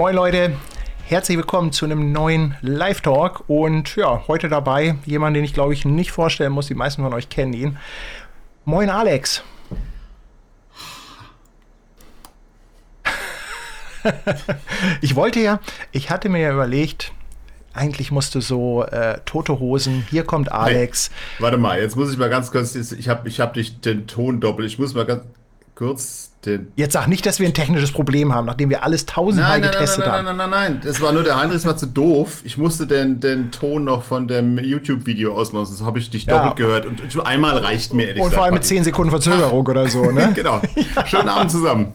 Moin Leute, herzlich willkommen zu einem neuen Live-Talk und ja, heute dabei jemand, den ich glaube ich nicht vorstellen muss, die meisten von euch kennen ihn. Moin Alex. ich wollte ja, ich hatte mir ja überlegt, eigentlich musste so äh, tote Hosen, hier kommt Alex. Hey, warte mal, jetzt muss ich mal ganz kurz, ich habe ich hab dich den Ton doppelt, ich muss mal ganz kurz den. Jetzt sag nicht, dass wir ein technisches Problem haben, nachdem wir alles tausendmal nein, getestet nein, haben. Nein, nein, nein, nein, Das war nur der Heinrich war zu doof. Ich musste den, den Ton noch von dem YouTube-Video ausmachen. So habe ich dich ja. doppelt gehört. Und einmal reicht mir ehrlich Und vor allem mit 10 Sekunden Verzögerung oder so, ne? genau. Schönen Abend zusammen.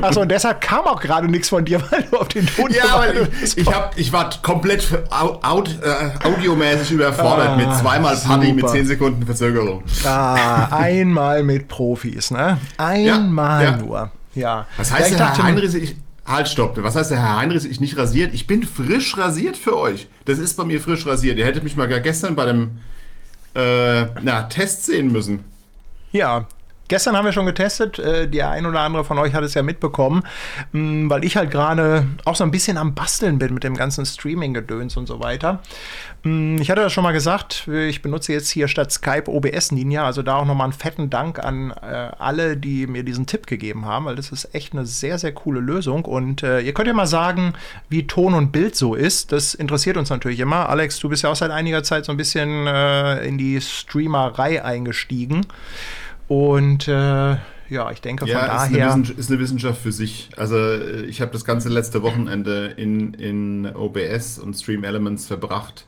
Achso, und deshalb kam auch gerade nichts von dir, weil du auf den Ton Ja, weil ich, ich, hab, ich war komplett aud, äh, audiomäßig überfordert ah, mit zweimal Party mit 10 Sekunden Verzögerung. Ah, einmal mit Profis, ne? Einmal ja, ja. Nur. Ja. Was heißt ja, der Herr Heinrich, ich, halt, stopp. Was heißt der Herr Heinrich, ich nicht rasiert? Ich bin frisch rasiert für euch. Das ist bei mir frisch rasiert. Ihr hättet mich mal gestern bei dem äh, na, Test sehen müssen. Ja, Gestern haben wir schon getestet, äh, der ein oder andere von euch hat es ja mitbekommen, mm, weil ich halt gerade auch so ein bisschen am Basteln bin mit dem ganzen Streaming-Gedöns und so weiter. Mm, ich hatte das schon mal gesagt, ich benutze jetzt hier statt Skype OBS Ninja, also da auch nochmal einen fetten Dank an äh, alle, die mir diesen Tipp gegeben haben, weil das ist echt eine sehr, sehr coole Lösung und äh, ihr könnt ja mal sagen, wie Ton und Bild so ist, das interessiert uns natürlich immer. Alex, du bist ja auch seit einiger Zeit so ein bisschen in die Streamerei eingestiegen. Und äh, ja, ich denke ja, von daher. Ist eine, ist eine Wissenschaft für sich. Also, äh, ich habe das ganze letzte Wochenende in, in OBS und Stream Elements verbracht.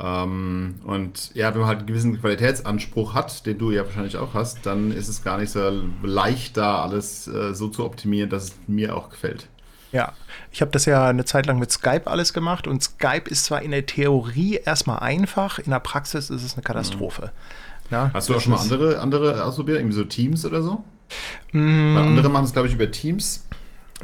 Ähm, und ja, wenn man halt einen gewissen Qualitätsanspruch hat, den du ja wahrscheinlich auch hast, dann ist es gar nicht so leicht, da alles äh, so zu optimieren, dass es mir auch gefällt. Ja, ich habe das ja eine Zeit lang mit Skype alles gemacht und Skype ist zwar in der Theorie erstmal einfach, in der Praxis ist es eine Katastrophe. Mhm. Ja, Hast du auch schon mal andere, andere ausprobiert? Irgendwie so Teams oder so? Mm. Weil andere machen es, glaube ich, über Teams.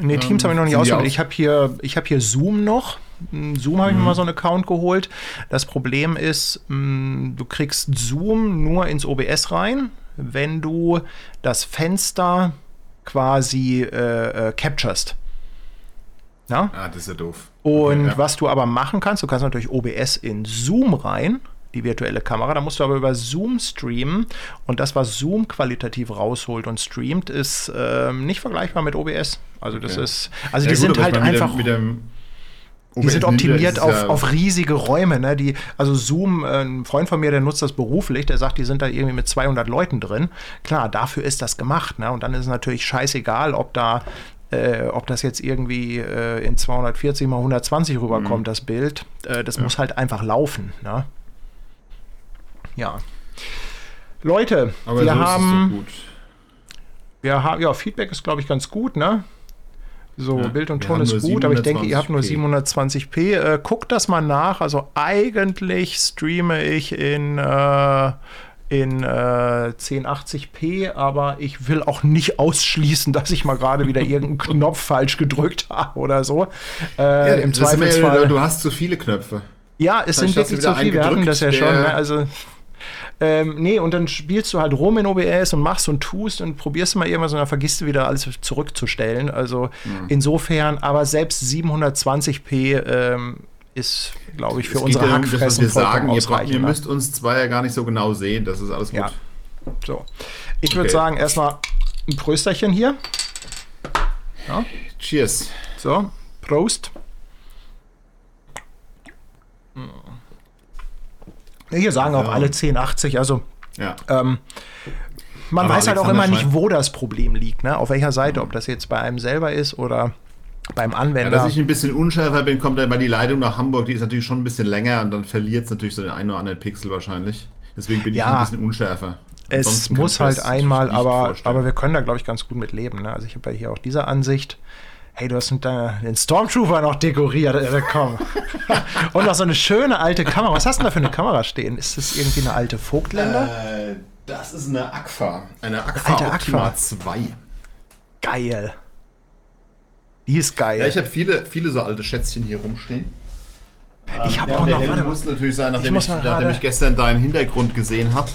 Nee, Teams ähm, habe ich noch nicht ausprobiert. Ich habe hier, hab hier Zoom noch. Mm, Zoom habe ich mhm. mir mal so einen Account geholt. Das Problem ist, mh, mm, du kriegst Zoom nur ins OBS rein, wenn du das Fenster quasi äh, äh, capturest. Ja? Ah, das ist ja doof. Und okay, ja. was du aber machen kannst, du kannst natürlich OBS in Zoom rein die virtuelle Kamera. Da musst du aber über Zoom streamen und das, was Zoom qualitativ rausholt und streamt, ist ähm, nicht vergleichbar mit OBS. Also das okay. ist, also ja, die gut, sind halt einfach. Mit dem, die sind optimiert auf, ja auf riesige Räume. Ne? Die, also Zoom, äh, ein Freund von mir, der nutzt das beruflich, der sagt, die sind da irgendwie mit 200 Leuten drin. Klar, dafür ist das gemacht. Ne? Und dann ist es natürlich scheißegal, ob da äh, ob das jetzt irgendwie äh, in 240 mal 120 rüberkommt, mhm. das Bild. Äh, das ja. muss halt einfach laufen. Ne? Ja. Leute, Aber wir so haben. Wir haben, ja, Feedback ist, glaube ich, ganz gut, ne? So, ja, Bild und Ton ist gut, aber ich denke, ihr habt nur 720p. Äh, guckt das mal nach. Also eigentlich streame ich in, äh, in äh, 1080p, aber ich will auch nicht ausschließen, dass ich mal gerade wieder irgendeinen Knopf falsch gedrückt habe oder so. Äh, ja, Im Zweifelsfall. Du hast zu viele Knöpfe. Ja, es sind wirklich zu viele. Wir hatten das ja schon. Ne? Also ähm, nee, und dann spielst du halt rum in OBS und machst und tust und probierst mal irgendwas und dann vergisst du wieder alles zurückzustellen. Also mhm. insofern, aber selbst 720p ähm, ist, glaube ich, für es unsere Hackfressen das, wir sagen. Ihr, braucht, ihr müsst uns zwar ja gar nicht so genau sehen, das ist alles gut. Ja. So. Ich okay. würde sagen, erstmal ein Prösterchen hier. Ja. Cheers. So, Prost. Hier sagen auch ja. alle 1080, also ja. ähm, man Aber weiß halt auch immer nicht, wo das Problem liegt, ne? auf welcher Seite, ob das jetzt bei einem selber ist oder beim Anwender. Ja, dass ich ein bisschen unschärfer bin, kommt dann, weil die Leitung nach Hamburg, die ist natürlich schon ein bisschen länger und dann verliert es natürlich so den einen oder anderen Pixel wahrscheinlich. Deswegen bin ja, ich ein bisschen unschärfer. Es muss halt einmal, aber, aber wir können da, glaube ich, ganz gut mit leben. Ne? Also ich habe ja hier auch diese Ansicht hey, du hast den Stormtrooper noch dekoriert. Ja, komm. Und noch so eine schöne alte Kamera. Was hast du denn da für eine Kamera stehen? Ist das irgendwie eine alte Vogtländer? Äh, das ist eine Agfa. Eine Agfa alte Optima Agfa. 2. Geil. Die ist geil. Ja, ich habe viele, viele so alte Schätzchen hier rumstehen. Ich habe ähm, ja, auch noch. Warte, muss natürlich sein, nachdem ich, ich nachdem ich gestern deinen Hintergrund gesehen habe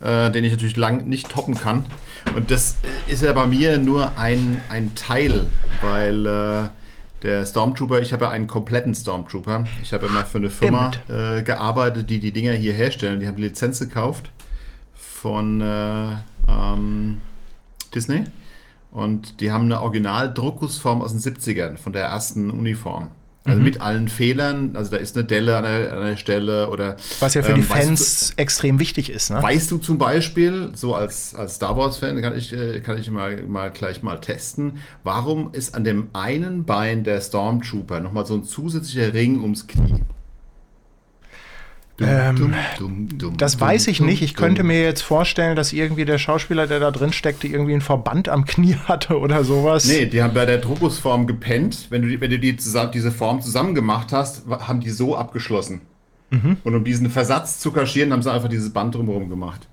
äh, den ich natürlich lang nicht toppen kann. Und das ist ja bei mir nur ein, ein Teil, weil äh, der Stormtrooper, ich habe ja einen kompletten Stormtrooper. Ich habe mal für eine Firma äh, gearbeitet, die die Dinger hier herstellen. Die haben die Lizenz gekauft von äh, ähm, Disney. Und die haben eine Original-Druckgussform aus den 70ern von der ersten Uniform. Also mhm. mit allen Fehlern, also da ist eine Delle an der, an der Stelle oder. Was ja für ähm, die Fans du, extrem wichtig ist, ne? Weißt du zum Beispiel, so als, als Star Wars-Fan kann ich, äh, kann ich mal, mal gleich mal testen, warum ist an dem einen Bein der Stormtrooper nochmal so ein zusätzlicher Ring ums Knie? Ähm, das weiß ich nicht. Ich könnte mir jetzt vorstellen, dass irgendwie der Schauspieler, der da drin steckte, irgendwie einen Verband am Knie hatte oder sowas. Nee, die haben bei der Druckusform gepennt. Wenn du, wenn du die zusammen, diese Form zusammen gemacht hast, haben die so abgeschlossen. Mhm. Und um diesen Versatz zu kaschieren, haben sie einfach dieses Band drumherum gemacht.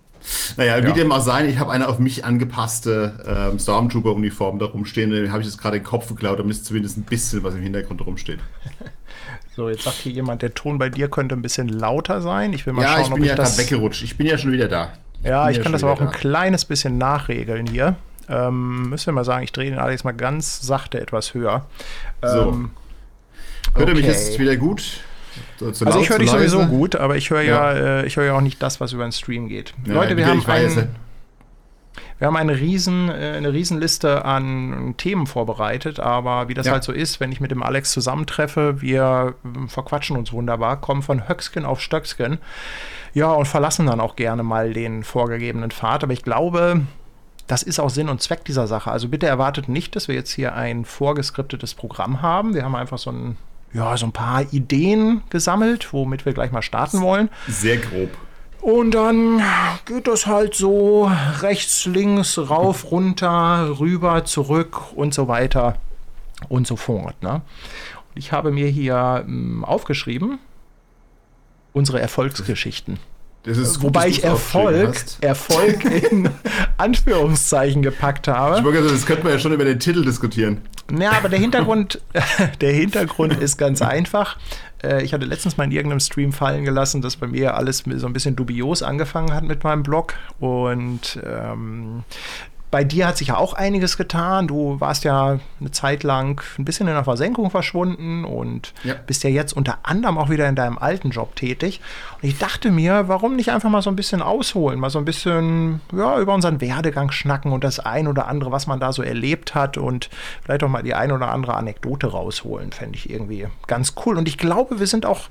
Naja, wie ja. dem auch sein, ich habe eine auf mich angepasste ähm, Stormtrooper-Uniform da rumstehen. Den habe ich jetzt gerade in den Kopf geklaut, damit es zumindest ein bisschen was im Hintergrund rumsteht. So, jetzt sagt hier jemand, der Ton bei dir könnte ein bisschen lauter sein. Ich will mal ja, schauen, ich bin ob ja ich das weggerutscht. Ich bin ja schon wieder da. Ich ja, ich kann das aber auch da. ein kleines bisschen nachregeln hier. Ähm, müssen wir mal sagen, ich drehe den Alex mal ganz sachte etwas höher. So. Ähm, Hört okay. ihr mich jetzt wieder gut? also laut, ich höre dich sowieso gut, aber ich höre ja, ja äh, ich höre ja auch nicht das, was über den Stream geht. Ja, Leute, wir haben einen, wir haben eine riesen, äh, eine Riesenliste an Themen vorbereitet, aber wie das ja. halt so ist, wenn ich mit dem Alex zusammentreffe, wir ähm, verquatschen uns wunderbar, kommen von Höcksken auf Stöcksken. Ja, und verlassen dann auch gerne mal den vorgegebenen Pfad. Aber ich glaube, das ist auch Sinn und Zweck dieser Sache. Also bitte erwartet nicht, dass wir jetzt hier ein vorgeskriptetes Programm haben. Wir haben einfach so ein, ja, so ein paar Ideen gesammelt, womit wir gleich mal starten wollen. Sehr grob. Und dann geht das halt so rechts, links, rauf, runter, rüber, zurück und so weiter und so fort. Ne? Und ich habe mir hier ähm, aufgeschrieben, unsere Erfolgsgeschichten. Gut, Wobei ich Erfolg, Erfolg in Anführungszeichen gepackt habe. Ich wollte das könnte man ja schon über den Titel diskutieren. Ja, aber der Hintergrund, der Hintergrund ist ganz einfach. Äh, ich hatte letztens mal in irgendeinem Stream fallen gelassen, dass bei mir alles so ein bisschen dubios angefangen hat mit meinem Blog. Und ähm, bei dir hat sich ja auch einiges getan. Du warst ja eine Zeit lang ein bisschen in der Versenkung verschwunden und ja. bist ja jetzt unter anderem auch wieder in deinem alten Job tätig. Und ich dachte mir, warum nicht einfach mal so ein bisschen ausholen, mal so ein bisschen ja, über unseren Werdegang schnacken und das ein oder andere, was man da so erlebt hat und vielleicht auch mal die ein oder andere Anekdote rausholen, fände ich irgendwie ganz cool. Und ich glaube, wir sind auch,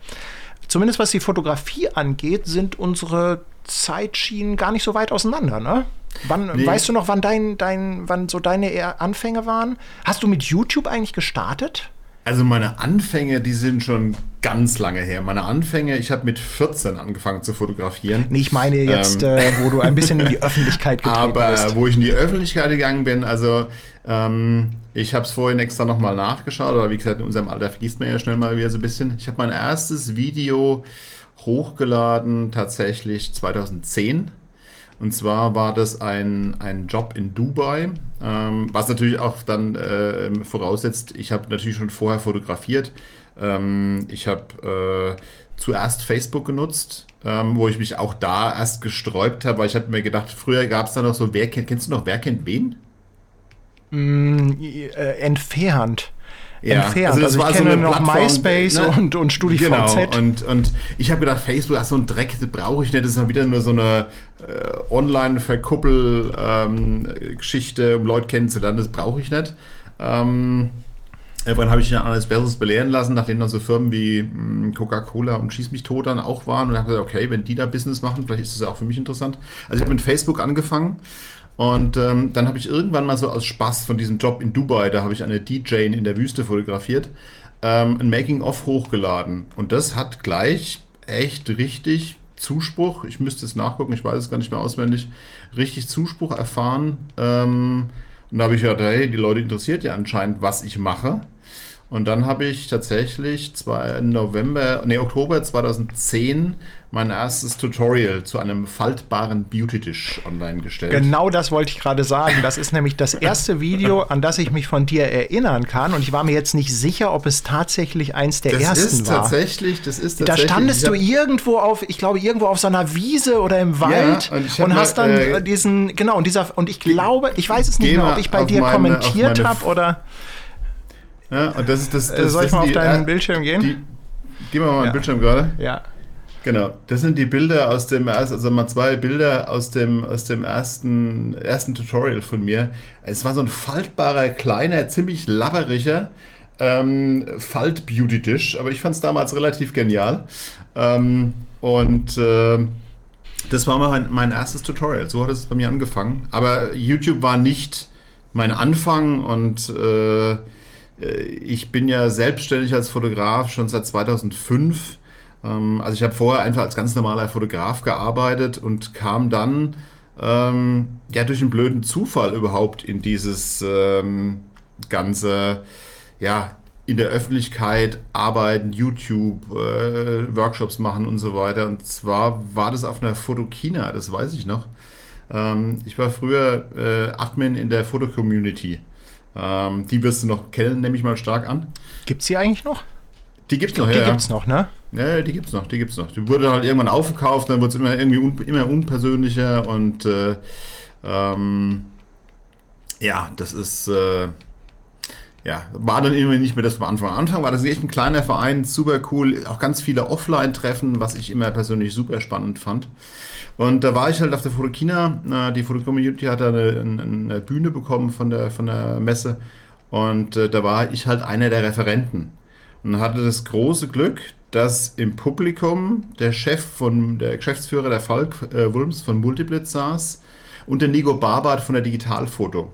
zumindest was die Fotografie angeht, sind unsere Zeitschienen gar nicht so weit auseinander, ne? Wann, nee. Weißt du noch, wann, dein, dein, wann so deine Anfänge waren? Hast du mit YouTube eigentlich gestartet? Also meine Anfänge, die sind schon ganz lange her. Meine Anfänge, ich habe mit 14 angefangen zu fotografieren. Nee, ich meine jetzt, ähm, äh, wo du ein bisschen in die Öffentlichkeit aber bist. Aber wo ich in die Öffentlichkeit gegangen bin, also ähm, ich habe es vorhin extra nochmal nachgeschaut, aber wie gesagt, in unserem Alter vergisst man ja schnell mal wieder so ein bisschen. Ich habe mein erstes Video hochgeladen tatsächlich 2010 und zwar war das ein, ein Job in Dubai, ähm, was natürlich auch dann äh, voraussetzt, ich habe natürlich schon vorher fotografiert. Ähm, ich habe äh, zuerst Facebook genutzt, ähm, wo ich mich auch da erst gesträubt habe, weil ich habe mir gedacht, früher gab es da noch so, wer kennt, kennst du noch, wer kennt wen? Mm, äh, entfernt ja, entfernt. Also, das also ich war kenne so eine noch Plattform, MySpace ne? und, und StudiVZ. Genau, und, und ich habe gedacht, Facebook, ach, so ein Dreck, das brauche ich nicht. Das ist dann wieder nur so eine äh, Online-Verkuppel-Geschichte, ähm, um Leute kennenzulernen. Das brauche ich nicht. Ähm, Irgendwann habe ich ja alles Besseres belehren lassen, nachdem dann so Firmen wie hm, Coca-Cola und Schieß mich tot dann auch waren. Und habe gesagt, okay, wenn die da Business machen, vielleicht ist das ja auch für mich interessant. Also ich habe mit Facebook angefangen und ähm, dann habe ich irgendwann mal so aus Spaß von diesem Job in Dubai, da habe ich eine DJ in der Wüste fotografiert, ähm, ein Making-of hochgeladen. Und das hat gleich echt richtig Zuspruch, ich müsste es nachgucken, ich weiß es gar nicht mehr auswendig, richtig Zuspruch erfahren. Ähm, und da habe ich gedacht, hey, die Leute interessiert ja anscheinend, was ich mache. Und dann habe ich tatsächlich zwei, November, nee, Oktober 2010 mein erstes Tutorial zu einem faltbaren Beauty-Tisch online gestellt. Genau das wollte ich gerade sagen. Das ist nämlich das erste Video, an das ich mich von dir erinnern kann. Und ich war mir jetzt nicht sicher, ob es tatsächlich eins der das ersten ist war. Tatsächlich, das ist tatsächlich. Da standest du irgendwo auf, ich glaube, irgendwo auf so einer Wiese oder im Wald ja, und, und hast dann äh, diesen, genau, und dieser, und ich glaube, ich weiß es nicht mehr, ob ich bei dir meine, kommentiert habe oder. Ja, und das ist das. Äh, das Soll ich mal auf die, deinen äh, Bildschirm gehen? Die, gehen wir mal Ja. den Bildschirm gerade. ja. Genau, das sind die Bilder aus dem ersten, also mal zwei Bilder aus dem, aus dem ersten, ersten Tutorial von mir. Es war so ein faltbarer, kleiner, ziemlich labberiger ähm, Falt-Beauty-Dish, aber ich fand es damals relativ genial. Ähm, und äh, das war mein, mein erstes Tutorial. So hat es bei mir angefangen. Aber YouTube war nicht mein Anfang und äh, ich bin ja selbstständig als Fotograf schon seit 2005. Ähm, also ich habe vorher einfach als ganz normaler Fotograf gearbeitet und kam dann ähm, ja durch einen blöden Zufall überhaupt in dieses ähm, ganze ja in der Öffentlichkeit arbeiten, YouTube, äh, Workshops machen und so weiter. Und zwar war das auf einer Fotokina, das weiß ich noch. Ähm, ich war früher äh, Admin in der Fotocommunity. Ähm, die wirst du noch kennen, nehme ich mal stark an. Gibt's die eigentlich noch? Die gibt's noch, Die ja. gibt's noch, ne? Ja, die gibt's noch, die gibt's noch. Die wurde halt irgendwann aufgekauft, dann wurde es immer irgendwie un, immer unpersönlicher und äh, ähm, ja, das ist äh, ja, war dann irgendwie nicht mehr das vom Anfang. Am Anfang war das echt ein kleiner Verein, super cool, auch ganz viele Offline-Treffen, was ich immer persönlich super spannend fand. Und da war ich halt auf der Fotokina, äh, die Fotocommunity hat da eine, eine Bühne bekommen von der, von der Messe und äh, da war ich halt einer der Referenten und hatte das große Glück, dass im Publikum der Chef von, der Geschäftsführer der Falk äh, Wulms von Multiblitz saß und der Nico Barbart von der Digitalfoto.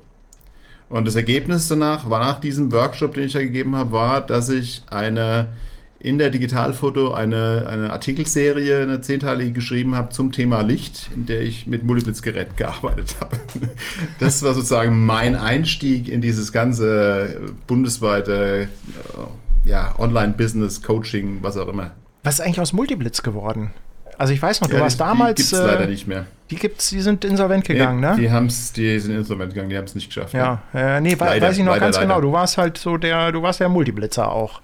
Und das Ergebnis danach, war nach diesem Workshop, den ich da gegeben habe, war, dass ich eine in der Digitalfoto eine, eine Artikelserie, eine zehnteilige geschrieben habe zum Thema Licht, in der ich mit Multiblitz-Geräten gearbeitet habe. Das war sozusagen mein Einstieg in dieses ganze bundesweite ja, Online-Business, Coaching, was auch immer. Was ist eigentlich aus Multiblitz geworden? Also ich weiß noch, du Ja, warst die, damals. Die gibt's äh, leider nicht mehr. Die gibt's, die sind insolvent gegangen, nee, ne? Die, haben's, die sind insolvent gegangen, die haben es nicht geschafft. Ja, äh, nee, Leider, weiß ich noch leider, ganz leider. genau. Du warst halt so der, du warst der Multiblitzer auch.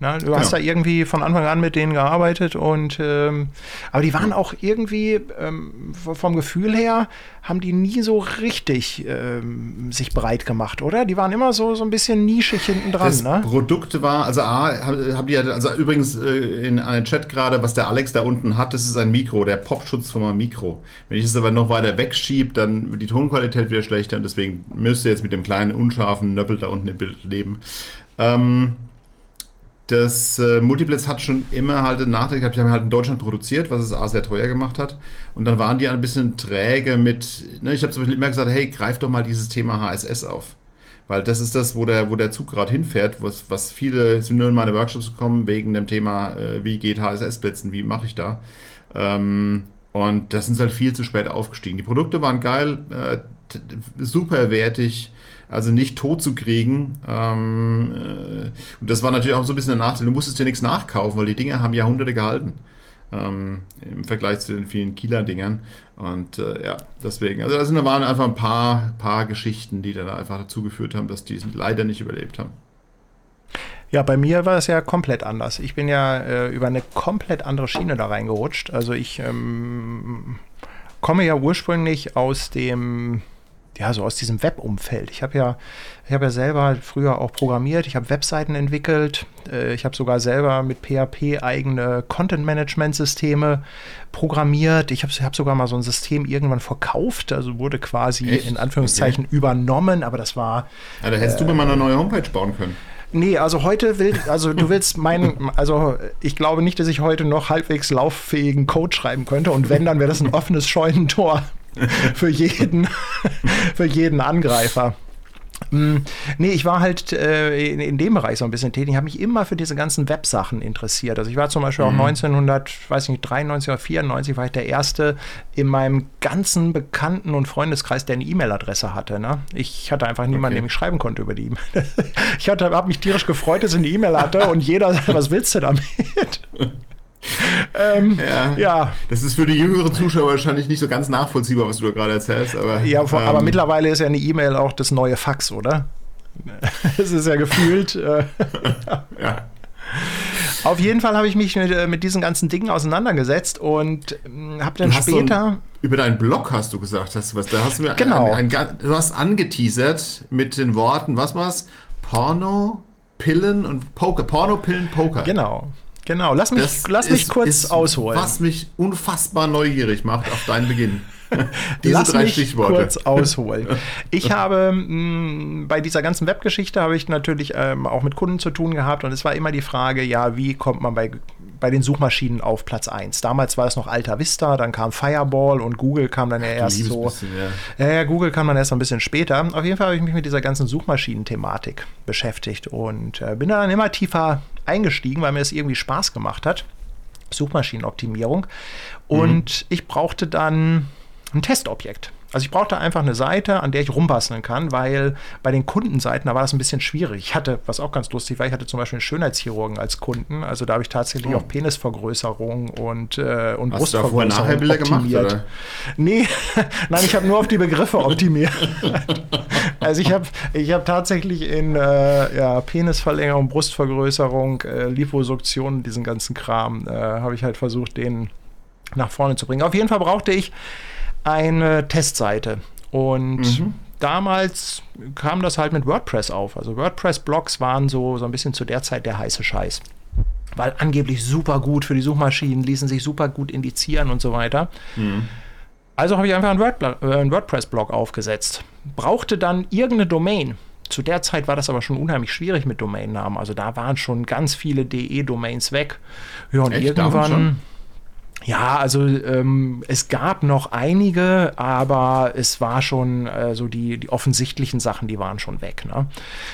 Ne? Du hast da Genau. irgendwie von Anfang an mit denen gearbeitet und ähm, aber die waren auch irgendwie ähm, vom Gefühl her haben die nie so richtig ähm, sich breit gemacht, oder? Die waren immer so so ein bisschen nischig hinten dran, Das ne? Produkt war, also A, hab- habt ihr, also übrigens äh, in einem Chat gerade, was der Alex da unten hat, das ist ein Mikro, der Popschutz von meinem Mikro. Wenn ich es aber noch weiter wegschiebe, dann wird die Tonqualität wieder schlechter und deswegen müsst ihr jetzt mit dem kleinen unscharfen Nöppel da unten im Bild leben. Ähm, das äh, Multiplitz hat schon immer halt einen Nachteil gehabt. Die haben halt in Deutschland produziert, was es A sehr teuer gemacht hat. Und dann waren die ein bisschen träge mit, ne, ich habe zum Beispiel immer gesagt, hey, greif doch mal dieses Thema HSS auf. Weil das ist das, wo der, wo der Zug gerade hinfährt, was, was viele sind nur in meine Workshops gekommen wegen dem Thema, äh, wie geht HSS-Blitzen, wie mache ich da. Ähm, und das sind halt viel zu spät aufgestiegen. Die Produkte waren geil, äh, t- super wertig, also nicht tot zu kriegen. Ähm, äh, und das war natürlich auch so ein bisschen der Nachteil. Du musstest dir nichts nachkaufen, weil die Dinger haben Jahrhunderte gehalten. Ähm, Im Vergleich zu den vielen Kieler-Dingern. Und äh, ja, deswegen. Also, da sind, da waren einfach ein paar, paar Geschichten, die dann einfach dazu geführt haben, dass die es leider nicht überlebt haben. Ja, bei mir war es ja komplett anders. Ich bin ja äh, über eine komplett andere Schiene da reingerutscht. Also ich ähm, komme ja ursprünglich aus dem, ja, so aus diesem Web-Umfeld. Ich habe ja, ich habe ja selber früher auch programmiert. Ich habe Webseiten entwickelt. Äh, ich habe sogar selber mit PHP eigene Content-Management-Systeme programmiert. Ich habe hab sogar mal so ein System irgendwann verkauft. Also wurde quasi Echt? in Anführungszeichen übernommen. Aber das war da hättest du mir mal eine neue Homepage bauen können. Nee, also heute will, also du willst meinen, also ich glaube nicht, dass ich heute noch halbwegs lauffähigen Code schreiben könnte und wenn, dann wäre das ein offenes Scheunentor für jeden, für jeden Angreifer. Mm, Nee, ich war halt äh, in, in dem Bereich so ein bisschen tätig. Ich habe mich immer für diese ganzen Websachen interessiert. Also ich war zum Beispiel auch 1900, weiß nicht, 93 oder 94 war ich der Erste in meinem ganzen Bekannten- und Freundeskreis, der eine E-Mail-Adresse hatte. Ne? Ich hatte einfach niemanden, Okay. dem ich schreiben konnte über die E-Mail. ich habe mich tierisch gefreut, dass ich eine E-Mail hatte und jeder, was willst du damit? ähm, Ja. ja, Das ist für die jüngeren Zuschauer wahrscheinlich nicht so ganz nachvollziehbar, was du da gerade erzählst. Aber, Ja, vor, aber ähm, mittlerweile ist ja eine E-Mail auch das neue Fax, oder? Es ist ja gefühlt. Äh, Ja. auf jeden Fall habe ich mich mit, äh, mit diesen ganzen Dingen auseinandergesetzt und habe dann so ein- später. über deinen Blog hast du gesagt, hast du was. Da hast du mir Genau. ein, ein, du hast angeteasert mit den Worten, was war's? Porno, Pillen und Poker, Porno-Pillen, Poker. Genau. Genau, lass mich, Das lass mich ist- kurz ist, ausholen. Was mich unfassbar neugierig macht auf deinen Beginn. Diese Lass drei mich Stichworte. kurz ausholen. Ich habe mh, bei dieser ganzen Webgeschichte habe ich natürlich ähm, auch mit Kunden zu tun gehabt und es war immer die Frage, ja, wie kommt man bei, bei den Suchmaschinen auf Platz 1? Damals war es noch Alta Vista, dann kam Fireball und Google kam dann ja erst so. bisschen, ja. Ja, Google kam dann erst ein bisschen später. Auf jeden Fall habe ich mich mit dieser ganzen Suchmaschinen-Thematik beschäftigt und äh, bin da dann immer tiefer eingestiegen, weil mir das irgendwie Spaß gemacht hat. Suchmaschinenoptimierung. Und ich brauchte dann ein Testobjekt. Also ich brauchte einfach eine Seite, an der ich rumbasteln kann, weil bei den Kundenseiten, da war das ein bisschen schwierig. Ich hatte, was auch ganz lustig war, ich hatte zum Beispiel einen Schönheitschirurgen als Kunden. Also da habe ich tatsächlich Oh. auch Penisvergrößerung und, äh, und Hast du Brustvergrößerung nachher Bilder gemacht, optimiert. oder? Nee, nein, ich habe nur auf die Begriffe optimiert. also ich habe ich hab tatsächlich in äh, ja, Penisverlängerung, Brustvergrößerung, äh, Liposuktion, diesen ganzen Kram, äh, habe ich halt versucht, den nach vorne zu bringen. Auf jeden Fall brauchte ich eine Testseite. Und damals kam das halt mit WordPress auf. Also WordPress-Blogs waren so, so ein bisschen zu der Zeit der heiße Scheiß. Weil angeblich super gut für die Suchmaschinen, ließen sich super gut indizieren und so weiter. Also habe ich einfach einen, Wordblo- äh, einen WordPress-Blog aufgesetzt. Brauchte dann irgendeine Domain. Zu der Zeit war das aber schon unheimlich schwierig mit Domainnamen. Also da waren schon ganz viele DE-Domains weg. Ja, und Echt? Irgendwann. Ja, also ähm, es gab noch einige, aber es war schon äh, so die, die offensichtlichen Sachen, die waren schon weg. Ne?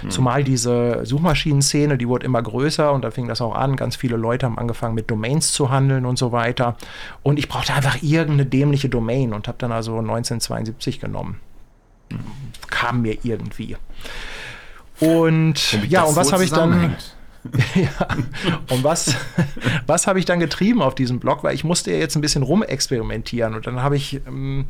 Zumal diese Suchmaschinenszene, die wurde immer größer und da fing das auch an. Ganz viele Leute haben angefangen mit Domains zu handeln und so weiter. Und ich brauchte einfach irgendeine dämliche Domain und habe dann also 1972 genommen. Kam mir irgendwie. Und ja, und was habe ich dann. Ja, und was, was habe ich dann getrieben auf diesem Blog? Weil ich musste ja jetzt ein bisschen rumexperimentieren und dann habe ich, ähm,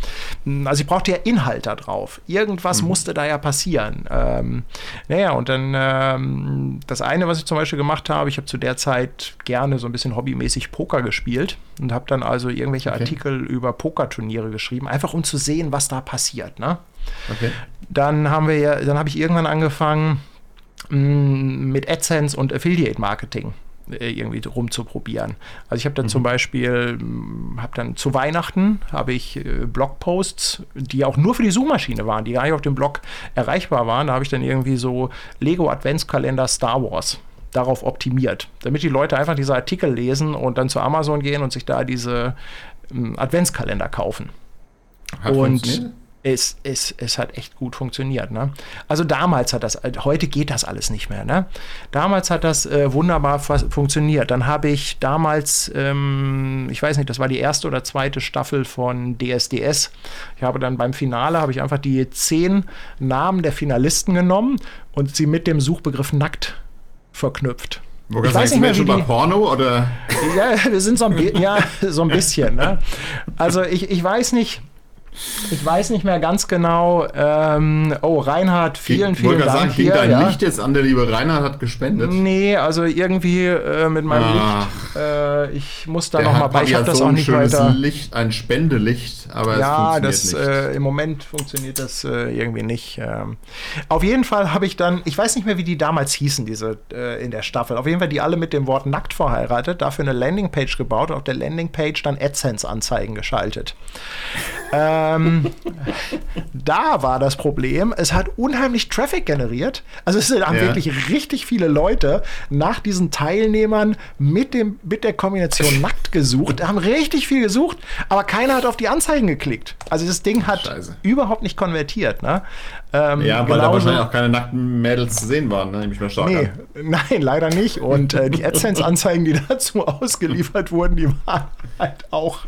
also ich brauchte ja Inhalt da drauf. Irgendwas musste da ja passieren. Ähm, naja, und dann ähm, das eine, was ich zum Beispiel gemacht habe, ich habe zu der Zeit gerne so ein bisschen hobbymäßig Poker gespielt und habe dann also irgendwelche Okay. Artikel über Pokerturniere geschrieben, einfach um zu sehen, was da passiert. Ne? Okay. Dann haben wir ja, dann habe ich irgendwann angefangen mit AdSense und Affiliate Marketing äh, irgendwie rumzuprobieren. Also ich habe dann zum Beispiel, habe dann zu Weihnachten habe ich äh, Blogposts, die auch nur für die Suchmaschine waren, die gar nicht auf dem Blog erreichbar waren. Da habe ich dann irgendwie so Lego Adventskalender Star Wars darauf optimiert, damit die Leute einfach diese Artikel lesen und dann zu Amazon gehen und sich da diese ähm, Adventskalender kaufen. Hat und? Es, es, es hat echt gut funktioniert. Ne? Also damals hat das, heute geht das alles nicht mehr. Ne? Damals hat das äh, wunderbar funktioniert. Dann habe ich damals, ähm, ich weiß nicht, das war die erste oder zweite Staffel von DSDS. Ich habe dann beim Finale, habe ich einfach die zehn Namen der Finalisten genommen und sie mit dem Suchbegriff nackt verknüpft. Wo Ich weiß nicht mehr, schon wie die- Porno oder? ja, wir sind so ein, ja, so ein bisschen. Ne? Also ich, ich weiß nicht, ich weiß nicht mehr ganz genau. Ähm, oh, Reinhard, vielen, Ich vielen Dank sagen, ging hier. dein Ja. Licht jetzt an, der liebe Reinhard hat gespendet. Nee, also irgendwie äh, mit meinem Ach. Licht. Äh, ich muss da nochmal bei. Ich habe das so auch nicht weiter. Licht, ein Spendelicht, aber Ja, es das äh, im Moment funktioniert das äh, irgendwie nicht. Ähm. Auf jeden Fall habe ich dann, ich weiß nicht mehr, wie die damals hießen, diese äh, in der Staffel. Auf jeden Fall die alle mit dem Wort nackt verheiratet, dafür eine Landingpage gebaut und auf der Landingpage dann AdSense-Anzeigen geschaltet. Ähm, da war das Problem, es hat unheimlich Traffic generiert. Also es haben Ja. wirklich richtig viele Leute nach diesen Teilnehmern mit, dem, mit der Kombination nackt gesucht, haben richtig viel gesucht, aber keiner hat auf die Anzeigen geklickt. Also das Ding hat Scheiße. überhaupt nicht konvertiert. Ne? Ähm, ja, weil da wahrscheinlich auch keine nackten Mädels zu sehen waren, ne? nehme ich mal stark Nee, nein, leider nicht. Und äh, die AdSense-Anzeigen, die dazu ausgeliefert wurden, die waren halt auch.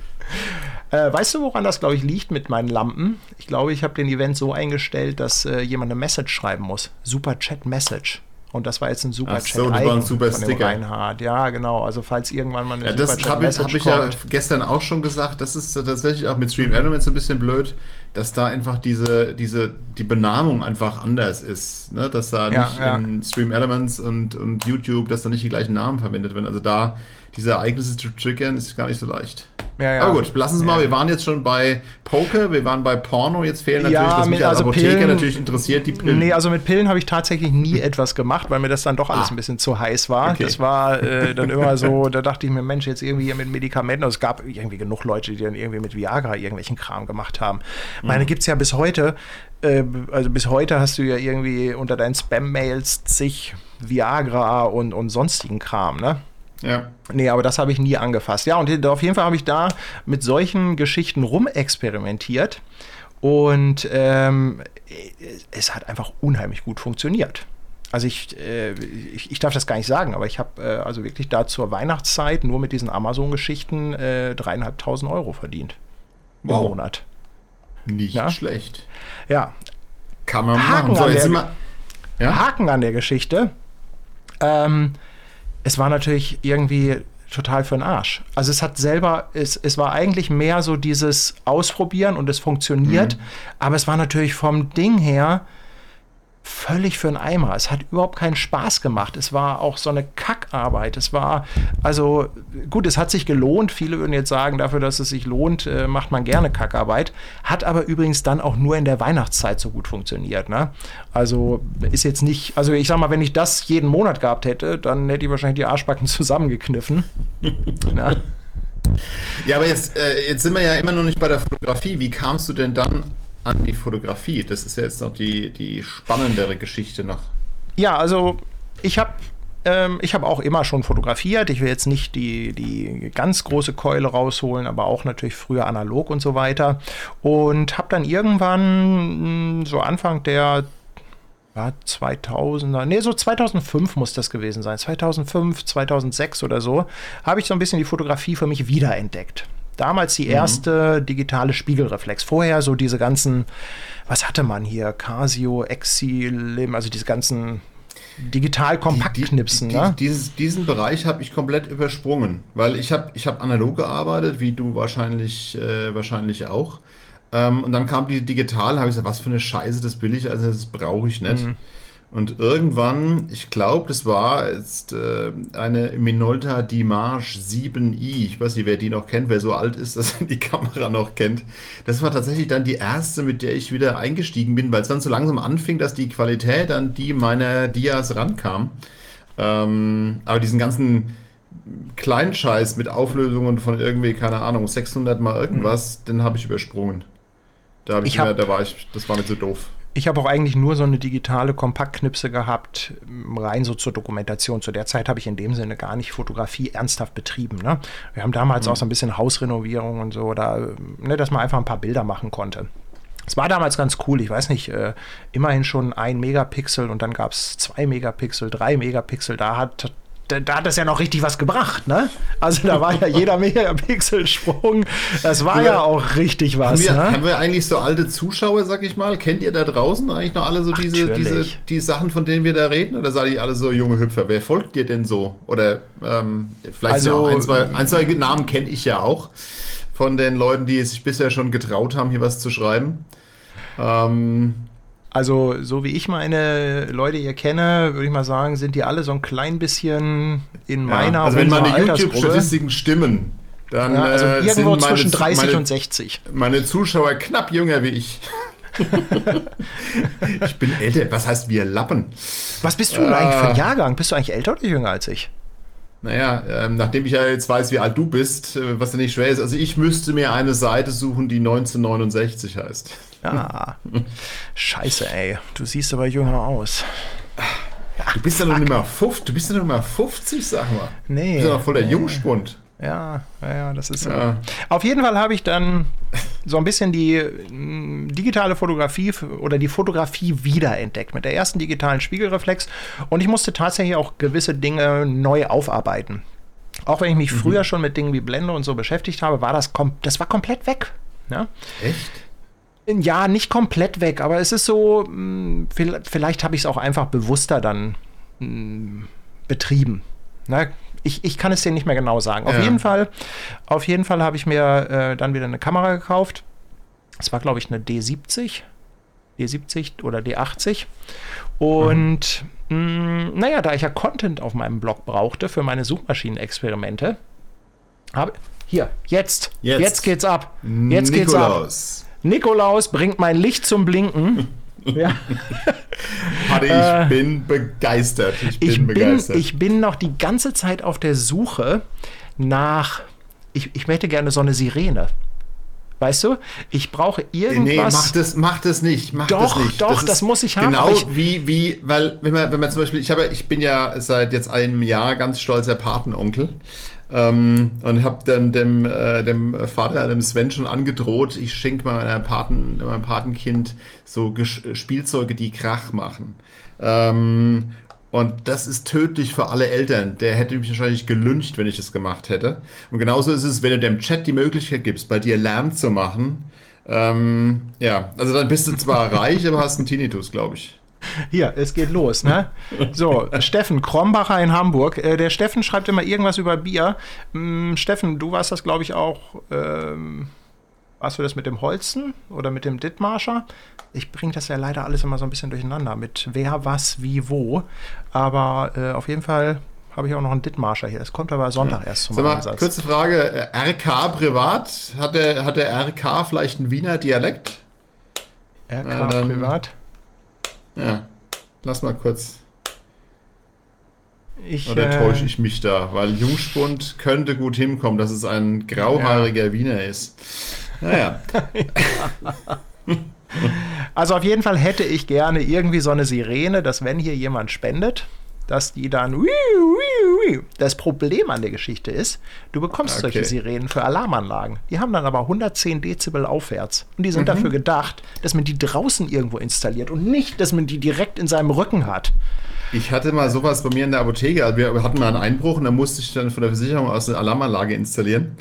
Äh, weißt du, woran das, glaube ich, liegt mit meinen Lampen? Ich glaube, ich habe den Event so eingestellt, dass äh, jemand eine Message schreiben muss. Super Chat Message. Und das war jetzt ein Super Ach Chat so, das war ein super Sticker. Reinhard. Ja, genau. Also falls irgendwann mal eine Ja, das habe ich, hab ich ja gestern auch schon gesagt. Das ist tatsächlich auch mit Stream Elements ein bisschen blöd, dass da einfach diese, diese, die Benamung einfach anders ist. Ne? Dass da Ja, nicht ja. in Stream Elements und, und YouTube, dass da nicht die gleichen Namen verwendet werden. Also da diese Ereignisse zu triggern, ist gar nicht so leicht. Ja, ja. Aber gut, lassen Sie mal, wir waren jetzt schon bei Poker, wir waren bei Porno, jetzt fehlen natürlich, ja, das mich als also Apotheker Pillen, natürlich interessiert die Pillen. Nee, also mit Pillen habe ich tatsächlich nie etwas gemacht, weil mir das dann doch alles ah. ein bisschen zu heiß war. Okay. Das war äh, dann immer so, da dachte ich mir, Mensch, jetzt irgendwie hier mit Medikamenten, also es gab irgendwie genug Leute, die dann irgendwie mit Viagra irgendwelchen Kram gemacht haben. Mhm. Meine gibt es ja bis heute, äh, also bis heute hast du ja irgendwie unter deinen Spam-Mails zig Viagra und, und sonstigen Kram, ne? Ja. Nee, aber das habe ich nie angefasst. Ja, und auf jeden Fall habe ich da mit solchen Geschichten rumexperimentiert und ähm, es hat einfach unheimlich gut funktioniert. Also ich, äh, ich, ich, darf das gar nicht sagen, aber ich habe äh, also wirklich da zur Weihnachtszeit nur mit diesen Amazon-Geschichten äh, dreieinhalbtausend Euro verdient wow. im Monat. Nicht ja? schlecht. Ja. Kann man Haken machen. So, an der, ja? Haken an der Geschichte. Ähm, es war natürlich irgendwie total für den Arsch. Also es hat selber, es, es war eigentlich mehr so dieses Ausprobieren und es funktioniert, mhm. aber es war natürlich vom Ding her völlig für einen Eimer. Es hat überhaupt keinen Spaß gemacht. Es war auch so eine Kackarbeit. Es war, also gut, es hat sich gelohnt. Viele würden jetzt sagen, dafür, dass es sich lohnt, äh, macht man gerne Kackarbeit. Hat aber übrigens dann auch nur in der Weihnachtszeit so gut funktioniert. Ne? Also ist jetzt nicht, also ich sag mal, wenn ich das jeden Monat gehabt hätte, dann hätte ich wahrscheinlich die Arschbacken zusammengekniffen. Ja, aber jetzt, äh, jetzt sind wir ja immer noch nicht bei der Fotografie. Wie kamst du denn dann an die Fotografie? Das ist ja jetzt noch die, die spannendere Geschichte noch. Ja, also ich habe ähm, ich habe auch immer schon fotografiert. Ich will jetzt nicht die, die ganz große Keule rausholen, aber auch natürlich früher analog und so weiter. Und habe dann irgendwann so Anfang der ja, 2000er, nee, so 2005 muss das gewesen sein. 2005, 2006 oder so, habe ich so ein bisschen die Fotografie für mich wiederentdeckt. Damals die mhm. erste mhm. digitale Spiegelreflex. Vorher so diese ganzen, was hatte man hier? Casio, Exilim, also diese ganzen digital Kompaktknipsen. Die, die, ne? dieses, diesen Bereich habe ich komplett übersprungen, weil ich habe ich hab analog gearbeitet, wie du wahrscheinlich, äh, wahrscheinlich auch. Ähm, und dann kam die digital, habe ich gesagt, was für eine Scheiße, das billig, also das brauche ich nicht. Mhm. Und irgendwann, ich glaube, das war jetzt äh, eine Minolta Dimanche 7i. Ich weiß nicht, wer die noch kennt, wer so alt ist, dass er die Kamera noch kennt. Das war tatsächlich dann die erste, mit der ich wieder eingestiegen bin, weil es dann so langsam anfing, dass die Qualität an die meiner Dias rankam. Ähm, aber diesen ganzen kleinen Scheiß mit Auflösungen von irgendwie, keine Ahnung, 600 mal irgendwas, mhm. den habe ich übersprungen. Da habe ich, ich hab, da war ich, das war mir zu doof. Ich habe auch eigentlich nur so eine digitale Kompaktknipse gehabt, rein so zur Dokumentation. Zu der Zeit habe ich in dem Sinne gar nicht Fotografie ernsthaft betrieben. Ne? Wir haben damals mhm. auch so ein bisschen Hausrenovierung und so, da, ne, dass man einfach ein paar Bilder machen konnte. Es war damals ganz cool, ich weiß nicht, äh, immerhin schon ein Megapixel und dann gab es zwei Megapixel, drei Megapixel. Da hat da, da, hat das ja noch richtig was gebracht, ne? Also da war ja jeder Megapixelsprung. Das war ja, ja auch richtig was. Haben wir, ne? haben wir eigentlich so alte Zuschauer, sag ich mal? Kennt ihr da draußen eigentlich noch alle so Ach, diese, diese die Sachen, von denen wir da reden? Oder seid ihr alle so junge Hüpfer? Wer folgt dir denn so? Oder ähm, vielleicht also, ein, zwei, ein, zwei Namen kenne ich ja auch von den Leuten, die sich bisher schon getraut haben, hier was zu schreiben. Ähm, also, so wie ich meine Leute hier kenne, würde ich mal sagen, sind die alle so ein klein bisschen in ja, meiner Also, wenn meine YouTube-Statistiken stimmen, dann ja, also äh, irgendwo sind zwischen 30 meine, und 60. Meine Zuschauer knapp jünger wie ich. ich bin älter. Was heißt wir Lappen? Was bist du äh, eigentlich für ein Jahrgang? Bist du eigentlich älter oder jünger als ich? Naja, ähm, nachdem ich ja jetzt weiß, wie alt du bist, äh, was ja nicht schwer ist, also ich müsste mir eine Seite suchen, die 1969 heißt. Ah, scheiße, ey. Du siehst aber jünger aus. du bist ja noch nicht mal 50, du bist ja noch mal 50, sag mal. Nee. Du bist ja noch voll der nee. Jungspund. Ja, ja, das ist so. Ja. Auf jeden Fall habe ich dann so ein bisschen die mm, digitale Fotografie oder die Fotografie wiederentdeckt mit der ersten digitalen Spiegelreflex und ich musste tatsächlich auch gewisse Dinge neu aufarbeiten. Auch wenn ich mich mhm. früher schon mit Dingen wie Blende und so beschäftigt habe, war das, das war komplett weg. Ja? Echt? Ja, nicht komplett weg, aber es ist so, mm, vielleicht habe ich es auch einfach bewusster dann mm, betrieben. Ne? Ich, ich kann es dir nicht mehr genau sagen. Auf ja. jeden Fall, auf jeden Fall habe ich mir äh, dann wieder eine Kamera gekauft. Es war, glaube ich, eine D70. D70 oder D80. Und mhm. mh, naja, da ich ja Content auf meinem Blog brauchte für meine Suchmaschinenexperimente, Hab, hier, jetzt. jetzt. Jetzt geht's ab. Jetzt geht's Nikolaus. ab. Nikolaus bringt mein Licht zum Blinken. ja. Paddy, ich äh, bin begeistert. Ich bin, ich, begeistert. Bin, ich bin noch die ganze Zeit auf der Suche nach. Ich, ich möchte gerne so eine Sirene. Weißt du, ich brauche irgendwas. Nee, mach das, mach das nicht. Mach doch, das nicht. doch, das, das muss ich haben. Genau ich, wie, wie, weil, wenn man, wenn man zum Beispiel, ich habe, ich bin ja seit jetzt einem Jahr ganz stolzer Patenonkel. Ähm, und habe dann dem, äh, dem Vater, dem Sven, schon angedroht, ich schenke mal meiner Paten, meinem Patenkind so Gesch Spielzeuge, die Krach machen. Ähm, und das ist tödlich für alle Eltern. Der hätte mich wahrscheinlich gelüncht, wenn ich das gemacht hätte. Und genauso ist es, wenn du dem Chat die Möglichkeit gibst, bei dir Lärm zu machen. Ähm, ja, also dann bist du zwar reich, aber hast einen Tinnitus, glaube ich. Hier, es geht los, ne? So, Steffen, Krombacher in Hamburg. Äh, der Steffen schreibt immer irgendwas über Bier. Ähm, Steffen, du warst das, glaube ich, auch. Ähm, warst du das mit dem Holzen oder mit dem Dittmarscher? Ich bringe das ja leider alles immer so ein bisschen durcheinander mit wer, was, wie, wo. Aber äh, auf jeden Fall habe ich auch noch einen Dittmarscher hier. Das kommt aber Sonntag ja. erst zum Sag mal, Einsatz. Kurze Frage: RK privat? Hat der, hat der RK vielleicht einen Wiener Dialekt? RK äh, privat? Ja, lass mal kurz. Ich, Oder äh, täusche ich mich da? Weil Jungspund könnte gut hinkommen, dass es ein grauhaariger ja. Wiener ist. Naja. also auf jeden Fall hätte ich gerne irgendwie so eine Sirene, dass wenn hier jemand spendet, dass die dann. Das Problem an der Geschichte ist, du bekommst okay. solche Sirenen für Alarmanlagen. Die haben dann aber 110 Dezibel aufwärts. Und die sind mhm. dafür gedacht, dass man die draußen irgendwo installiert und nicht, dass man die direkt in seinem Rücken hat. Ich hatte mal sowas bei mir in der Apotheke. Also wir hatten mal einen Einbruch und da musste ich dann von der Versicherung aus eine Alarmanlage installieren.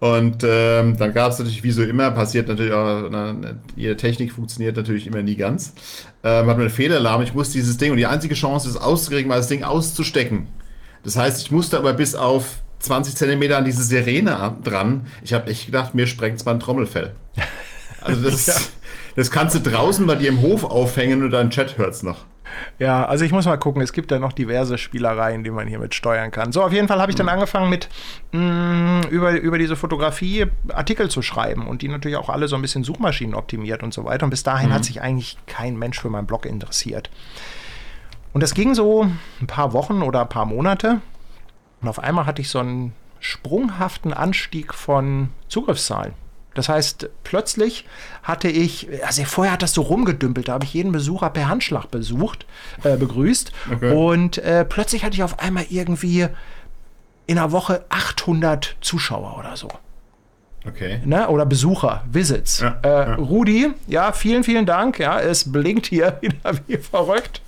Und ähm, dann gab es natürlich, wie so immer, passiert natürlich auch, na, jede Technik funktioniert natürlich immer nie ganz. Ähm, hat man einen Fehlalarm, ich musste dieses Ding, und die einzige Chance ist auszukriegen, mal das Ding auszustecken. Das heißt, ich musste aber bis auf 20 Zentimeter an diese Sirene dran. Ich habe echt gedacht, mir sprengt es mal ein Trommelfell. Also das, ja. das kannst du draußen bei dir im Hof aufhängen und dein Chat hört es noch. Ja, also ich muss mal gucken, es gibt ja noch diverse Spielereien, die man hier mit steuern kann. So, auf jeden Fall habe ich dann mhm. angefangen mit mh, mm, über, über diese Fotografie Artikel zu schreiben und die natürlich auch alle so ein bisschen Suchmaschinen optimiert und so weiter. Und bis dahin mhm. hat sich eigentlich kein Mensch für meinen Blog interessiert. Und das ging so ein paar Wochen oder ein paar Monate. Und auf einmal hatte ich so einen sprunghaften Anstieg von Zugriffszahlen. Das heißt, plötzlich hatte ich, also vorher hat das so rumgedümpelt, da habe ich jeden Besucher per Handschlag besucht, äh, begrüßt. Okay. Und äh, plötzlich hatte ich auf einmal irgendwie in einer Woche 800 Zuschauer oder so. Okay. Ne? Oder Besucher, Visits. Ja, äh, ja. Rudi, ja, vielen, vielen Dank. Ja, es blinkt hier wieder wie verrückt.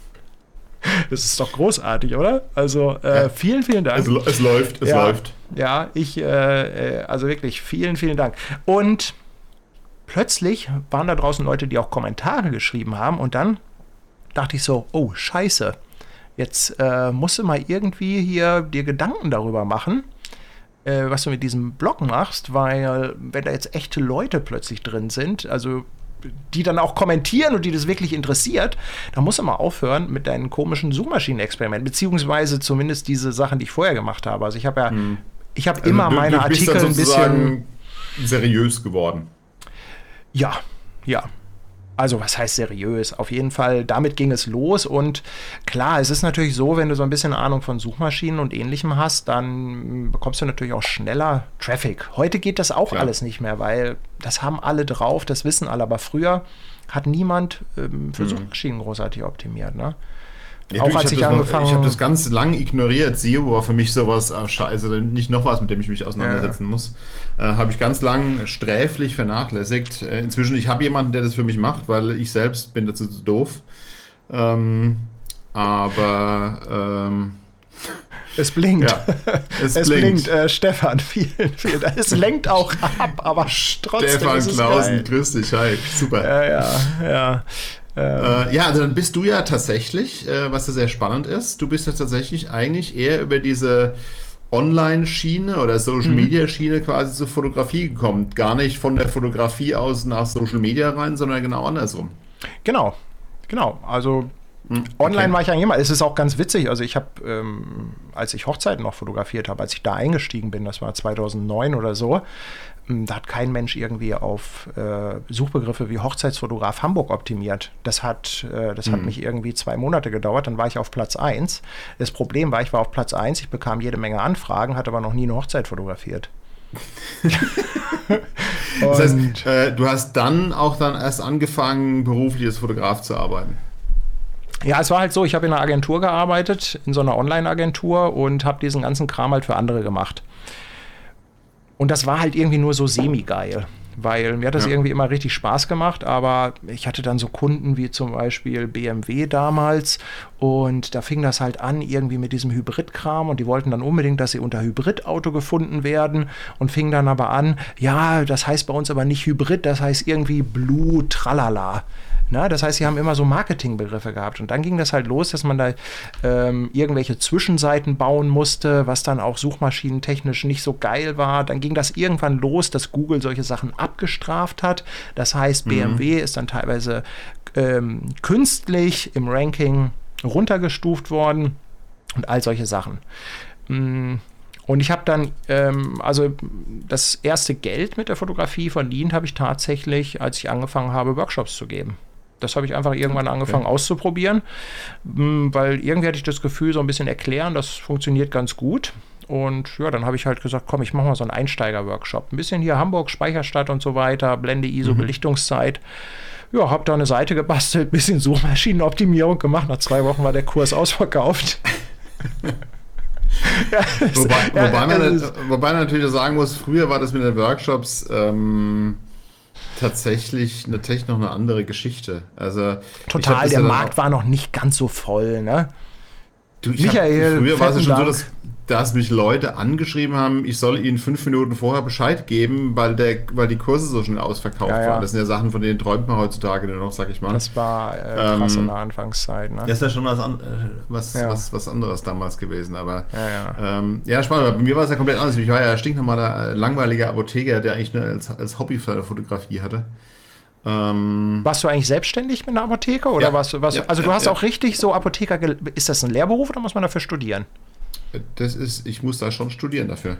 Das ist doch großartig, oder? Also äh, vielen, vielen Dank. Es, es läuft, es ja, läuft. Ja, ich, äh, äh, also wirklich vielen, vielen Dank. Und plötzlich waren da draußen Leute, die auch Kommentare geschrieben haben und dann dachte ich so, oh, scheiße. Jetzt äh, musst du mal irgendwie hier dir Gedanken darüber machen, äh, was du mit diesem Blog machst, weil wenn da jetzt echte Leute plötzlich drin sind, also die dann auch kommentieren und die das wirklich interessiert, dann musst du mal aufhören mit deinen komischen Suchmaschinen-Experimenten, beziehungsweise zumindest diese Sachen, die ich vorher gemacht habe. Also ich habe ja, hm. Ich habe also immer du, meine du Artikel ein bisschen seriös geworden. Ja, ja. Also was heißt seriös? Auf jeden Fall, damit ging es los und klar, es ist natürlich so, wenn du so ein bisschen Ahnung von Suchmaschinen und ähnlichem hast, dann bekommst du natürlich auch schneller Traffic. Heute geht das auch klar. alles nicht mehr, weil das haben alle drauf, das wissen alle, aber früher hat niemand ähm, für mhm. Suchmaschinen großartig optimiert. Ne? Ja, auch als ich, ich angefangen Ich habe das ganz lang ignoriert. SEO war für mich sowas, ach, scheiße, nicht noch was, mit dem ich mich auseinandersetzen ja. muss. Äh, habe ich ganz lang sträflich vernachlässigt. Äh, inzwischen, ich habe jemanden, der das für mich macht, weil ich selbst bin dazu zu doof. Ähm, aber ähm, es blinkt. Ja, es, es blinkt. blinkt. Äh, Stefan, vielen, vielen Dank. Es lenkt auch ab, aber trotzdem Stefan ist es Klausen, grüß dich, hi. Super. Ja, ja, ja. Äh, ja, also dann bist du ja tatsächlich, äh, was ja sehr spannend ist, du bist ja tatsächlich eigentlich eher über diese Online-Schiene oder Social-Media-Schiene mhm. quasi zur Fotografie gekommen. Gar nicht von der Fotografie aus nach Social Media rein, sondern genau andersrum. Genau, genau. Also Hm, Online okay. war ich eigentlich immer. Es ist auch ganz witzig. Also ich habe, ähm, als ich Hochzeiten noch fotografiert habe, als ich da eingestiegen bin, das war 2009 oder so, ähm, da hat kein Mensch irgendwie auf äh, Suchbegriffe wie Hochzeitsfotograf Hamburg optimiert. Das hat, äh, das mhm. hat mich irgendwie zwei Monate gedauert, dann war ich auf Platz 1. Das Problem war, ich war auf Platz 1, ich bekam jede Menge Anfragen, hatte aber noch nie eine Hochzeit fotografiert. das heißt, äh, du hast dann auch dann erst angefangen, beruflich als Fotograf zu arbeiten. Ja, es war halt so, ich habe in einer Agentur gearbeitet, in so einer Online-Agentur und habe diesen ganzen Kram halt für andere gemacht. Und das war halt irgendwie nur so semi-geil weil mir hat das ja. irgendwie immer richtig Spaß gemacht, aber ich hatte dann so Kunden wie zum Beispiel BMW damals und da fing das halt an irgendwie mit diesem Hybrid-Kram und die wollten dann unbedingt, dass sie unter Hybrid-Auto gefunden werden und fing dann aber an, ja, das heißt bei uns aber nicht Hybrid, das heißt irgendwie Blue Tralala. Na, das heißt, sie haben immer so Marketingbegriffe gehabt. Und dann ging das halt los, dass man da ähm, irgendwelche Zwischenseiten bauen musste, was dann auch suchmaschinentechnisch nicht so geil war. Dann ging das irgendwann los, dass Google solche Sachen abgestraft hat. Das heißt, BMW mhm. ist dann teilweise ähm, künstlich im Ranking runtergestuft worden und all solche Sachen. Mm, und ich habe dann, ähm, also das erste Geld mit der Fotografie verdient habe ich tatsächlich, als ich angefangen habe, Workshops zu geben. Das habe ich einfach irgendwann angefangen okay. auszuprobieren, weil irgendwie hatte ich das Gefühl, so ein bisschen erklären, das funktioniert ganz gut. Und ja, dann habe ich halt gesagt, komm, ich mache mal so einen Einsteiger-Workshop. Ein bisschen hier Hamburg, Speicherstadt und so weiter, Blende, ISO, mhm. Belichtungszeit. Ja, habe da eine Seite gebastelt, ein bisschen Suchmaschinenoptimierung gemacht. Nach zwei Wochen war der Kurs ausverkauft. ja, wobei, ja, wobei, man, also wobei, man, natürlich sagen muss, früher war das mit den Workshops ähm, tatsächlich natürlich noch eine andere Geschichte. Also total, der Markt war noch nicht ganz so voll, ne? Du, Michael, hab, früher war es ja schon Dank. so, dass dass mich Leute angeschrieben haben, ich soll ihnen fünf Minuten vorher Bescheid geben, weil, der, weil die Kurse so schnell ausverkauft ja, ja. waren. Das sind ja Sachen, von denen träumt man heutzutage nur noch, sag ich mal. Das war äh, krass ähm, in der Anfangszeit. Ne? Das ist ja schon was, an, äh, was, ja. was, was anderes damals gewesen. Aber ja, ja. Ähm, ja spannend. Bei mir war es ja komplett anders. Ich war ja stinknormaler, äh, langweiliger Apotheker, der eigentlich nur als, als Hobby für Fotografie hatte. Ähm, warst du eigentlich selbstständig mit einer Apotheke oder ja, warst warst ja, also du hast ja, auch richtig so Apotheker, ist das ein Lehrberuf oder muss man dafür studieren? Das ist, ich muss da schon studieren dafür.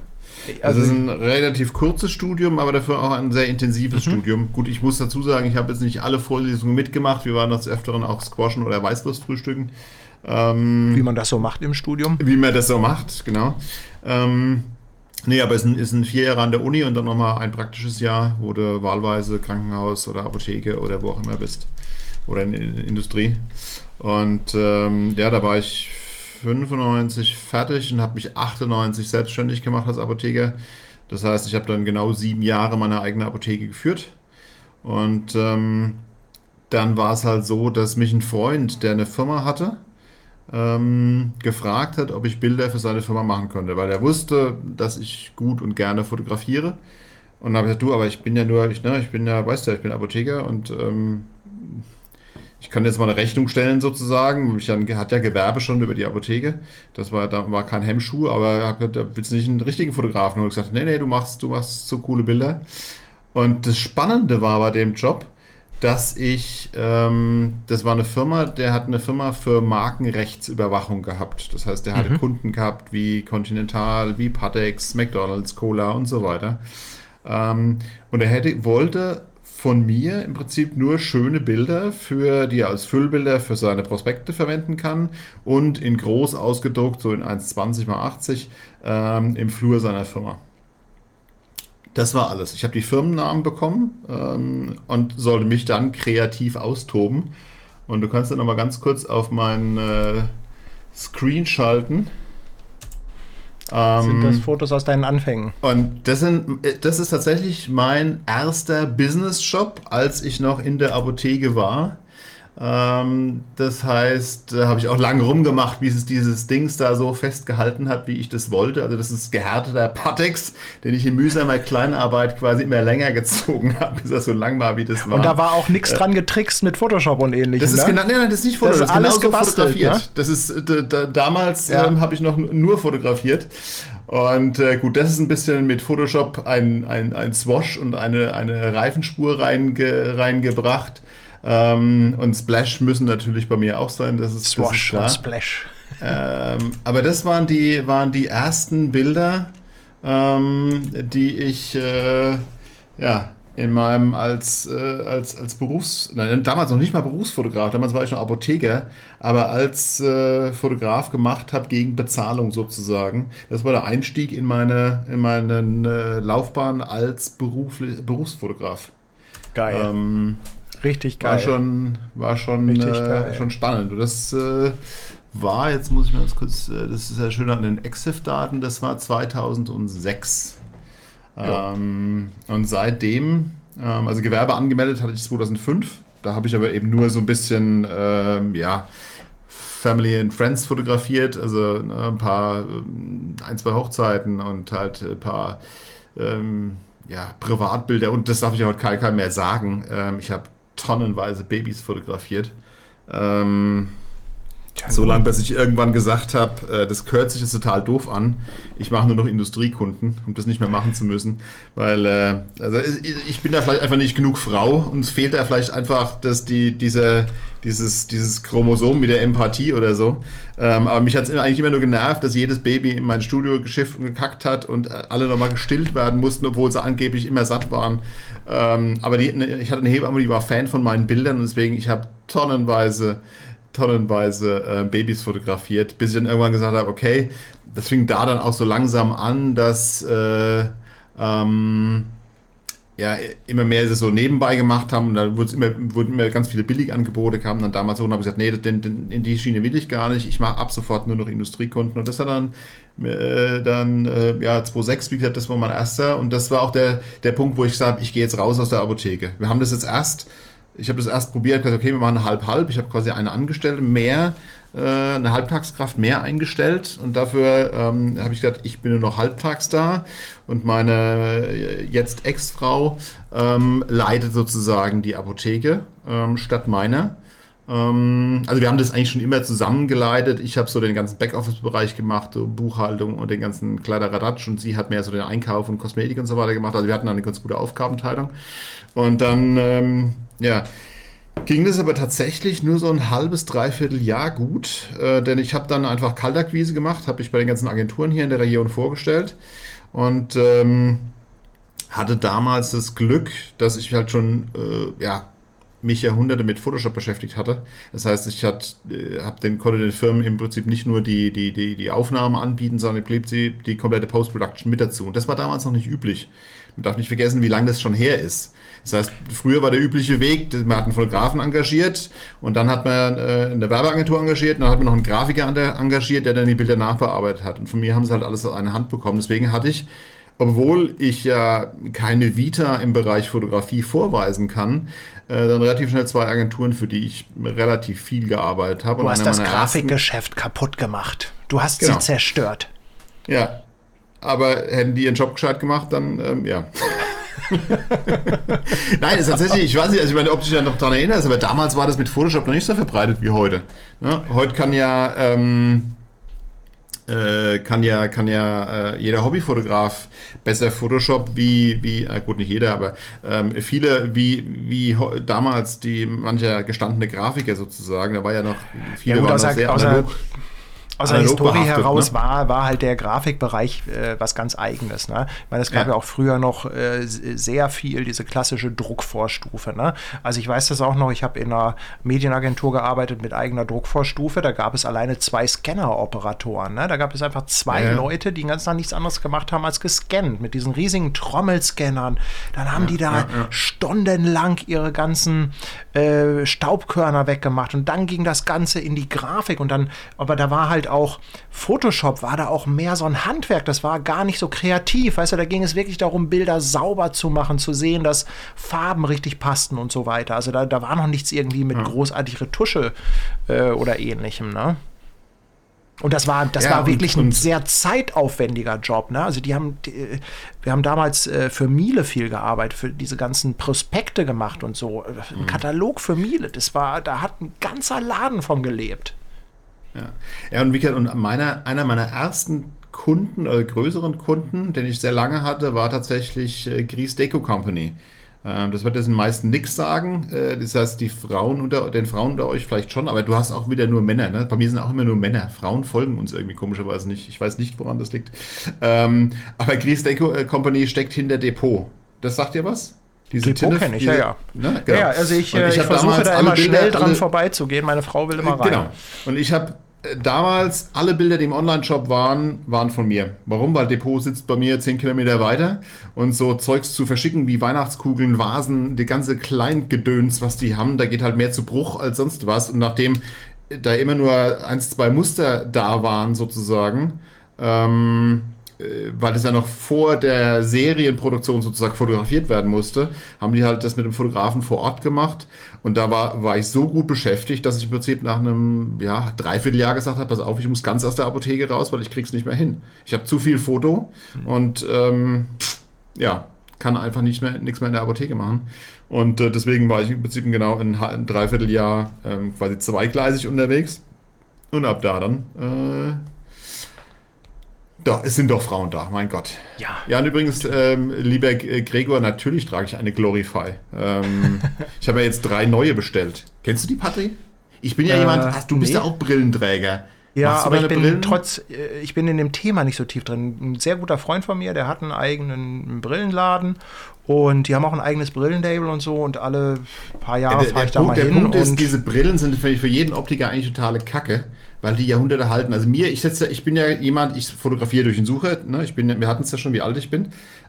Also, also es ist ein relativ kurzes Studium, aber dafür auch ein sehr intensives mhm. Studium. Gut, ich muss dazu sagen, ich habe jetzt nicht alle Vorlesungen mitgemacht. Wir waren des Öfteren auch Squashen oder Weißwurstfrühstücken. Ähm, wie man das so macht im Studium? Wie man das so macht, genau. Ähm, nee, aber es ist ein, ist ein vier Jahre an der Uni und dann nochmal ein praktisches Jahr, wo du wahlweise Krankenhaus oder Apotheke oder wo auch immer bist. Oder in, in Industrie. Und ähm, ja, da war ich 95 fertig und habe mich 98 selbstständig gemacht als Apotheker. Das heißt, ich habe dann genau sieben Jahre meine eigene Apotheke geführt. Und ähm, dann war es halt so, dass mich ein Freund, der eine Firma hatte, ähm, gefragt hat, ob ich Bilder für seine Firma machen könnte, weil er wusste, dass ich gut und gerne fotografiere. Und dann habe ich gesagt, du, aber ich bin ja nur, ich, ne, ich bin ja, weißt du, ich bin Apotheker und ähm, ich kann jetzt mal eine Rechnung stellen sozusagen. Ich hat ja Gewerbe schon über die Apotheke. Das war, da war kein Hemmschuh, aber da willst du nicht einen richtigen Fotografen. Und ich gesagt, nee, nee, du machst, du machst so coole Bilder. Und das Spannende war bei dem Job, dass ich, ähm, das war eine Firma, der hat eine Firma für Markenrechtsüberwachung gehabt. Das heißt, der hatte mhm. Kunden gehabt wie Continental, wie Patex, McDonalds, Cola und so weiter. Ähm, und er hätte, wollte von mir im Prinzip nur schöne Bilder, für, die er als Füllbilder für seine Prospekte verwenden kann und in groß ausgedruckt, so in 1,20 x 80 ähm, im Flur seiner Firma. Das war alles. Ich habe die Firmennamen bekommen ähm, und sollte mich dann kreativ austoben. Und du kannst dann noch mal ganz kurz auf meinen äh, Screen schalten. Ähm, sind das Fotos aus deinen Anfängen? Und das, sind, das ist tatsächlich mein erster Business-Shop, als ich noch in der Apotheke war. Ähm, das heißt, da habe ich auch lange rumgemacht, wie es dieses Dings da so festgehalten hat, wie ich das wollte. Also das ist gehärteter Patex, den ich in mühsamer Kleinarbeit quasi immer länger gezogen habe, bis er so lang war, wie das war. Und da war auch nichts äh, dran getrickst mit Photoshop und ähnlichem. Das ist ne? genau, nein, nein, das ist nicht Photoshop, das ist, alles fotografiert. Ne? Das ist, da, damals ja. ähm, habe ich noch nur fotografiert. Und äh, gut, das ist ein bisschen mit Photoshop ein, ein, ein Swash und eine, eine Reifenspur reinge, reingebracht. Ähm, und Splash müssen natürlich bei mir auch sein. Das ist, Swash das ist und Splash. Ähm, aber das waren die, waren die ersten Bilder, ähm, die ich äh, ja, in meinem als, äh, als, als Berufs-, nein, damals noch nicht mal Berufsfotograf, damals war ich noch Apotheker, aber als äh, Fotograf gemacht habe gegen Bezahlung sozusagen. Das war der Einstieg in meine, in meine äh, Laufbahn als Beruf, Berufsfotograf. Geil. Ähm, Richtig geil. War schon, war schon, äh, schon spannend. Und das äh, war, jetzt muss ich mal ganz kurz, äh, das ist ja schön an den EXIF-Daten, das war 2006. Ja. Ähm, und seitdem, ähm, also Gewerbe angemeldet hatte ich 2005. Da habe ich aber eben nur so ein bisschen, ähm, ja, Family and Friends fotografiert, also ne, ein paar, ähm, ein, zwei Hochzeiten und halt ein paar ähm, ja, Privatbilder und das darf ich heute keinem mehr sagen. Ähm, ich habe tonnenweise Babys fotografiert. Ähm, so lange, bis ich irgendwann gesagt habe, äh, das hört sich jetzt total doof an. Ich mache nur noch Industriekunden, um das nicht mehr machen zu müssen. Weil äh, also ich bin da vielleicht einfach nicht genug Frau und es fehlt da vielleicht einfach dass die, diese, dieses, dieses Chromosom mit der Empathie oder so. Ähm, aber mich hat es eigentlich immer nur genervt, dass jedes Baby in mein Studio geschifft und gekackt hat und alle nochmal gestillt werden mussten, obwohl sie angeblich immer satt waren. Ähm, aber die, ne, ich hatte eine Hebamme, die war Fan von meinen Bildern und deswegen, ich habe tonnenweise tonnenweise äh, Babys fotografiert, bis ich dann irgendwann gesagt habe, okay, das fing da dann auch so langsam an, dass äh, ähm, ja, immer mehr so nebenbei gemacht haben und dann immer, wurden immer ganz viele Billigangebote, kamen dann damals und habe gesagt, nee, den, den, in die Schiene will ich gar nicht, ich mache ab sofort nur noch Industriekunden. Und das hat dann äh, dann, äh, ja, 2006, wie gesagt, das war mein erster. Und das war auch der, der Punkt, wo ich habe, ich gehe jetzt raus aus der Apotheke. Wir haben das jetzt erst ich habe das erst probiert, gesagt, okay, wir machen halb-halb. Ich habe quasi eine Angestellte mehr, äh, eine Halbtagskraft mehr eingestellt und dafür ähm, habe ich gesagt, ich bin nur noch halbtags da und meine äh, jetzt Ex-Frau ähm, leitet sozusagen die Apotheke ähm, statt meiner. Ähm, also wir haben das eigentlich schon immer zusammengeleitet. Ich habe so den ganzen Backoffice-Bereich gemacht, so Buchhaltung und den ganzen Kleideradatsch und sie hat mehr so den Einkauf und Kosmetik und so weiter gemacht. Also wir hatten eine ganz gute Aufgabenteilung. Und dann ähm, ja, ging das aber tatsächlich nur so ein halbes, dreiviertel Jahr gut, äh, denn ich habe dann einfach Kaltakquise gemacht, habe mich bei den ganzen Agenturen hier in der Region vorgestellt und ähm, hatte damals das Glück, dass ich halt schon, äh, ja, mich Jahrhunderte mit Photoshop beschäftigt hatte. Das heißt, ich hat, äh, den, konnte den Firmen im Prinzip nicht nur die, die, die, die Aufnahmen anbieten, sondern blieb sie die komplette Post-Production mit dazu. Und das war damals noch nicht üblich. Man darf nicht vergessen, wie lange das schon her ist. Das heißt, früher war der übliche Weg, man hat einen Fotografen engagiert und dann hat man äh, eine Werbeagentur engagiert und dann hat man noch einen Grafiker engagiert, der dann die Bilder nachbearbeitet hat. Und von mir haben sie halt alles aus einer Hand bekommen. Deswegen hatte ich, obwohl ich ja keine Vita im Bereich Fotografie vorweisen kann, äh, dann relativ schnell zwei Agenturen, für die ich relativ viel gearbeitet habe. Du hast das Grafikgeschäft kaputt gemacht. Du hast genau. sie zerstört. Ja, aber hätten die ihren Job gescheit gemacht, dann ähm, ja. Nein, ist tatsächlich, ich weiß nicht, also ich meine, ob du dich ja noch daran erinnerst, aber damals war das mit Photoshop noch nicht so verbreitet wie heute. Ne? Heute kann ja, ähm, äh, kann ja, kann ja äh, jeder Hobbyfotograf besser Photoshop wie, wie äh, gut, nicht jeder, aber ähm, viele wie, wie damals die mancher gestandene Grafiker sozusagen. Da war ja noch viele ja, gut, außer, sehr außer, aus der Historie heraus ne? war, war halt der Grafikbereich äh, was ganz Eigenes. Ne? Ich meine, es gab ja. ja auch früher noch äh, sehr viel diese klassische Druckvorstufe. Ne? Also ich weiß das auch noch, ich habe in einer Medienagentur gearbeitet mit eigener Druckvorstufe. Da gab es alleine zwei Scanner-Operatoren. Ne? Da gab es einfach zwei ja. Leute, die den ganzen Tag nichts anderes gemacht haben als gescannt mit diesen riesigen Trommelscannern. Dann haben ja, die da stundenlang ihre ganzen äh, Staubkörner weggemacht und dann ging das Ganze in die Grafik und dann, aber da war halt auch Photoshop war da auch mehr so ein Handwerk. Das war gar nicht so kreativ. Weißt du, da ging es wirklich darum, Bilder sauber zu machen, zu sehen, dass Farben richtig passten und so weiter. Also da, da war noch nichts irgendwie mit ja. großartig Retusche äh, oder ähnlichem, ne? Und das war, das ja, war wirklich und, ein sehr zeitaufwendiger Job. Ne? Also die haben, die, wir haben damals äh, für Miele viel gearbeitet, für diese ganzen Prospekte gemacht und so. Ein mhm. Katalog für Miele. Das war, da hat ein ganzer Laden von gelebt. Ja, ja und, wie gesagt, und meiner, einer meiner ersten Kunden oder größeren Kunden, den ich sehr lange hatte, war tatsächlich äh, Gries Deco Company. Ähm, das wird jetzt den meisten nichts sagen. Äh, das heißt, die Frauen unter den Frauen unter euch vielleicht schon, aber du hast auch wieder nur Männer. Ne? Bei mir sind auch immer nur Männer. Frauen folgen uns irgendwie komischerweise nicht. Ich weiß nicht, woran das liegt. Ähm, aber Gries Deco äh, Company steckt hinter Depot. Das sagt dir was? Diese Depot kenne ich, ja, ja. Ne, genau. ja, also ich, ich, ich versuche da immer Bilder, schnell dran alle, vorbeizugehen. Meine Frau will immer rein. Genau. Und ich habe damals alle Bilder, die im Online-Shop waren, waren von mir. Warum? Weil Depot sitzt bei mir 10 Kilometer weiter und so Zeugs zu verschicken wie Weihnachtskugeln, Vasen, die ganze Kleingedöns, was die haben, da geht halt mehr zu Bruch als sonst was. Und nachdem da immer nur eins, zwei Muster da waren sozusagen, ähm, äh, weil es ja noch vor der Serienproduktion sozusagen fotografiert werden musste, haben die halt das mit dem Fotografen vor Ort gemacht. Und da war, war ich so gut beschäftigt, dass ich im Prinzip nach einem ja, Dreivierteljahr gesagt habe, pass auf, ich muss ganz aus der Apotheke raus, weil ich krieg's nicht mehr hin. Ich habe zu viel Foto mhm. und ähm, ja, kann einfach nicht mehr nichts mehr in der Apotheke machen. Und äh, deswegen war ich im Prinzip genau ein, ein Dreivierteljahr ähm, quasi zweigleisig unterwegs. Und ab da dann äh, doch, es sind doch Frauen da, mein Gott. Ja. Ja, und übrigens, ähm, lieber Gregor, natürlich trage ich eine Glorify. Ähm, ich habe ja jetzt drei neue bestellt. Kennst du die, Patri? Ich bin ja äh, jemand, ach, du nee. bist ja auch Brillenträger. Ja, aber ich bin Brillen? trotz, äh, ich bin in dem Thema nicht so tief drin. Ein sehr guter Freund von mir, der hat einen eigenen Brillenladen und die haben auch ein eigenes Brillenlabel und so und alle paar Jahre fahre ich da Punkt, mal der hin. Der Punkt ist, diese Brillen sind für jeden Optiker eigentlich totale Kacke weil die Jahrhunderte halten. Also mir, ich setze, ich bin ja jemand, ich fotografiere durch den Sucher, ne? ich bin, wir hatten es ja schon, wie alt ich bin.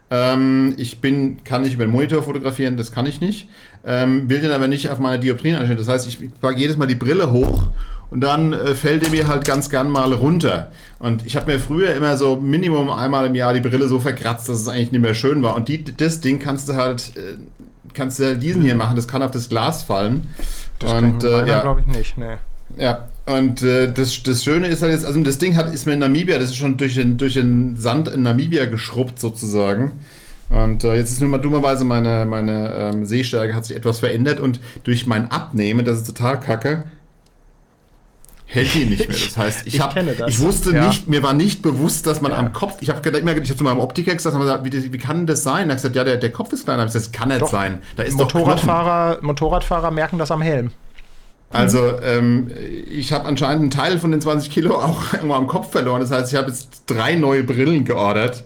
Ähm, ich bin, kann nicht über den Monitor fotografieren, das kann ich nicht. Ähm, will den aber nicht auf meine Dioptrien einstellen. Das heißt, ich packe jedes Mal die Brille hoch und dann äh, fällt er mir halt ganz gern mal runter. Und ich habe mir früher immer so Minimum einmal im Jahr die Brille so verkratzt, dass es eigentlich nicht mehr schön war. Und die, das Ding kannst du halt, äh, kannst du diesen hier machen, das kann auf das Glas fallen. Das und, äh, ja, glaube ich nicht, nee. Ja, und äh, das, das Schöne ist halt jetzt, also das Ding hat, ist mir in Namibia, das ist schon durch den, durch den Sand in Namibia geschrubbt sozusagen. Und äh, jetzt ist nur mal dummerweise meine, meine ähm, Sehstärke hat sich etwas verändert und durch mein Abnehmen, das ist total kacke, hält die nicht mehr. Das heißt, ich, hab, ich, ich wusste ja. nicht, mir war nicht bewusst, dass man ja. am Kopf, ich habe immer, ich habe zu meinem Optiker gesagt, wie, wie kann das sein? Er hat gesagt, ja, der, der Kopf ist kleiner. Das kann nicht sein. Da ist Motorradfahrer, Motorradfahrer merken das am Helm. Also ähm, ich habe anscheinend einen Teil von den 20 Kilo auch irgendwo am Kopf verloren. Das heißt, ich habe jetzt drei neue Brillen geordert.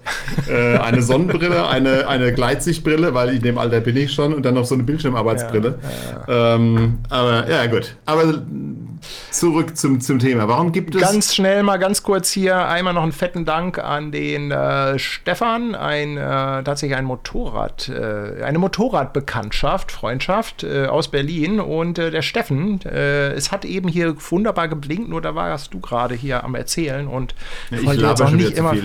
äh, eine Sonnenbrille, eine, eine Gleitsichtbrille, weil in dem Alter bin ich schon, und dann noch so eine Bildschirmarbeitsbrille. Ja, ja. Ähm, aber ja, gut. Aber zurück zum, zum Thema. Warum gibt es. Ganz schnell mal ganz kurz hier einmal noch einen fetten Dank an den äh, Stefan, ein, äh, tatsächlich ein Motorrad, äh, eine Motorradbekanntschaft, Freundschaft äh, aus Berlin. Und äh, der Steffen, äh, es hat eben hier wunderbar geblinkt, nur da warst du gerade hier am Erzählen und ja, ich wollte jetzt auch nicht immer. Ja,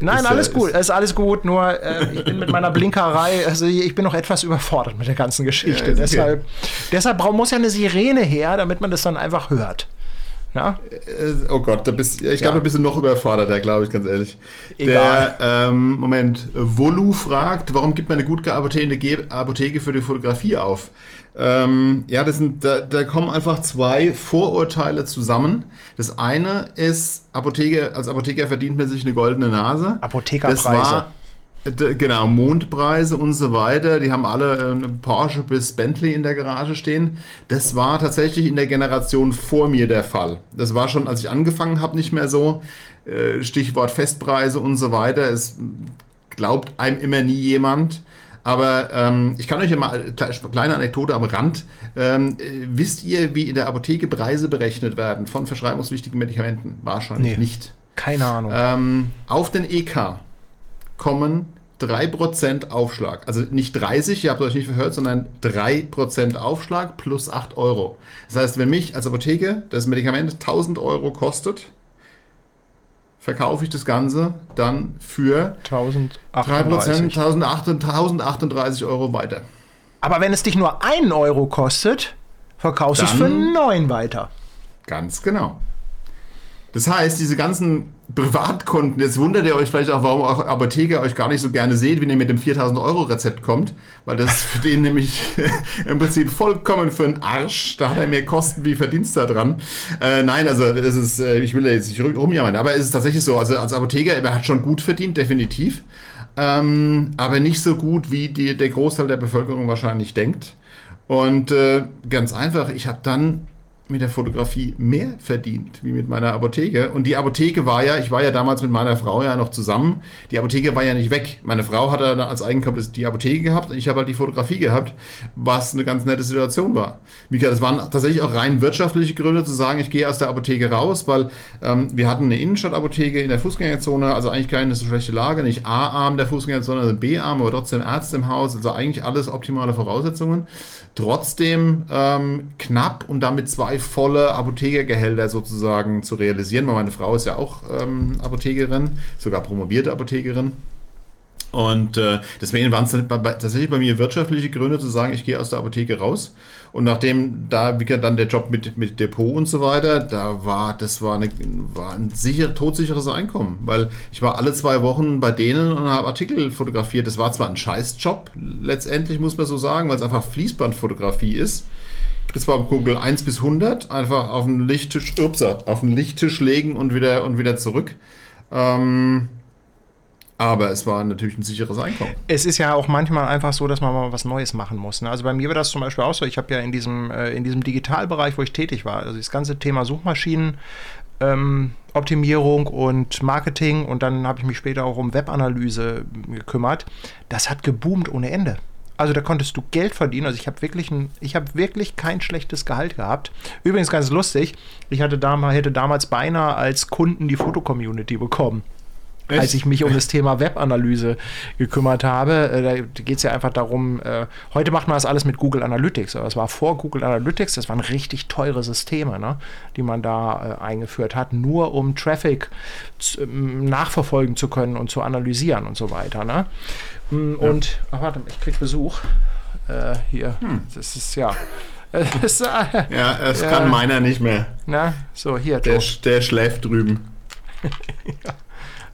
Nein, alles ja, gut, ist, ist alles gut, nur ich bin mit meiner Blinkerei, also ich bin noch etwas überfordert mit der ganzen Geschichte. Okay. Deshalb, deshalb muss ja eine Sirene her, damit man das dann einfach hört. Ja? Äh, oh Gott, da bist, ich glaube, ja. da bist du noch überfordert, glaube ich, ganz ehrlich. Egal. Der, ähm, Moment, Volu fragt, warum gibt man eine gut gearbeitete Apotheke für die Fotografie auf? Ähm, ja, das sind, da, da kommen einfach zwei Vorurteile zusammen. Das eine ist, Apotheker, als Apotheker verdient man sich eine goldene Nase. Apothekerpreise. Das war, Genau, Mondpreise und so weiter. Die haben alle äh, Porsche bis Bentley in der Garage stehen. Das war tatsächlich in der Generation vor mir der Fall. Das war schon, als ich angefangen habe, nicht mehr so. Äh, Stichwort Festpreise und so weiter. Es glaubt einem immer nie jemand. Aber ähm, ich kann euch ja mal eine kleine Anekdote am Rand. Ähm, äh, wisst ihr, wie in der Apotheke Preise berechnet werden von verschreibungswichtigen Medikamenten? Wahrscheinlich nee, nicht. Keine Ahnung. Ähm, auf den EK kommen 3% Aufschlag. Also nicht 30, ihr habt euch nicht verhört, sondern 3% Aufschlag plus 8 Euro. Das heißt, wenn mich als Apotheke das Medikament 1000 Euro kostet, verkaufe ich das Ganze dann für 1038. 1038 Euro weiter. Aber wenn es dich nur 1 Euro kostet, verkaufst du es für 9 weiter. Ganz genau. Das heißt, diese ganzen Privatkunden, jetzt wundert ihr euch vielleicht auch, warum auch Apotheker euch gar nicht so gerne seht, wenn ihr mit dem 4000 Euro Rezept kommt, weil das für den nämlich im Prinzip vollkommen für einen Arsch, da hat er mehr Kosten wie Verdienst da dran. Äh, nein, also das ist, äh, ich will da jetzt nicht rumjammern, aber es ist tatsächlich so, also als Apotheker, er hat schon gut verdient, definitiv. ähm, aber nicht so gut, wie die, der Großteil der Bevölkerung wahrscheinlich denkt. Und äh, ganz einfach, ich habe dann mit der Fotografie mehr verdient wie mit meiner Apotheke. Und die Apotheke war ja, ich war ja damals mit meiner Frau ja noch zusammen, die Apotheke war ja nicht weg. Meine Frau hatte als Eigenkapital die Apotheke gehabt und ich habe halt die Fotografie gehabt, was eine ganz nette Situation war. Gesagt, es waren tatsächlich auch rein wirtschaftliche Gründe zu sagen, ich gehe aus der Apotheke raus, weil ähm, wir hatten eine Innenstadtapotheke in der Fußgängerzone, also eigentlich keine so schlechte Lage, nicht A-Arm der Fußgängerzone, sondern B-Arm, aber trotzdem Ärzte im Haus, also eigentlich alles optimale Voraussetzungen. Trotzdem ähm, knapp und damit zwei volle Apothekergehälter sozusagen zu realisieren, weil meine Frau ist ja auch ähm, Apothekerin, sogar promovierte Apothekerin. Und äh, deswegen waren es tatsächlich bei mir wirtschaftliche Gründe zu sagen, ich gehe aus der Apotheke raus. Und nachdem da wie dann der Job mit, mit Depot und so weiter, da war, das war, eine, war ein sicher, todsicheres Einkommen. Weil ich war alle zwei Wochen bei denen und habe Artikel fotografiert. Das war zwar ein Scheißjob, letztendlich muss man so sagen, weil es einfach Fließbandfotografie ist. Das war Google 1 bis 100, einfach auf den Lichttisch, ups, auf den Lichttisch legen und wieder, und wieder zurück. Ähm, aber es war natürlich ein sicheres Einkommen. Es ist ja auch manchmal einfach so, dass man mal was Neues machen muss. Ne? Also bei mir war das zum Beispiel auch so. Ich habe ja in diesem, äh, in diesem Digitalbereich, wo ich tätig war, also das ganze Thema Suchmaschinen, ähm, Optimierung und Marketing und dann habe ich mich später auch um Webanalyse gekümmert. Das hat geboomt ohne Ende. Also da konntest du Geld verdienen. Also ich habe wirklich, ein, ich habe wirklich kein schlechtes Gehalt gehabt. Übrigens ganz lustig. Ich hatte damals, hätte damals beinahe als Kunden die Fotocommunity bekommen. Echt? als ich mich um das Thema Webanalyse gekümmert habe. Äh, da geht es ja einfach darum, äh, heute macht man das alles mit Google Analytics, aber es war vor Google Analytics, das waren richtig teure Systeme, ne, die man da äh, eingeführt hat, nur um Traffic ähm, nachverfolgen zu können und zu analysieren und so weiter. Ne? Mm, und, ja. ach warte, ich krieg Besuch. Äh, hier, hm. das ist ja. Das, äh, ja, es kann meiner nicht mehr. Na, so, hier. Der, der schläft drüben. ja.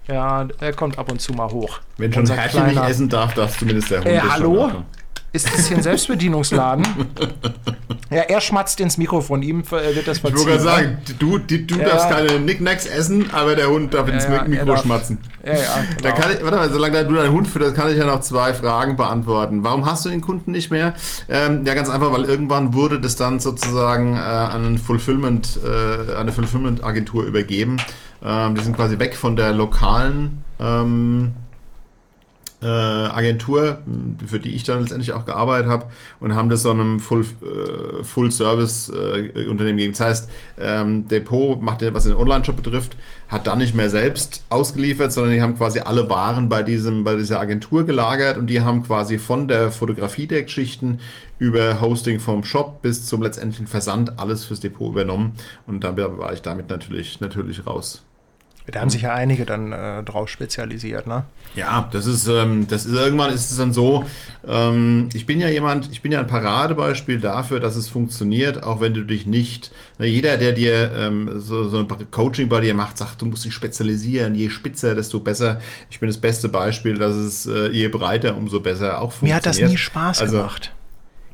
Ja, er kommt ab und zu mal hoch. Wenn schon Herrchen nicht essen darf, darf zumindest der Hund. Äh, hallo? Ist das hier ein Selbstbedienungsladen? ja, er schmatzt ins Mikrofon, ihm wird das verziehen. Ich gerade sagen, du, die, du ja. darfst keine Nicknacks essen, aber der Hund darf ins ja, Mikro schmatzen. Ja, ja, genau. Kann ich, warte mal, solange du deinen Hund fütterst, kann ich ja noch zwei Fragen beantworten. Warum hast du den Kunden nicht mehr? Ähm, ja, ganz einfach, weil irgendwann wurde das dann sozusagen äh, an Fulfillment, äh, eine Fulfillment-Agentur übergeben. Ähm, die sind quasi weg von der lokalen ähm, äh, Agentur, für die ich dann letztendlich auch gearbeitet habe, und haben das so einem Full, äh, Full äh, Unternehmen gegeben. Das heißt, ähm, Depot macht was den Online-Shop betrifft, hat dann nicht mehr selbst ausgeliefert, sondern die haben quasi alle Waren bei diesem, bei dieser Agentur gelagert und die haben quasi von der Fotografie der Geschichten über Hosting vom Shop bis zum letztendlichen Versand alles fürs Depot übernommen und dann war ich damit natürlich, natürlich raus. Da haben sich ja einige dann äh, drauf spezialisiert, ne? Ja, das ist, ähm, das ist irgendwann ist es dann so. Ähm, ich bin ja jemand, ich bin ja ein Paradebeispiel dafür, dass es funktioniert, auch wenn du dich nicht. Na, jeder, der dir ähm, so, so ein Coaching bei dir macht, sagt, du musst dich spezialisieren. Je spitzer, desto besser. Ich bin das beste Beispiel, dass es äh, je breiter, umso besser auch funktioniert. Mir hat das nie Spaß also, gemacht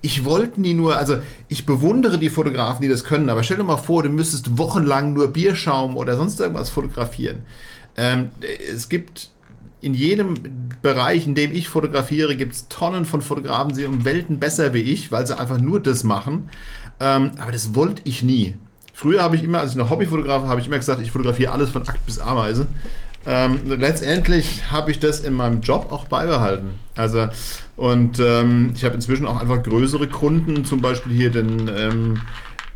ich wollte nie nur, also ich bewundere die Fotografen, die das können, aber stell dir mal vor, du müsstest wochenlang nur Bierschaum oder sonst irgendwas fotografieren. Ähm, es gibt in jedem Bereich, in dem ich fotografiere, gibt es Tonnen von Fotografen, die um Welten besser wie ich, weil sie einfach nur das machen. Ähm, aber das wollte ich nie. Früher habe ich immer, als ich noch Hobbyfotograf habe ich immer gesagt, ich fotografiere alles von Akt bis Ameise. Ähm, letztendlich habe ich das in meinem Job auch beibehalten. Also, und ähm, ich habe inzwischen auch einfach größere Kunden, zum Beispiel hier den, ähm,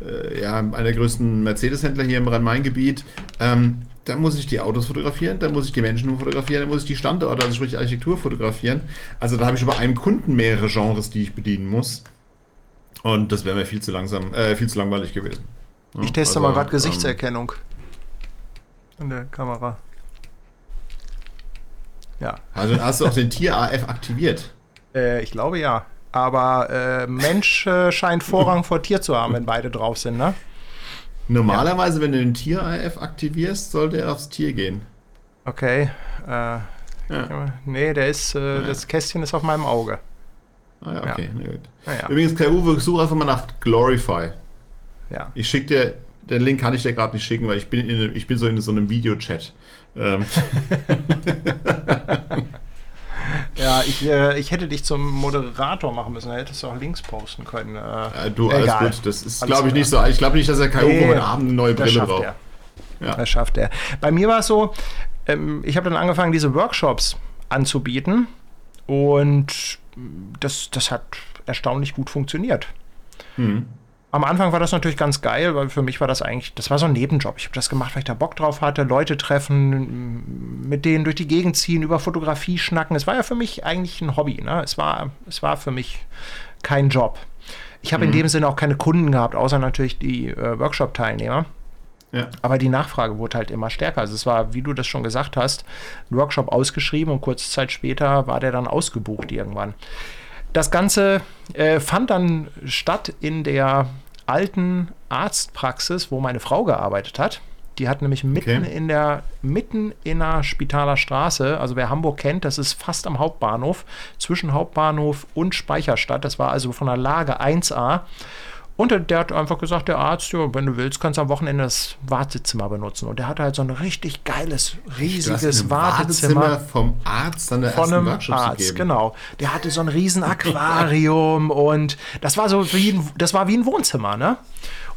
äh, ja, einer der größten Mercedes-Händler hier im Rhein-Main-Gebiet. Ähm, da muss ich die Autos fotografieren, da muss ich die Menschen fotografieren, da muss ich die Standorte, also sprich Architektur fotografieren. Also da habe ich über einem Kunden mehrere Genres, die ich bedienen muss. Und das wäre mir viel zu langsam, äh, viel zu langweilig gewesen. Ja, ich teste also, mal gerade Gesichtserkennung in der Kamera. Ja. Also hast du auch den Tier AF aktiviert? Äh, ich glaube ja. Aber äh, Mensch äh, scheint Vorrang vor Tier zu haben, wenn beide drauf sind, ne? Normalerweise, ja. wenn du den Tier AF aktivierst, sollte er aufs Tier gehen. Okay. Äh, ja. Nee, der ist, äh, ja. das Kästchen ist auf meinem Auge. Ah ja, okay. Ja. Ja. Übrigens, Kai Uwe, such einfach mal nach Glorify. Ja. Ich schicke dir, den Link kann ich dir gerade nicht schicken, weil ich bin, in, ich bin so in so einem Videochat. Ähm. Ja, ich, äh, ich hätte dich zum Moderator machen müssen. Da hättest du auch Links posten können. Äh, äh, du, alles egal. gut. Das ist, glaube ich, nicht so. Ich glaube nicht, dass er Kai nee, heute Abend eine neue Brille braucht. Er. Ja. Das schafft er. Bei mir war es so, ähm, ich habe dann angefangen, diese Workshops anzubieten. Und das, das hat erstaunlich gut funktioniert. Mhm. Am Anfang war das natürlich ganz geil, weil für mich war das eigentlich, das war so ein Nebenjob. Ich habe das gemacht, weil ich da Bock drauf hatte, Leute treffen, mit denen durch die Gegend ziehen, über Fotografie schnacken. Es war ja für mich eigentlich ein Hobby. Ne? Es, war, es war für mich kein Job. Ich habe mhm. in dem Sinne auch keine Kunden gehabt, außer natürlich die äh, Workshop-Teilnehmer. Ja. Aber die Nachfrage wurde halt immer stärker. Also es war, wie du das schon gesagt hast, ein Workshop ausgeschrieben und kurze Zeit später war der dann ausgebucht irgendwann. Das Ganze äh, fand dann statt in der alten Arztpraxis, wo meine Frau gearbeitet hat. Die hat nämlich mitten okay. in der mitten in der Spitaler Straße, also wer Hamburg kennt, das ist fast am Hauptbahnhof, zwischen Hauptbahnhof und Speicherstadt. Das war also von der Lage 1A. Und der hat einfach gesagt, der Arzt, ja, wenn du willst, kannst du am Wochenende das Wartezimmer benutzen. Und der hatte halt so ein richtig geiles, riesiges Wartezimmer. Wartezimmer vom Arzt an der von einem Workshop Arzt, genau. Der hatte so ein riesen Aquarium und das war so wie ein, das war wie ein Wohnzimmer, ne?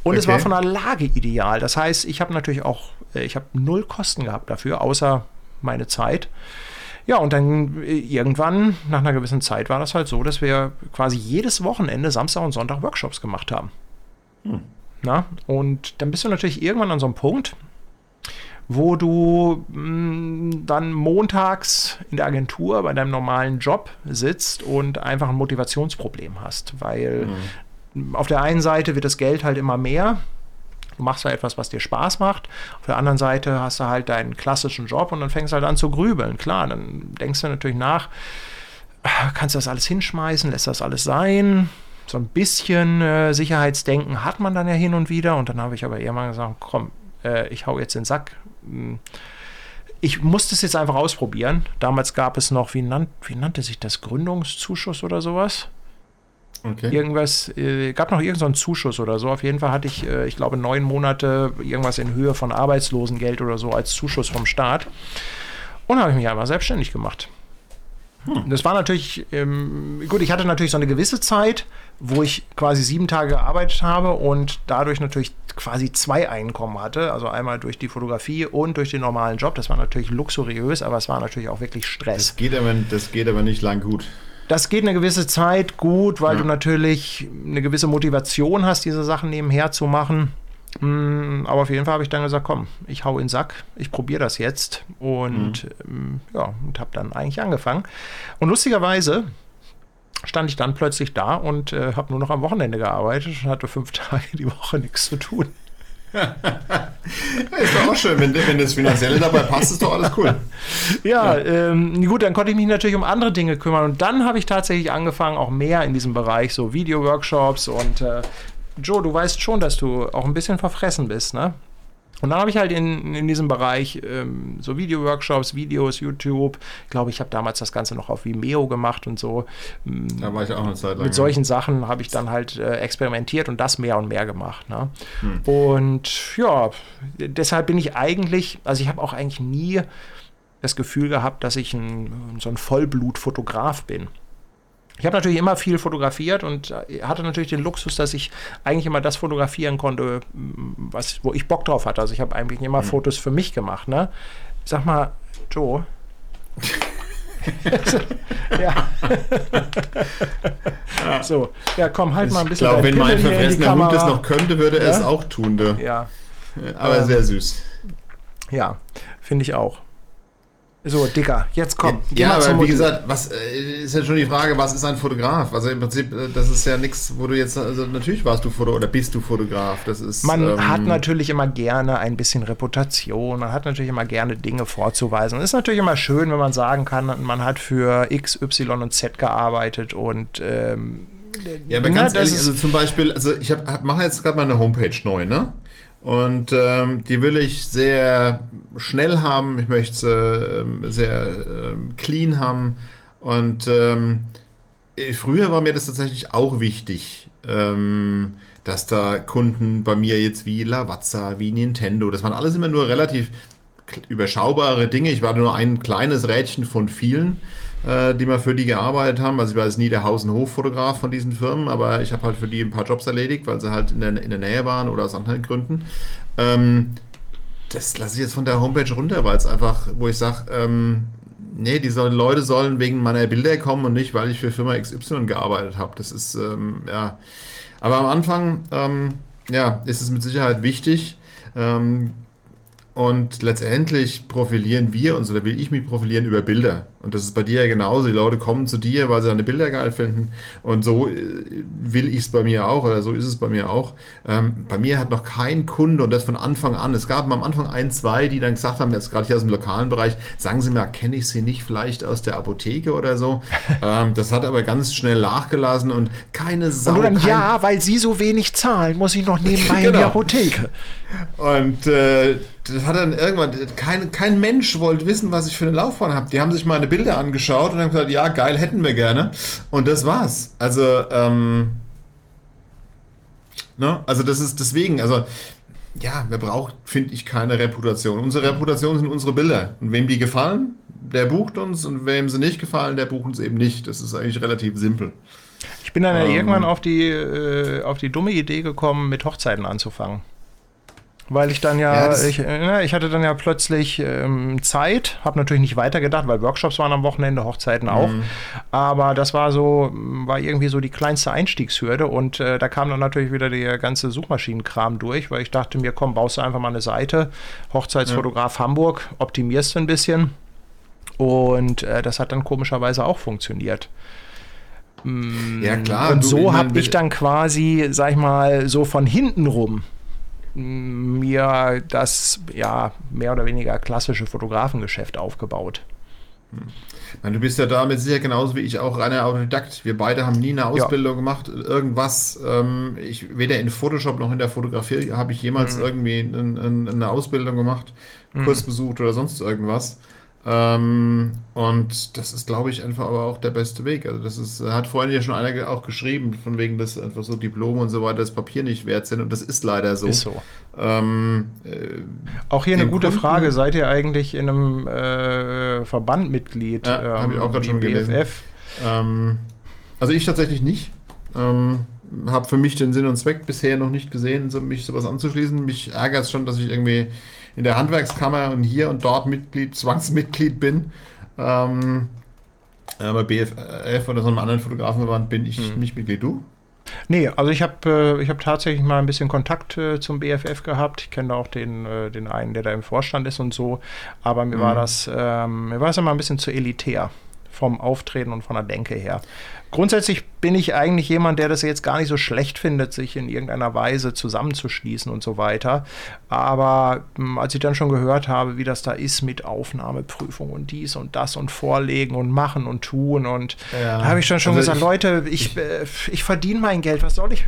Und okay. es war von der Lage ideal. Das heißt, ich habe natürlich auch, äh, ich habe null Kosten gehabt dafür, außer meine Zeit. Ja, und dann äh, irgendwann, nach einer gewissen Zeit, war das halt so, dass wir quasi jedes Wochenende, Samstag und Sonntag Workshops gemacht haben. Hm. Na, und dann bist du natürlich irgendwann an so einem Punkt, wo du mh, mm, dann montags in der Agentur bei deinem normalen Job sitzt und einfach ein Motivationsproblem hast, weil mhm. auf der einen Seite wird das Geld halt immer mehr, Du machst ja etwas, was dir Spaß macht. Auf der anderen Seite hast du halt deinen klassischen Job und dann fängst du halt an zu grübeln. Klar, dann denkst du natürlich nach, kannst du das alles hinschmeißen, lässt das alles sein? So ein bisschen äh, Sicherheitsdenken hat man dann ja hin und wieder. Und dann habe ich aber irgendwann gesagt, komm, äh, ich hau jetzt den Sack. Hm. Ich musste es jetzt einfach ausprobieren. Damals gab es noch, wie, nannt, wie nannte sich das, Gründungszuschuss oder sowas? Okay. Irgendwas, äh, gab noch irgendeinen so Zuschuss oder so. Auf jeden Fall hatte ich, äh, ich glaube, neun Monate irgendwas in Höhe von Arbeitslosengeld oder so als Zuschuss vom Staat. Und habe ich mich einfach selbstständig gemacht. Hm. Das war natürlich, ähm, gut, ich hatte natürlich so eine gewisse Zeit, wo ich quasi sieben Tage gearbeitet habe und dadurch natürlich quasi zwei Einkommen hatte. Also einmal durch die Fotografie und durch den normalen Job. Das war natürlich luxuriös, aber es war natürlich auch wirklich Stress. Das geht aber, das geht aber nicht lang gut. Das geht eine gewisse Zeit gut, weil ja. du natürlich eine gewisse Motivation hast, diese Sachen nebenher zu machen. Mm, aber auf jeden Fall habe ich dann gesagt, komm, ich hau in den Sack, ich probiere das jetzt und mhm. ja, und habe dann eigentlich angefangen. Und lustigerweise stand ich dann plötzlich da und äh, habe nur noch am Wochenende gearbeitet und hatte fünf Tage die Woche nichts zu tun. Ist doch auch schön, wenn, wenn das Finanzielle dabei passt, ist doch alles cool. Ja, ja. Ähm, gut, dann konnte ich mich natürlich um andere Dinge kümmern und dann habe ich tatsächlich angefangen, auch mehr in diesem Bereich, so Video-Workshops und äh, Joe, du weißt schon, dass du auch ein bisschen verfressen bist, ne? Und dann habe ich halt in, in diesem Bereich ähm, so Video-Workshops, Videos, YouTube. Ich glaube, ich habe damals das Ganze noch auf Vimeo gemacht und so. Mm, da war ich auch eine Zeit lang. Mit solchen Sachen habe ich dann halt äh, experimentiert und das mehr und mehr gemacht. Ne? Hm. Und ja, deshalb bin ich eigentlich, also ich habe auch eigentlich nie das Gefühl gehabt, dass ich ein, so ein Vollblutfotograf bin. Ich habe natürlich immer viel fotografiert und äh, hatte natürlich den Luxus, dass ich eigentlich immer das fotografieren konnte, was, wo ich Bock drauf hatte. Also ich habe eigentlich immer mhm. Fotos für mich gemacht. Ne? Sag mal, Joe. ja. so, ja, komm, halt mal ein bisschen. Ich glaube, wenn mein verfressener Hund das noch könnte, würde er ja? es auch tun. Du. Ja. Aber ähm, sehr süß. Ja, finde ich auch. So, Dicker, jetzt komm. Ja, ja aber wie gesagt, was äh, ist ja schon die Frage, was ist ein Fotograf? Also im Prinzip, äh, das ist ja nichts, wo du jetzt, also natürlich warst du Foto oder bist du Fotograf. Das ist. Man ähm, hat natürlich immer gerne ein bisschen Reputation, man hat natürlich immer gerne Dinge vorzuweisen. Es ist natürlich immer schön, wenn man sagen kann, man hat für X, Y und Z gearbeitet und ähm, ja, aber ganz ehrlich, also zum Beispiel, also ich hab, mache jetzt gerade meine Homepage neu, ne? Und ähm, die will ich sehr schnell haben. Ich möchte sie ähm, sehr ähm, clean haben. Und ähm, früher war mir das tatsächlich auch wichtig, ähm, dass da Kunden bei mir jetzt wie Lavazza, wie Nintendo, das waren alles immer nur relativ überschaubare Dinge. Ich war nur ein kleines Rädchen von vielen. Äh, die mal für die gearbeitet haben. Also ich war jetzt nie der Haus- und Hoffotograf von diesen Firmen, aber ich habe halt für die ein paar Jobs erledigt, weil sie halt in der, in der Nähe waren oder aus anderen Gründen. Ähm, das lasse ich jetzt von der Homepage runter, weil es einfach, wo ich sage, ähm, nee, die sollen, Leute sollen wegen meiner Bilder kommen und nicht, weil ich für Firma XY gearbeitet habe. Das ist, ähm, ja. Aber am Anfang, ähm, ja, ist es mit Sicherheit wichtig. Ähm, und letztendlich profilieren wir uns oder will ich mich profilieren über Bilder. Und das ist bei dir ja genauso. Die Leute kommen zu dir, weil sie deine Bilder geil finden. Und so äh, will ich es bei mir auch oder so ist es bei mir auch. Ähm, bei mir hat noch kein Kunde und das von Anfang an. Es gab am Anfang ein, zwei, die dann gesagt haben, jetzt gerade hier aus dem lokalen Bereich, sagen Sie mal, kenne ich Sie nicht vielleicht aus der Apotheke oder so? ähm, das hat aber ganz schnell nachgelassen und keine Sau. Und dann, kein... ja, weil Sie so wenig zahlen, muss ich noch nebenbei genau. in die genau. Apotheke. Und äh, das hat dann irgendwann, kein, kein Mensch wollte wissen, was ich für eine Laufbahn habe. Die haben sich meine Bilder angeschaut und haben gesagt, ja, geil, hätten wir gerne. Und das war's. Also, ähm, ne? Also das ist deswegen, also ja, wer braucht, finde ich, keine Reputation. Unsere Reputation sind unsere Bilder. Und wem die gefallen, der bucht uns und wem sie nicht gefallen, der bucht uns eben nicht. Das ist eigentlich relativ simpel. Ich bin dann ja ähm, irgendwann auf die, äh, auf die dumme Idee gekommen, mit Hochzeiten anzufangen. Weil ich dann ja, ja ich, äh, ich, hatte dann ja plötzlich ähm, Zeit, habe natürlich nicht weitergedacht, weil Workshops waren am Wochenende, Hochzeiten auch. Mhm. Aber das war so, war irgendwie so die kleinste Einstiegshürde und äh, da kam dann natürlich wieder der ganze Suchmaschinenkram durch, weil ich dachte mir, komm, baust du einfach mal eine Seite, Hochzeitsfotograf ja. Hamburg, optimierst du ein bisschen. Und äh, das hat dann komischerweise auch funktioniert. Ja, klar. Und so habe ich dann quasi, sag ich mal, so von hinten rum mir das ja mehr oder weniger klassische Fotografengeschäft aufgebaut. Du bist ja damit sicher genauso wie ich auch reiner Autodidakt. Wir beide haben nie eine Ausbildung ja. gemacht, irgendwas. Ähm, ich, weder in Photoshop noch in der Fotografie habe ich jemals mhm. irgendwie ein, ein, eine Ausbildung gemacht, Kurs mhm. besucht oder sonst irgendwas. Ähm, und das ist, glaube ich, einfach aber auch der beste Weg. Also das ist, hat vorhin ja schon einer auch geschrieben, von wegen, dass einfach so Diplome und so weiter das Papier nicht wert sind. Und das ist leider so. Ist so. Ähm, äh, auch hier eine gute Kunden, Frage. Seid ihr eigentlich in einem äh, Verband Mitglied? Ja, ähm, habe ich auch gerade schon gelesen. Ähm, also ich tatsächlich nicht. Ähm, habe für mich den Sinn und Zweck bisher noch nicht gesehen, so, mich sowas anzuschließen. Mich ärgert es schon, dass ich irgendwie in der Handwerkskammer und hier und dort Mitglied, Zwangsmitglied bin. Ähm, aber BFF oder so einem anderen Fotografenverband bin ich hm. nicht Mitglied. Du? Nee, also ich habe äh, hab tatsächlich mal ein bisschen Kontakt äh, zum BFF gehabt. Ich kenne auch den, äh, den einen, der da im Vorstand ist und so. Aber mir mhm. war das, ähm, mir war es immer ein bisschen zu elitär vom Auftreten und von der Denke her. Grundsätzlich bin ich eigentlich jemand, der das jetzt gar nicht so schlecht findet, sich in irgendeiner Weise zusammenzuschließen und so weiter. Aber hm, als ich dann schon gehört habe, wie das da ist mit Aufnahmeprüfung und dies und das und Vorlegen und machen und tun und ja. da habe ich dann schon also gesagt, ich, Leute, ich, ich, ich verdiene mein Geld, was soll ich?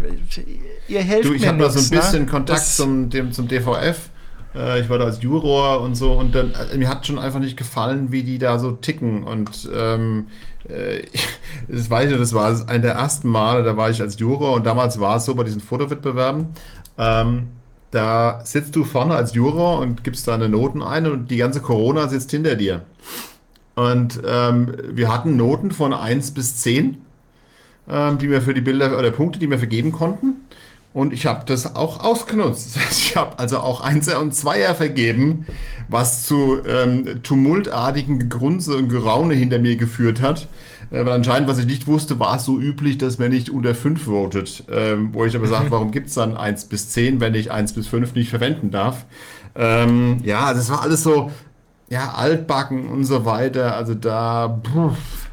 Ihr helft du, ich mir Ich habe da so ein bisschen ne? Kontakt das, zum, dem, zum DVF äh, ich war da als Juror und so und dann, äh, mir hat schon einfach nicht gefallen, wie die da so ticken und ähm, äh, das weiß ich, das war einer der ersten Male, da war ich als Juror und damals war es so bei diesen Fotowettbewerben, ähm, da sitzt du vorne als Juror und gibst deine Noten ein und die ganze Corona sitzt hinter dir. Und ähm, wir hatten Noten von 1 bis 10, ähm, die wir für die Bilder oder Punkte, die wir vergeben konnten. Und ich habe das auch ausgenutzt. Ich habe also auch Einser und Zweier vergeben, was zu ähm, tumultartigen Gegrunze und Geraune hinter mir geführt hat. Äh, weil anscheinend, was ich nicht wusste, war es so üblich, dass man nicht unter 5 votet. Ähm, wo ich aber sage, warum gibt es dann 1 bis 10, wenn ich 1 bis 5 nicht verwenden darf? Ähm, ja, das war alles so, ja, altbacken und so weiter. Also da, pff,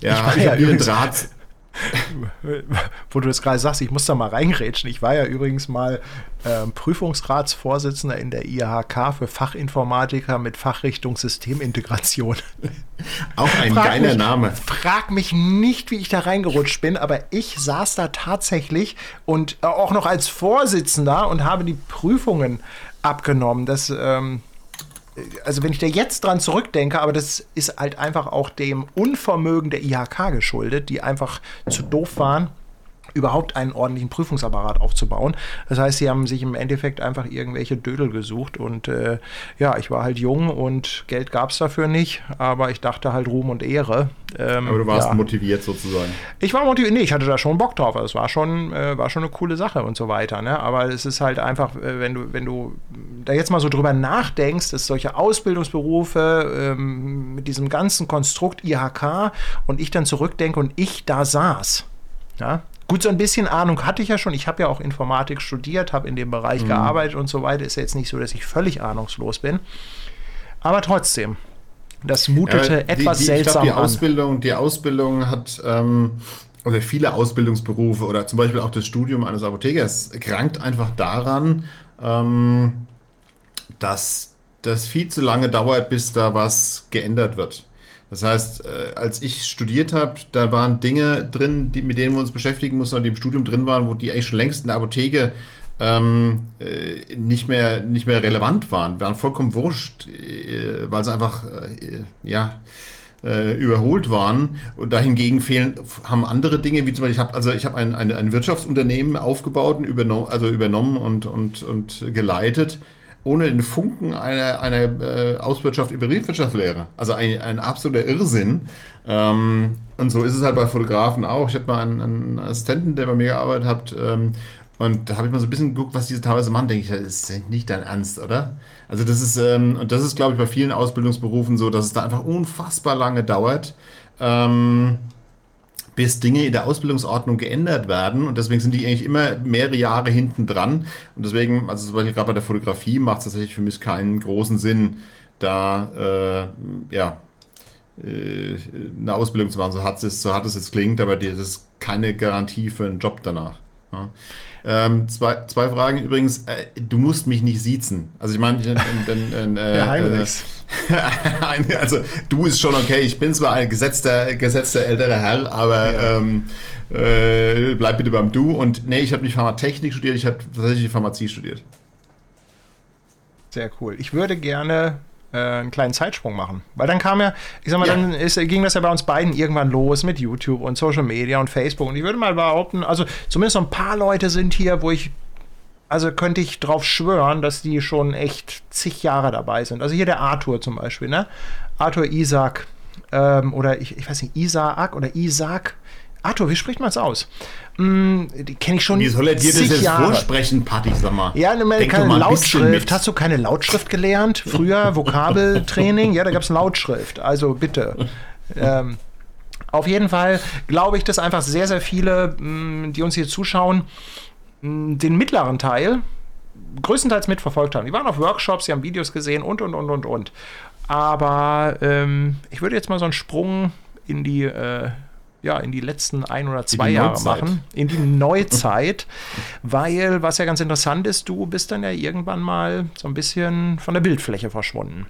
ja, ich, ich habe ja Draht wo du das gerade sagst, ich muss da mal reingerätschen. Ich war ja übrigens mal ähm, Prüfungsratsvorsitzender in der IHK für Fachinformatiker mit Fachrichtung Systemintegration. Auch ein frag geiler mich, Name. Frag mich nicht, wie ich da reingerutscht bin, aber ich saß da tatsächlich und äh, auch noch als Vorsitzender und habe die Prüfungen abgenommen. Das ähm, also wenn ich da jetzt dran zurückdenke, aber das ist halt einfach auch dem Unvermögen der IHK geschuldet, die einfach zu doof waren, überhaupt einen ordentlichen Prüfungsapparat aufzubauen. Das heißt, sie haben sich im Endeffekt einfach irgendwelche Dödel gesucht und äh, ja, ich war halt jung und Geld gab es dafür nicht, aber ich dachte halt Ruhm und Ehre. Ähm, aber du warst ja. motiviert sozusagen. Ich war motiviert, nee, ich hatte da schon Bock drauf, also es war schon, äh, war schon eine coole Sache und so weiter, ne? aber es ist halt einfach, äh, wenn du, wenn du da jetzt mal so drüber nachdenkst, dass solche Ausbildungsberufe ähm, mit diesem ganzen Konstrukt IHK und ich dann zurückdenke und ich da saß, ja, Gut, so ein bisschen Ahnung hatte ich ja schon. Ich habe ja auch Informatik studiert, habe in dem Bereich mhm. gearbeitet und so weiter. Ist ja jetzt nicht so, dass ich völlig ahnungslos bin. Aber trotzdem, das mutete ja, die, etwas die, seltsam glaub, die Ausbildung, Die Ausbildung hat, ähm, oder viele Ausbildungsberufe oder zum Beispiel auch das Studium eines Apothekers krankt einfach daran, ähm, dass das viel zu lange dauert, bis da was geändert wird. Das heißt, äh, als ich studiert habe, da waren Dinge drin, die, mit denen wir uns beschäftigen mussten, die im Studium drin waren, wo die eigentlich schon längst in der Apotheke ähm, äh, nicht, mehr, nicht mehr relevant waren, waren vollkommen wurscht, äh, weil sie einfach äh, ja, äh, überholt waren. Und dahingegen fehlen, haben andere Dinge, wie zum Beispiel, ich habe also ich hab ein, ein, ein Wirtschaftsunternehmen aufgebaut und übernommen, also übernommen und, und, und geleitet ohne den Funken einer, einer äh, Auswirtschaft über Betriebswirtschaftslehre. Also ein, ein absoluter Irrsinn. Ähm, und so ist es halt bei Fotografen auch. Ich hatte mal einen, einen Assistenten, der bei mir gearbeitet hat. Ähm, und da habe ich mal so ein bisschen geguckt, was diese teilweise machen. Denke ich, das ist nicht dein Ernst, oder? Also das ist, ähm, und das ist, glaube ich, bei vielen Ausbildungsberufen so, dass es da einfach unfassbar lange dauert. Ähm, bis Dinge in der Ausbildungsordnung geändert werden. Und deswegen sind die eigentlich immer mehrere Jahre hinten dran. Und deswegen, also zum Beispiel gerade bei der Fotografie macht es tatsächlich für mich keinen großen Sinn, da äh, ja, äh, eine Ausbildung zu machen, so hart es, so hart es jetzt klingt, aber das ist keine Garantie für einen Job danach. Ja. Ähm, zwei, zwei Fragen übrigens. Äh, du musst mich nicht siezen. Also ich meine, äh, Heinrichs. also du ist schon okay. Ich bin zwar ein gesetzter, gesetzter älterer Herr, aber ja. ähm, äh, bleib bitte beim Du. Und nee, ich habe nicht Pharmatechnik studiert, ich habe tatsächlich Pharmazie studiert. Sehr cool. Ich würde gerne äh, einen kleinen Zeitsprung machen. Weil dann kam ja, ich sag mal, ja. dann ist, ging das ja bei uns beiden irgendwann los mit YouTube und Social Media und Facebook. Und ich würde mal behaupten, also zumindest so ein paar Leute sind hier, wo ich also könnte ich drauf schwören, dass die schon echt zig Jahre dabei sind. Also hier der Arthur zum Beispiel, ne? Arthur Isaac ähm, oder ich, ich weiß nicht, Isaac oder Isaac. Arthur, wie spricht man es aus? Hm, die kenne ich schon. Wie soll er dir das jetzt Jahre. vorsprechen, Patti, sag mal? Ja, ne, keine Lautschrift. Hast du keine Lautschrift gelernt? Früher Vokabeltraining? ja, da gab es Lautschrift. Also bitte. ähm, auf jeden Fall glaube ich, dass einfach sehr, sehr viele, hm, die uns hier zuschauen, den mittleren Teil größtenteils mitverfolgt haben. Die waren auf Workshops, sie haben Videos gesehen und, und, und, und, und. Aber ähm, ich würde jetzt mal so einen Sprung in die, äh, ja, in die letzten ein oder zwei Jahre Neuzeit. machen, in die Neuzeit, weil, was ja ganz interessant ist, du bist dann ja irgendwann mal so ein bisschen von der Bildfläche verschwunden.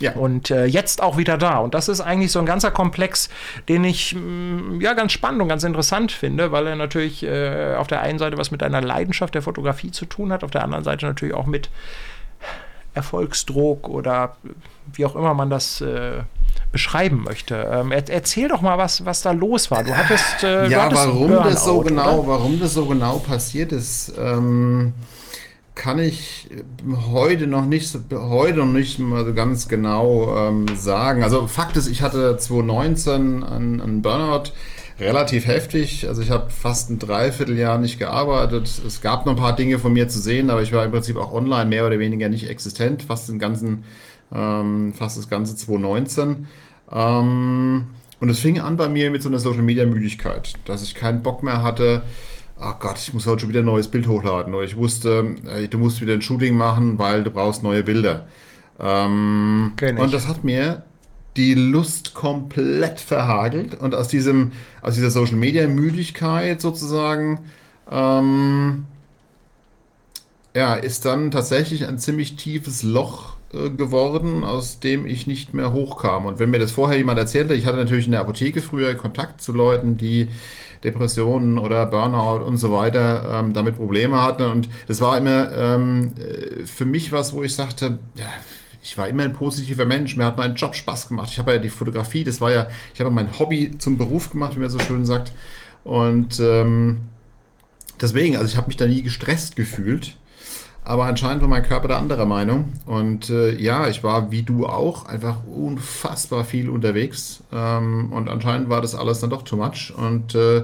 Ja. Und äh, jetzt auch wieder da. Und das ist eigentlich so ein ganzer Komplex, den ich mh, mm, ja ganz spannend und ganz interessant finde, weil er natürlich äh, auf der einen Seite was mit einer Leidenschaft der Fotografie zu tun hat, auf der anderen Seite natürlich auch mit Erfolgsdruck oder wie auch immer man das äh, beschreiben möchte. Ähm, er, erzähl doch mal, was, was da los war. Du hattest äh, ja, du hattest warum das so genau, oder? warum das so genau passiert ist. Ähm kann ich heute noch nicht, heute noch nicht mal so ganz genau ähm, sagen. Also Fakt ist, ich hatte 2019 einen, einen Burnout, relativ heftig. Also ich habe fast ein Dreivierteljahr nicht gearbeitet. Es gab noch ein paar Dinge von mir zu sehen, aber ich war im Prinzip auch online mehr oder weniger nicht existent, fast den ganzen, ähm, fast das ganze 2019. Ähm, und es fing an bei mir mit so einer Social Media Müdigkeit, dass ich keinen Bock mehr hatte, ach Gott, ich muss heute schon wieder ein neues Bild hochladen. Oder ich wusste, ey, du musst wieder ein Shooting machen, weil du brauchst neue Bilder. Ähm, und das hat mir die Lust komplett verhagelt. Und aus diesem, aus dieser Social Media Müdigkeit sozusagen, ähm, ja, ist dann tatsächlich ein ziemlich tiefes Loch äh, geworden, aus dem ich nicht mehr hochkam. Und wenn mir das vorher jemand erzählte, ich hatte natürlich in der Apotheke früher Kontakt zu Leuten, die Depressionen oder Burnout und so weiter ähm, damit Probleme hatten. Und das war immer ähm, äh, für mich was, wo ich sagte, ja, ich war immer ein positiver Mensch. Mir hat mein Job Spaß gemacht. Ich habe ja die Fotografie, das war ja, ich habe mein Hobby zum Beruf gemacht, wie man so schön sagt. Und ähm, deswegen, also ich habe mich da nie gestresst gefühlt. Aber anscheinend war mein Körper da anderer Meinung. Und äh, ja, ich war wie du auch einfach unfassbar viel unterwegs. Ähm, und anscheinend war das alles dann doch too much. Und äh,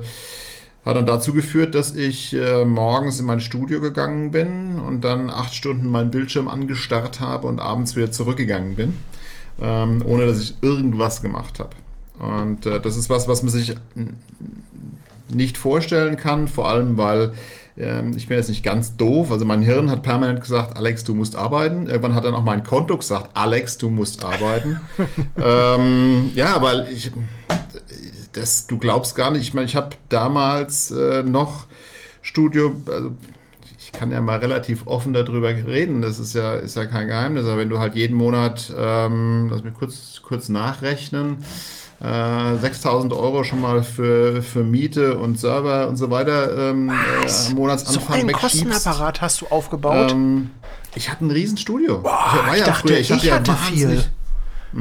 hat dann dazu geführt, dass ich äh, morgens in mein Studio gegangen bin und dann acht Stunden meinen Bildschirm angestarrt habe und abends wieder zurückgegangen bin, ähm, ohne dass ich irgendwas gemacht habe. Und äh, das ist was, was man sich nicht vorstellen kann, vor allem weil ähm, ich bin jetzt nicht ganz doof. Also mein Hirn hat permanent gesagt, Alex, du musst arbeiten. Irgendwann hat dann auch mein Konto gesagt, Alex, du musst arbeiten. ähm, ja, weil ich, das, du glaubst gar nicht. Ich meine, ich habe damals äh, noch Studio, also ich kann ja mal relativ offen darüber reden. Das ist ja, ist ja kein Geheimnis. Aber wenn du halt jeden Monat, ähm, lass mich kurz, kurz nachrechnen, äh, 6000 Euro schon mal für, für Miete und Server und so weiter ähm, äh, Monatsanfang so einen Kostenapparat hast du aufgebaut? Ähm, ich hatte ein Riesenstudio. Boah, ich, war ich ja dachte, früher, ich, ich hatte, ja viel.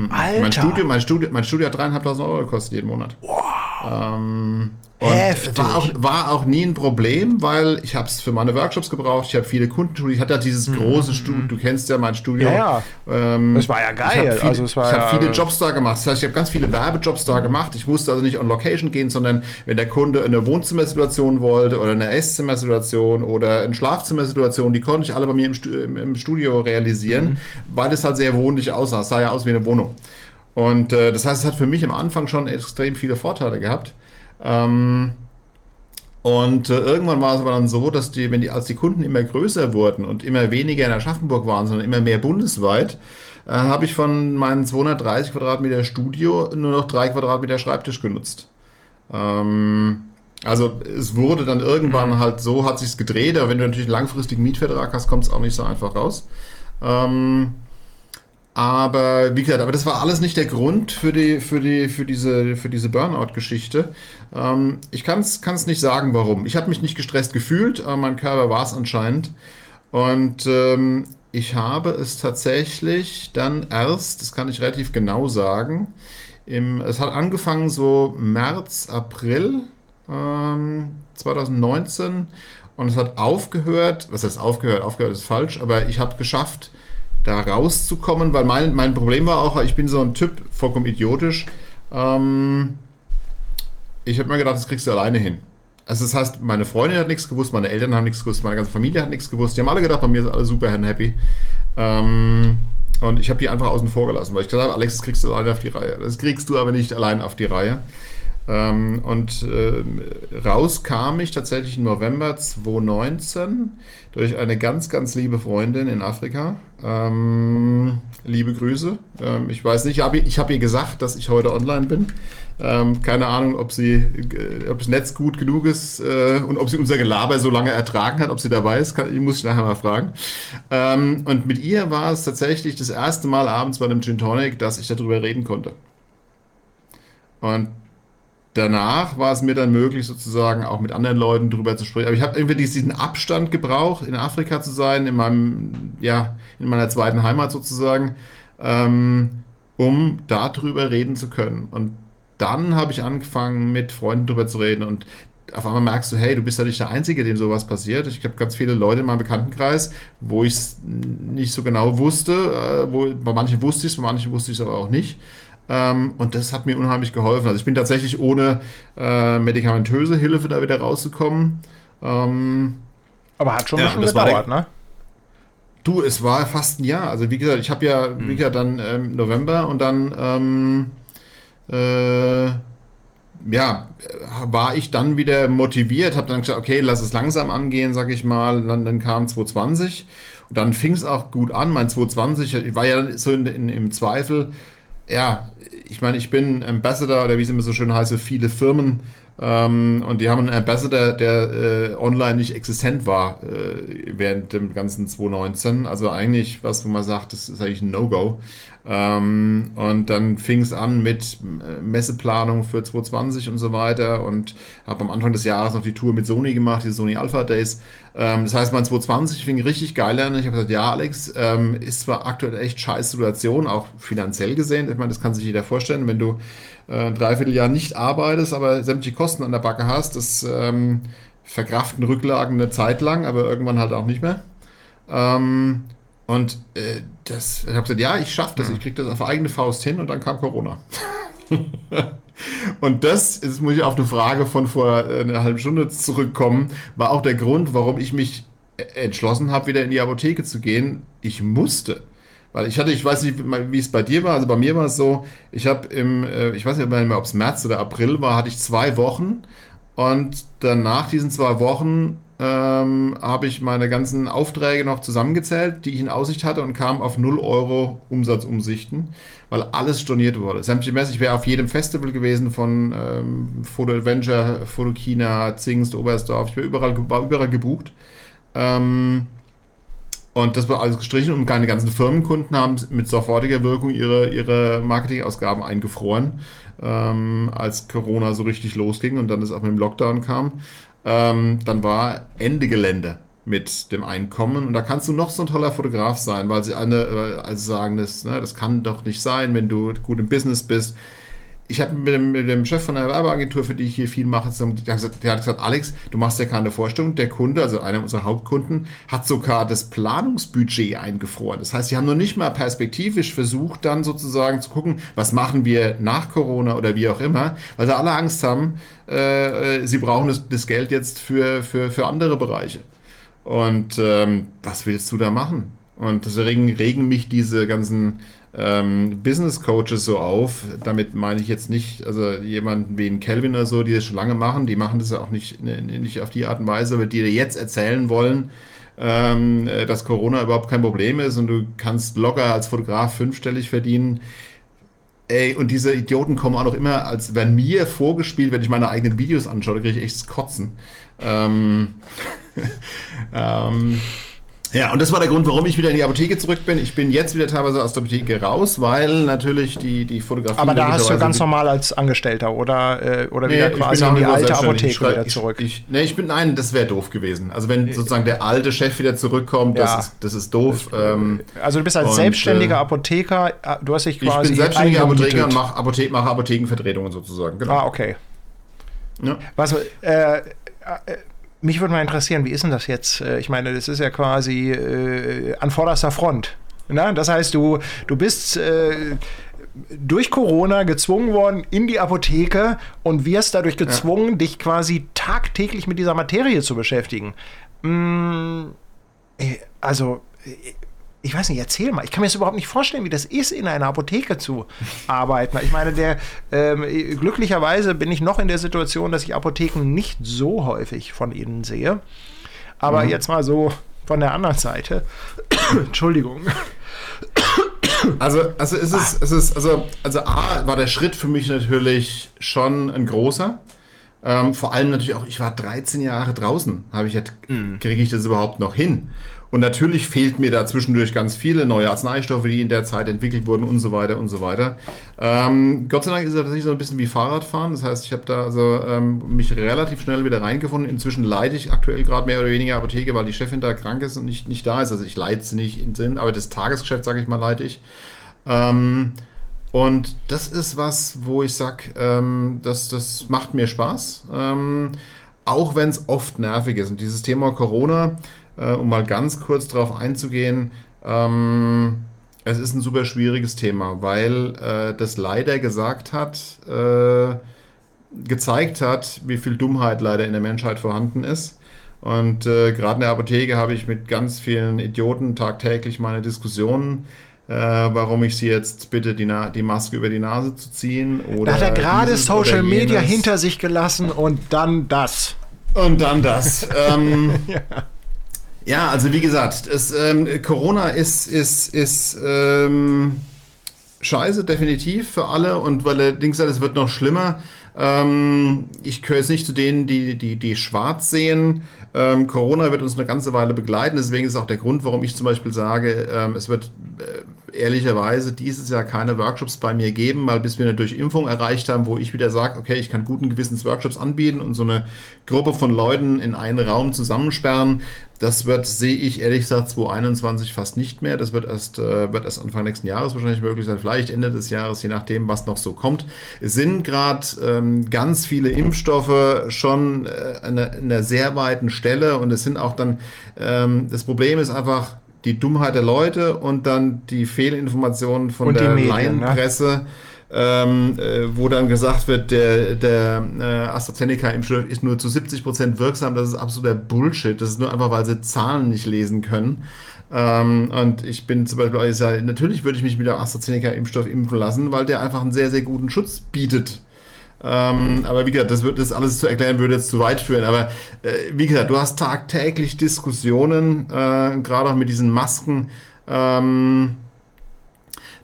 Alter. Mein Studio, mein Studio, mein Studio hat dreieinhalbtausend Euro gekostet jeden Monat. Wow. Ähm, und Heftig. War auch, war auch nie ein Problem, weil ich habe es für meine Workshops gebraucht. Ich habe viele Kunden. Ich hatte ja dieses mhm. große Studio. Du kennst ja mein Studio. Ja, ja. Ähm, das war ja geil. Ich habe also, ich hab viele Jobs da gemacht. Das heißt, ich habe ganz viele Werbejobs da gemacht. Ich musste also nicht on Location gehen, sondern wenn der Kunde eine Wohnzimmersituation wollte oder eine Esszimmersituation oder eine Schlafzimmersituation, die konnte ich alle bei mir im, im Studio realisieren, mhm. weil es halt sehr wohnlich aussah. Es sah ja aus wie eine Wohnung. Und äh, das heißt, es hat für mich am Anfang schon extrem viele Vorteile gehabt. Ähm, und äh, irgendwann war es aber dann so, dass die, wenn die, als die Kunden immer größer wurden und immer weniger in Aschaffenburg waren, sondern immer mehr bundesweit, äh, habe ich von meinen 230 Quadratmeter Studio nur noch drei Quadratmeter Schreibtisch genutzt. Ähm, also es wurde dann irgendwann halt so, hat sich's gedreht, aber wenn du natürlich einen langfristigen Mietvertrag hast, kommt es auch nicht so einfach raus. Ähm, aber wie gesagt, aber das war alles nicht der Grund für die, für die, für diese, für diese Burnout-Geschichte. Ähm, ich kann es nicht sagen, warum. Ich habe mich nicht gestresst gefühlt, aber mein Körper war es anscheinend. Und ähm, ich habe es tatsächlich dann erst, das kann ich relativ genau sagen, im, es hat angefangen so März, April ähm, 2019 und es hat aufgehört, was heißt aufgehört? Aufgehört ist falsch, aber ich habe geschafft, da rauszukommen, weil mein, mein Problem war auch, ich bin so ein Typ, vollkommen idiotisch. Ähm, ich habe mir gedacht, das kriegst du alleine hin. Also das heißt, meine Freundin hat nichts gewusst, meine Eltern haben nichts gewusst, meine ganze Familie hat nichts gewusst. Die haben alle gedacht, bei mir sind alle super happy. Ähm, und ich habe die einfach außen vor gelassen, weil ich gesagt habe, Alex, das kriegst du alleine auf die Reihe. Das kriegst du aber nicht allein auf die Reihe. Ähm, und äh, raus kam ich tatsächlich im November 2019 durch eine ganz, ganz liebe Freundin in Afrika. Ähm, liebe Grüße. Ähm, ich weiß nicht, ich habe ihr gesagt, dass ich heute online bin. Ähm, keine Ahnung, ob sie, äh, ob das Netz gut genug ist äh, und ob sie unser Gelaber so lange ertragen hat, ob sie dabei ist, kann, muss ich nachher mal fragen. Ähm, und mit ihr war es tatsächlich das erste Mal abends bei einem Gin Tonic, dass ich darüber reden konnte. Und danach war es mir dann möglich, sozusagen auch mit anderen Leuten drüber zu sprechen. Aber ich habe irgendwie diesen Abstand gebraucht, in Afrika zu sein, in meinem, ja, in meiner zweiten Heimat sozusagen, ähm, um darüber reden zu können. Und dann habe ich angefangen, mit Freunden drüber zu reden und auf einmal merkst du, hey, du bist ja nicht der Einzige, dem sowas passiert. Ich habe ganz viele Leute in meinem Bekanntenkreis, wo ich es nicht so genau wusste. Äh, wo, bei manchen wusste ich es, bei manchen wusste ich es aber auch nicht. Ähm, und das hat mir unheimlich geholfen. Also ich bin tatsächlich ohne äh, medikamentöse Hilfe da wieder rausgekommen. Ähm, Aber hat schon ein bisschen gedauert, ne? Du, es war fast ein Jahr. Also wie gesagt, ich habe ja, hm. wie gesagt, dann ähm, November und dann ähm, äh, ja, war ich dann wieder motiviert, habe dann gesagt, okay, lass es langsam angehen, sag ich mal. Dann, dann kam 2020 und dann fing es auch gut an. Mein 2020, ich war ja so in, in, im Zweifel, ja, ich meine, ich bin Ambassador oder wie es immer so schön heißt, viele Firmen. Ähm, und die haben einen Ambassador, der äh, online nicht existent war äh, während dem ganzen 2019. Also eigentlich was, wo man sagt, das ist eigentlich ein No-Go. Ähm, und dann fing es an mit äh, Messeplanung für 2020 und so weiter und habe am Anfang des Jahres noch die Tour mit Sony gemacht, die Sony Alpha Days. Ähm, das heißt, mein 2020 fing richtig geil an. Ich habe gesagt, ja, Alex, ähm, ist zwar aktuell echt scheiß Situation, auch finanziell gesehen. Ich meine, das kann sich jeder vorstellen, wenn du äh, ein Dreivierteljahr nicht arbeitest, aber sämtliche Kosten an der Backe hast, das ähm, verkraften Rücklagen eine Zeit lang, aber irgendwann halt auch nicht mehr. Ähm, und äh, das, ich habe gesagt, ja, ich schaffe das, ich kriege das auf eigene Faust hin und dann kam Corona. und das, jetzt muss ich auf eine Frage von vor äh, einer halben Stunde zurückkommen, war auch der Grund, warum ich mich entschlossen habe, wieder in die Apotheke zu gehen. Ich musste. Weil ich hatte, ich weiß nicht, wie es bei dir war, also bei mir war es so, ich habe im, äh, ich weiß nicht mehr, ob es März oder April war, hatte ich zwei Wochen und dann nach diesen zwei Wochen ähm, habe ich meine ganzen Aufträge noch zusammengezählt, die ich in Aussicht hatte und kam auf 0 Euro Umsatzumsichten, weil alles storniert wurde. Sämtliche Messe, ich wäre auf jedem Festival gewesen von ähm, Photo Adventure, Photo China, Zingst, Oberstdorf, ich war überall, war überall gebucht. Ähm, und das war alles gestrichen und keine ganzen Firmenkunden haben mit sofortiger Wirkung ihre, ihre Marketingausgaben eingefroren, ähm, als Corona so richtig losging und dann es auch mit dem Lockdown kam ähm, dann war Ende Gelände mit dem Einkommen. Und da kannst du noch so ein toller Fotograf sein, weil sie alle also sagen, das, ne, das kann doch nicht sein, wenn du gut im Business bist ich habe mit dem, mit dem Chef von der Werbeagentur, für die ich hier viel mache, der hat, gesagt, der hat gesagt, Alex, du machst ja keine Vorstellung. Der Kunde, also einer unserer Hauptkunden, hat sogar das Planungsbudget eingefroren. Das heißt, sie haben noch nicht mal perspektivisch versucht, dann sozusagen zu gucken, was machen wir nach Corona oder wie auch immer, weil sie alle Angst haben, äh, sie brauchen das, das, Geld jetzt für, für, für andere Bereiche. Und ähm, was willst du da machen? Und deswegen regen mich diese ganzen ähm, Business Coaches so auf. Damit meine ich jetzt nicht, also jemanden wie ein Kelvin oder so, die das schon lange machen, die machen das ja auch nicht, ne, nicht auf die Art und Weise, aber die dir jetzt erzählen wollen, ähm, äh, dass Corona überhaupt kein Problem ist und du kannst locker als Fotograf fünfstellig verdienen. Ey, und diese Idioten kommen auch noch immer, als werden mir vorgespielt, wenn ich meine eigenen Videos anschaue, da kriege ich echt Kotzen. Ähm, ähm, ja, und das war der Grund, warum ich wieder in die Apotheke zurück bin. Ich bin jetzt wieder teilweise aus der Apotheke raus, weil natürlich die, die Fotografie. Aber da hast du ganz normal als Angestellter oder, äh, oder nee, wieder quasi in die alte Apotheke ich, wieder zurück. Ich, ich, nee, ich bin, nein, das wäre doof gewesen. Also wenn sozusagen der alte Chef wieder zurückkommt, ja. das, ist, das ist doof. Ähm, also du bist als und, selbstständiger äh, Apotheker, äh, du hast dich quasi. Ich bin selbstständiger Apotheker und mache Apothe mach Apothekenvertretungen sozusagen. Genau. Ah, okay. Ja. Was, äh, äh mich würde mal interessieren, wie ist denn das jetzt? Äh, ich meine, das ist ja quasi äh, an vorderster Front. Na? Das heißt, du, du bist äh, durch Corona gezwungen worden in die Apotheke und wirst dadurch gezwungen, ja. dich quasi tagtäglich mit dieser Materie zu beschäftigen. Mm, äh, also, äh, ich weiß nicht, erzähl mal. Ich kann mir das überhaupt nicht vorstellen, wie das ist, in einer Apotheke zu arbeiten. Ich meine, der, ähm, glücklicherweise bin ich noch in der Situation, dass ich Apotheken nicht so häufig von ihnen sehe. Aber mhm. jetzt mal so von der anderen Seite. Entschuldigung. Also, also ist es, es ist, also, also A war der Schritt für mich natürlich schon ein großer. Ähm, vor allem natürlich auch, ich war 13 Jahre draußen. Habe ich jetzt, mhm. kriege ich das überhaupt noch hin? Und natürlich fehlt mir da zwischendurch ganz viele neue Arzneistoffe, die in der Zeit entwickelt wurden und so weiter und so weiter. Ähm, Gott sei Dank ist es tatsächlich so ein bisschen wie Fahrradfahren. Das heißt, ich habe da also ähm, mich relativ schnell wieder reingefunden. Inzwischen leite ich aktuell gerade mehr oder weniger Apotheke, weil die Chefin da krank ist und nicht, nicht da ist. Also ich leite sie nicht in Sinn, aber das Tagesgeschäft, sage ich mal, leite ich. Ähm, und das ist was, wo ich sage, ähm, das, das macht mir Spaß. Ähm, auch wenn es oft nervig ist. Und dieses Thema Corona, äh, um mal ganz kurz darauf einzugehen, ähm, es ist ein super schwieriges Thema, weil äh, das leider gesagt hat, äh, gezeigt hat, wie viel Dummheit leider in der Menschheit vorhanden ist. Und äh, gerade in der Apotheke habe ich mit ganz vielen Idioten tagtäglich meine Diskussionen, äh, warum ich sie jetzt bitte, die, Na die Maske über die Nase zu ziehen. Oder da hat er gerade Social Media hinter sich gelassen und dann das. Und dann das. ähm, ja. Ja, also wie gesagt, es, ähm, Corona ist, ist, ist ähm, scheiße, definitiv für alle. Und weil er Dings sagt, es wird noch schlimmer. Ähm, ich gehöre jetzt nicht zu denen, die, die, die schwarz sehen. Ähm, Corona wird uns eine ganze Weile begleiten. Deswegen ist auch der Grund, warum ich zum Beispiel sage, ähm, es wird äh, ehrlicherweise dieses Jahr keine Workshops bei mir geben, weil bis wir eine Durchimpfung erreicht haben, wo ich wieder sage, okay, ich kann guten Gewissens Workshops anbieten und so eine Gruppe von Leuten in einen Raum zusammensperren, das wird, sehe ich ehrlich gesagt, 2021 fast nicht mehr. Das wird erst, äh, wird erst Anfang nächsten Jahres wahrscheinlich möglich sein, vielleicht Ende des Jahres, je nachdem, was noch so kommt. Es sind gerade ähm, ganz viele Impfstoffe schon äh, an, einer, an einer sehr weiten Stelle und es sind auch dann, ähm, das Problem ist einfach, die Dummheit der Leute und dann die Fehlinformationen von und der Medien, ne? Ähm, äh, wo dann gesagt wird, der, der äh, AstraZeneca-Impfstoff ist nur zu 70 Prozent wirksam. Das ist absoluter Bullshit. Das ist nur einfach, weil sie Zahlen nicht lesen können. Ähm, und ich bin zum Beispiel, ich sage, natürlich würde ich mich mit dem AstraZeneca-Impfstoff impfen lassen, weil der einfach einen sehr, sehr guten Schutz bietet. Ähm, aber wie gesagt, das, wird, das alles zu erklären würde jetzt zu weit führen. Aber äh, wie gesagt, du hast tagtäglich Diskussionen, äh, gerade auch mit diesen Masken. Ähm,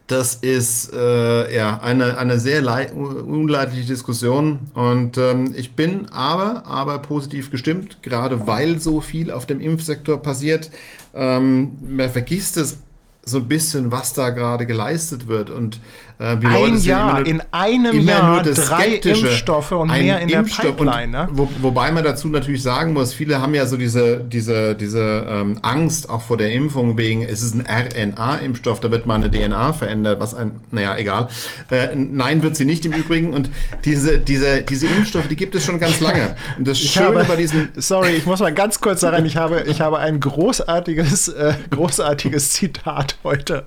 das ist äh, ja eine, eine sehr unleidliche Diskussion und ähm, ich bin aber, aber positiv gestimmt, gerade weil so viel auf dem Impfsektor passiert. Ähm, man vergisst es so ein bisschen, was da gerade geleistet wird und äh, ein Leute Jahr, nur, in einem Jahr drei Impfstoffe und mehr in Impfstoff der Pipeline. Ne? Wo, wobei man dazu natürlich sagen muss, viele haben ja so diese, diese, diese ähm, Angst auch vor der Impfung wegen, es ist ein RNA-Impfstoff, da wird mal eine DNA verändert, was ein, naja, egal. Äh, nein, wird sie nicht im Übrigen und diese, diese, diese Impfstoffe, die gibt es schon ganz lange. Und das Schöne habe, bei diesen... Sorry, ich muss mal ganz kurz da rein, ich habe, ich habe ein großartiges, äh, großartiges Zitat heute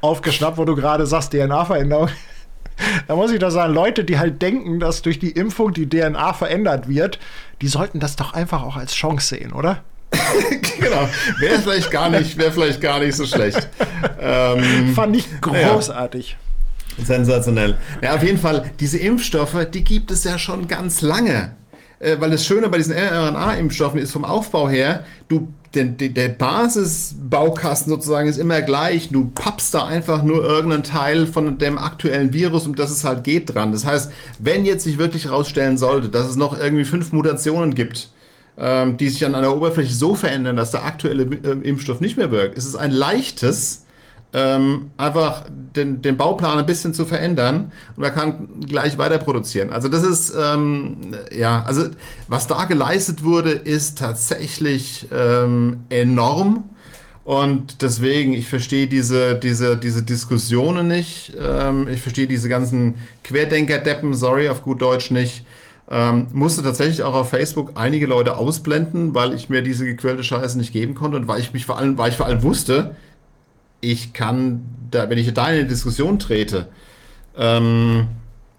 aufgeschnappt, wo du gerade sagst, DNA-Veränderung. Da muss ich doch sagen, Leute, die halt denken, dass durch die Impfung die DNA verändert wird, die sollten das doch einfach auch als Chance sehen, oder? genau. Wäre vielleicht gar nicht, wäre vielleicht gar nicht so schlecht. Ähm, Fand ich großartig. Ja. Sensationell. Ja, auf jeden Fall, diese Impfstoffe, die gibt es ja schon ganz lange. Äh, weil das Schöne bei diesen mRNA-Impfstoffen ist vom Aufbau her, du der, der Basisbaukasten sozusagen ist immer gleich. Du pappst da einfach nur irgendeinen Teil von dem aktuellen Virus, um das es halt geht, dran. Das heißt, wenn jetzt sich wirklich herausstellen sollte, dass es noch irgendwie fünf Mutationen gibt, ähm, die sich an einer Oberfläche so verändern, dass der aktuelle äh, Impfstoff nicht mehr wirkt, ist es ein leichtes, ähm, einfach den, den Bauplan ein bisschen zu verändern und man kann gleich weiter produzieren. Also das ist, ähm, ja, also was da geleistet wurde, ist tatsächlich ähm, enorm. Und deswegen, ich verstehe diese, diese, diese Diskussionen nicht. Ähm, ich verstehe diese ganzen Querdenker-Deppen, sorry, auf gut Deutsch nicht. Ähm, musste tatsächlich auch auf Facebook einige Leute ausblenden, weil ich mir diese gequälte Scheiße nicht geben konnte und weil ich mich vor allem, weil ich vor allem wusste, ich kann, da, wenn ich da in eine Diskussion trete, ähm,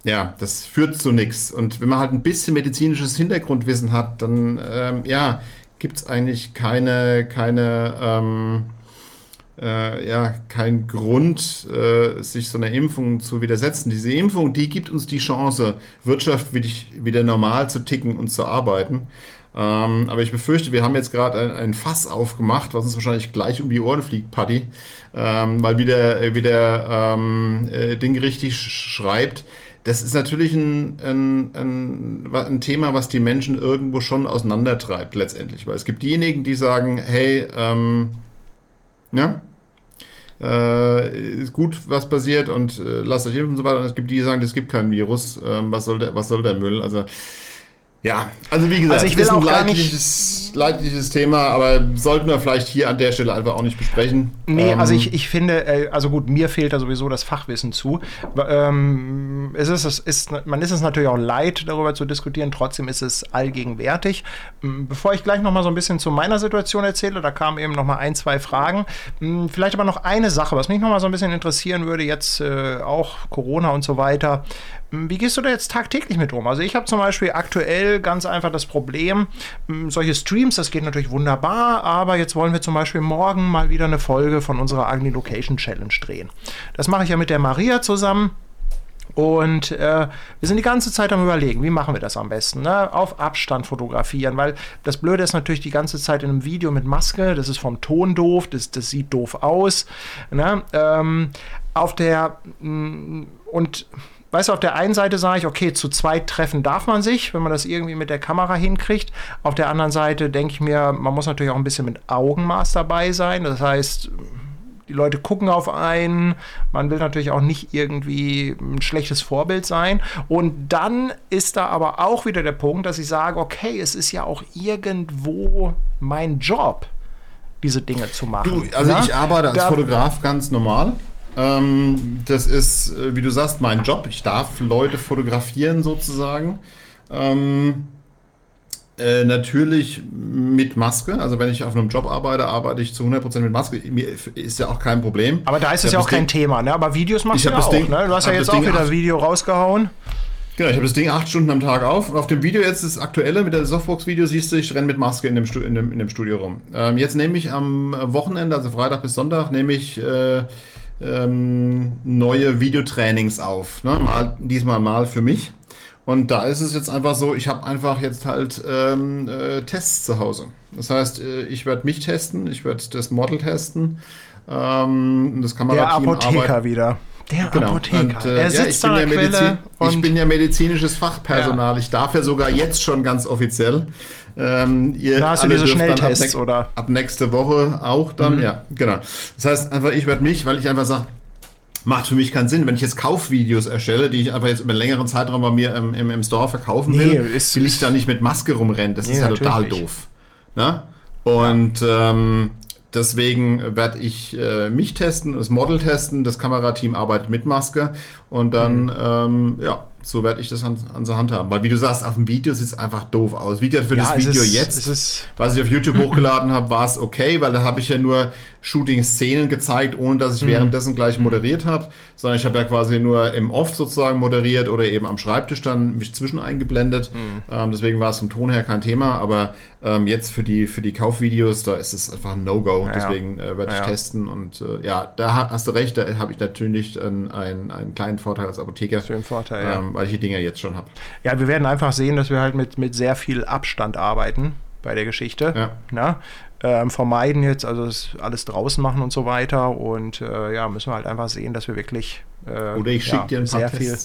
ja, das führt zu nichts. Und wenn man halt ein bisschen medizinisches Hintergrundwissen hat, dann ähm, ja, gibt es eigentlich keine, keine, ähm, äh, ja, kein Grund, äh, sich so einer Impfung zu widersetzen. Diese Impfung, die gibt uns die Chance, Wirtschaft wieder, wieder normal zu ticken und zu arbeiten. Ähm, aber ich befürchte, wir haben jetzt gerade ein, ein, Fass aufgemacht, was uns wahrscheinlich gleich um die Ohren fliegt, Paddy, ähm, weil wie der, äh, wie der ähm, äh, Ding richtig schreibt. Das ist natürlich ein, ein, ein, ein, Thema, was die Menschen irgendwo schon auseinandertreibt, letztendlich. Weil es gibt diejenigen, die sagen, hey, ähm, ja, äh, ist gut, was passiert und äh, lasst euch impfen und so weiter. Und es gibt die, die sagen, es gibt kein Virus, ähm, was, soll der, was soll der Müll? Also ja, also wie gesagt, also ich will ist ein leidliches, leidliches Thema, aber sollten wir vielleicht hier an der Stelle einfach auch nicht besprechen. Nee, ähm, also ich, ich finde, äh, also gut, mir fehlt da sowieso das Fachwissen zu. Ähm, es ist, es ist, man ist es natürlich auch leid, darüber zu diskutieren, trotzdem ist es allgegenwärtig. Bevor ich gleich noch mal so ein bisschen zu meiner Situation erzähle, da kamen eben noch mal ein, zwei Fragen. Vielleicht aber noch eine Sache, was mich noch mal so ein bisschen interessieren würde, jetzt äh, auch Corona und so weiter. Wie gehst du da jetzt tagtäglich mit um? Also ich habe zum Beispiel aktuell ganz einfach das Problem, solche Streams, das geht natürlich wunderbar, aber jetzt wollen wir zum Beispiel morgen mal wieder eine Folge von unserer Agni Location Challenge drehen. Das mache ich ja mit der Maria zusammen. Und äh, wir sind die ganze Zeit am Überlegen, wie machen wir das am besten? Ne? Auf Abstand fotografieren, weil das Blöde ist natürlich die ganze Zeit in einem Video mit Maske, das ist vom Ton doof, das, das sieht doof aus. Ne? Ähm, auf der und weißt du, auf der einen Seite sage ich, okay, zu zweit treffen darf man sich, wenn man das irgendwie mit der Kamera hinkriegt. Auf der anderen Seite denke ich mir, man muss natürlich auch ein bisschen mit Augenmaß dabei sein. Das heißt, die Leute gucken auf einen, man will natürlich auch nicht irgendwie ein schlechtes Vorbild sein. Und dann ist da aber auch wieder der Punkt, dass ich sage, okay, es ist ja auch irgendwo mein Job, diese Dinge zu machen. Du, also ja? ich arbeite als da, Fotograf ganz normal. Ähm, das ist, äh, wie du sagst, mein Job. Ich darf Leute fotografieren sozusagen. Ähm, äh, natürlich mit Maske. Also wenn ich auf einem Job arbeite, arbeite ich zu 100% mit Maske. Mir ist ja auch kein Problem. Aber da ist es ja auch kein Ding, Thema, ne? Aber Videos machst du ja auch, Ding, ne? Du hast ja jetzt auch wieder ein Video rausgehauen. Genau, ich habe das Ding acht Stunden am Tag auf. Und auf dem Video jetzt, das aktuelle mit der Softbox-Video, siehst du, ich renne mit Maske in dem, in dem, in dem Studio rum. Ähm, jetzt nehme ich am Wochenende, also Freitag bis Sonntag, nehme ich äh, ähm, neue Videotrainings auf. Ne? Mal, diesmal mal für mich. Und da ist es jetzt einfach so, ich habe einfach jetzt halt ähm, äh, Tests zu Hause. Das heißt, äh, ich werde mich testen, ich werde das Model testen. Ähm, das Kamerateam Der Apotheker arbeitet. wieder. Der genau. Apotheker. Und, äh, er sitzt ja, ich, bin ja Medizin, ich bin ja medizinisches Fachpersonal. Ja. Ich darf ja sogar jetzt schon ganz offiziell. Ähm, ihr da hast du diese Schnelltests, ab oder? Ab nächste Woche auch dann, mhm. ja, genau. Das heißt einfach, ich werde mich, weil ich einfach sage, macht für mich keinen Sinn. Wenn ich jetzt Kaufvideos erstelle, die ich einfach jetzt über einen längeren Zeitraum bei mir im, im, im Store verkaufen will, nee, ist, will ich da nicht mit Maske rumrennen. Das nee, ist ja total doof. Na? Und ja. ähm, deswegen werde ich äh, mich testen, das Model testen, das Kamerateam arbeitet mit Maske und dann, mhm. ähm, ja, so werde ich das an, an der Hand haben. Weil wie du sagst, auf dem Video sieht es einfach doof aus. Wie gesagt, für ja, das Video ist, jetzt, was ich auf YouTube hochgeladen habe, war es okay, weil da habe ich ja nur Shooting-Szenen gezeigt, ohne dass ich mhm. währenddessen gleich moderiert habe, sondern ich habe ja quasi nur im Off sozusagen moderiert oder eben am Schreibtisch dann mich zwischen eingeblendet. Mhm. Ähm, deswegen war es vom Ton her kein Thema, aber ähm, jetzt für die, für die Kaufvideos, da ist es einfach ein No-Go. Ja, deswegen äh, werde ich ja. testen und äh, ja, da hast du recht, da habe ich natürlich einen, einen, einen kleinen Vorteil als Apotheker. Schönen Vorteil, ja. Ähm, weil ich die Dinger jetzt schon habe. Ja, wir werden einfach sehen, dass wir halt mit, mit sehr viel Abstand arbeiten bei der Geschichte. Ja. Na? Ähm, vermeiden jetzt, also alles draußen machen und so weiter. Und äh, ja, müssen wir halt einfach sehen, dass wir wirklich äh, Oder ich schicke ja, dir ein sehr viel.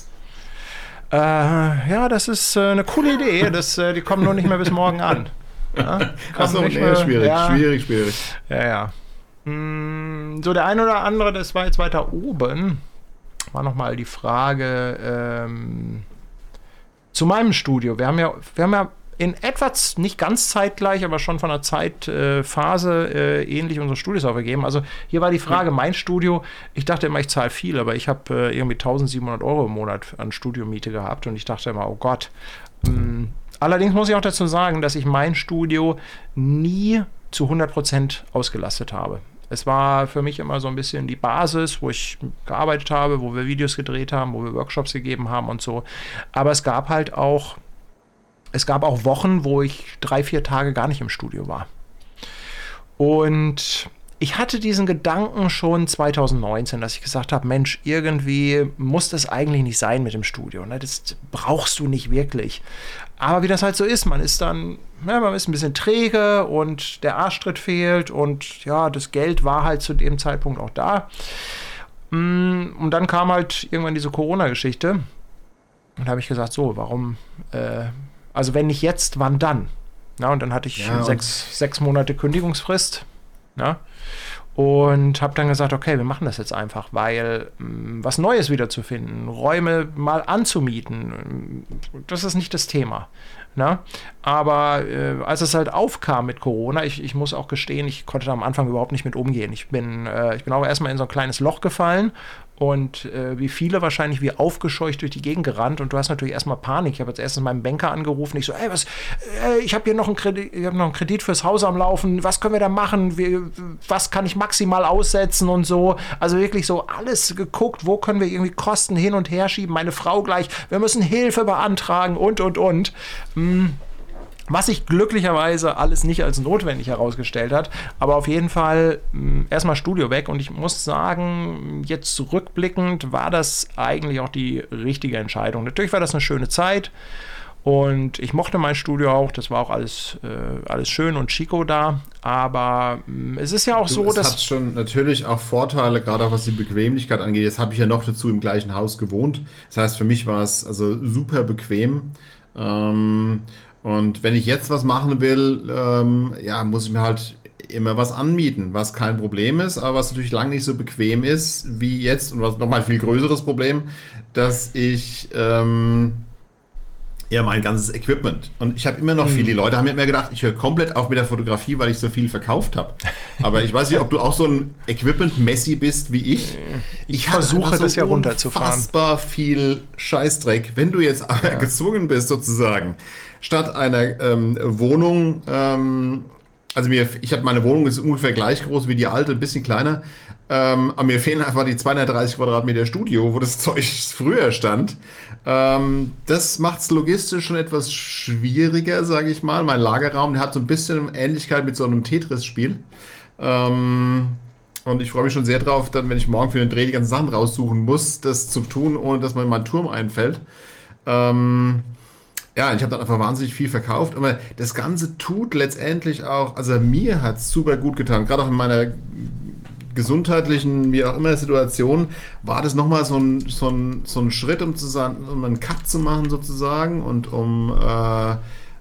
Äh, ja, das ist äh, eine coole Idee. Das, äh, die kommen nur nicht mehr bis morgen an. Ja, Achso, nee, mehr, schwierig, ja, schwierig, schwierig. Ja, ja. Hm, so, der ein oder andere, das war jetzt weiter oben, war nochmal die Frage ähm, zu meinem Studio. Wir haben ja, wir haben ja in etwa nicht ganz zeitgleich, aber schon von der Zeitphase äh, äh, ähnlich unsere Studios aufgegeben. Also hier war die Frage, mein Studio, ich dachte immer, ich zahle viel, aber ich habe äh, irgendwie 1700 Euro im Monat an Studiomiete gehabt und ich dachte immer, oh Gott. Ähm, allerdings muss ich auch dazu sagen, dass ich mein Studio nie zu 100 Prozent ausgelastet habe. Es war für mich immer so ein bisschen die Basis, wo ich gearbeitet habe, wo wir Videos gedreht haben, wo wir Workshops gegeben haben und so. Aber es gab halt auch es gab auch Wochen, wo ich drei, vier Tage gar nicht im Studio war. Und ich hatte diesen Gedanken schon 2019, dass ich gesagt habe, Mensch, irgendwie muss das eigentlich nicht sein mit dem Studio. Ne? Das brauchst du nicht wirklich. Aber wie das halt so ist, man ist dann, ja, man ist ein bisschen träge und der Arschtritt fehlt und ja, das Geld war halt zu dem Zeitpunkt auch da. Mm, und dann kam halt irgendwann diese Corona-Geschichte. Und da habe ich gesagt, so, warum äh, also wenn nicht jetzt, wann dann? Ja, und dann hatte ich ja, sechs, sechs Monate Kündigungsfrist. Ja, und habe dann gesagt, okay, wir machen das jetzt einfach, weil mh, mm, was Neues wieder zu finden, Räume mal anzumieten, das ist nicht das Thema. Ne? Aber äh, als es halt aufkam mit Corona, ich, ich muss auch gestehen, ich konnte da am Anfang überhaupt nicht mit umgehen. Ich bin, äh, ich bin auch erstmal in so ein kleines Loch gefallen und äh, wie viele wahrscheinlich wie aufgescheucht durch die Gegend gerannt und du hast natürlich erstmal Panik. Ich habe jetzt erstens meinen Banker angerufen, ich so, ey, was, äh, ich habe hier noch einen Kredit, ich habe noch einen Kredit fürs Haus am Laufen, was können wir da machen? Wie, was kann ich maximal aussetzen und so? Also wirklich so alles geguckt, wo können wir irgendwie Kosten hin und her schieben? Meine Frau gleich, wir müssen Hilfe beantragen und und und. Hm. Was sich glücklicherweise alles nicht als notwendig herausgestellt hat. Aber auf jeden Fall mh, erstmal Studio weg. Und ich muss sagen, jetzt zurückblickend war das eigentlich auch die richtige Entscheidung. Natürlich war das eine schöne Zeit. Und ich mochte mein Studio auch, das war auch alles, äh, alles schön und chico da. Aber mh, es ist ja auch du, so, es dass. Es hat schon natürlich auch Vorteile, gerade auch was die Bequemlichkeit angeht. Jetzt habe ich ja noch dazu im gleichen Haus gewohnt. Das heißt, für mich war es also super bequem. Ähm, und wenn ich jetzt was machen will, ähm, ja, muss ich mir halt immer was anmieten, was kein Problem ist, aber was natürlich lange nicht so bequem ist wie jetzt und was nochmal ein viel größeres Problem, dass ich ähm, ja mein ganzes Equipment und ich habe immer noch viele Leute haben mir gedacht, ich höre komplett auf mit der Fotografie, weil ich so viel verkauft habe. Aber ich weiß nicht, ob du auch so ein Equipment-Messi bist wie ich. Ich, ich versuche so das ja runterzufahren. Unfassbar viel Scheißdreck, wenn du jetzt ja. gezwungen bist sozusagen statt einer ähm, Wohnung ähm, also mir, ich habe meine Wohnung ist ungefähr gleich groß wie die alte, ein bisschen kleiner. Ähm, aber mir fehlen einfach die 230 Quadratmeter Studio, wo das Zeug früher stand. Ähm, das macht es logistisch schon etwas schwieriger, sage ich mal. Mein Lagerraum, der hat so ein bisschen Ähnlichkeit mit so einem Tetris-Spiel. Ähm, und ich freue mich schon sehr drauf, dann, wenn ich morgen für den Dreh die ganzen Sachen raussuchen muss, das zu tun, ohne dass man in meinen Turm einfällt. Ähm, ja, ich habe dann einfach wahnsinnig viel verkauft, aber das Ganze tut letztendlich auch, also mir hat es super gut getan, gerade auch in meiner gesundheitlichen, wie auch immer Situation, war das nochmal so ein, so, ein, so ein Schritt, um, zu um einen Cut zu machen sozusagen und um, äh,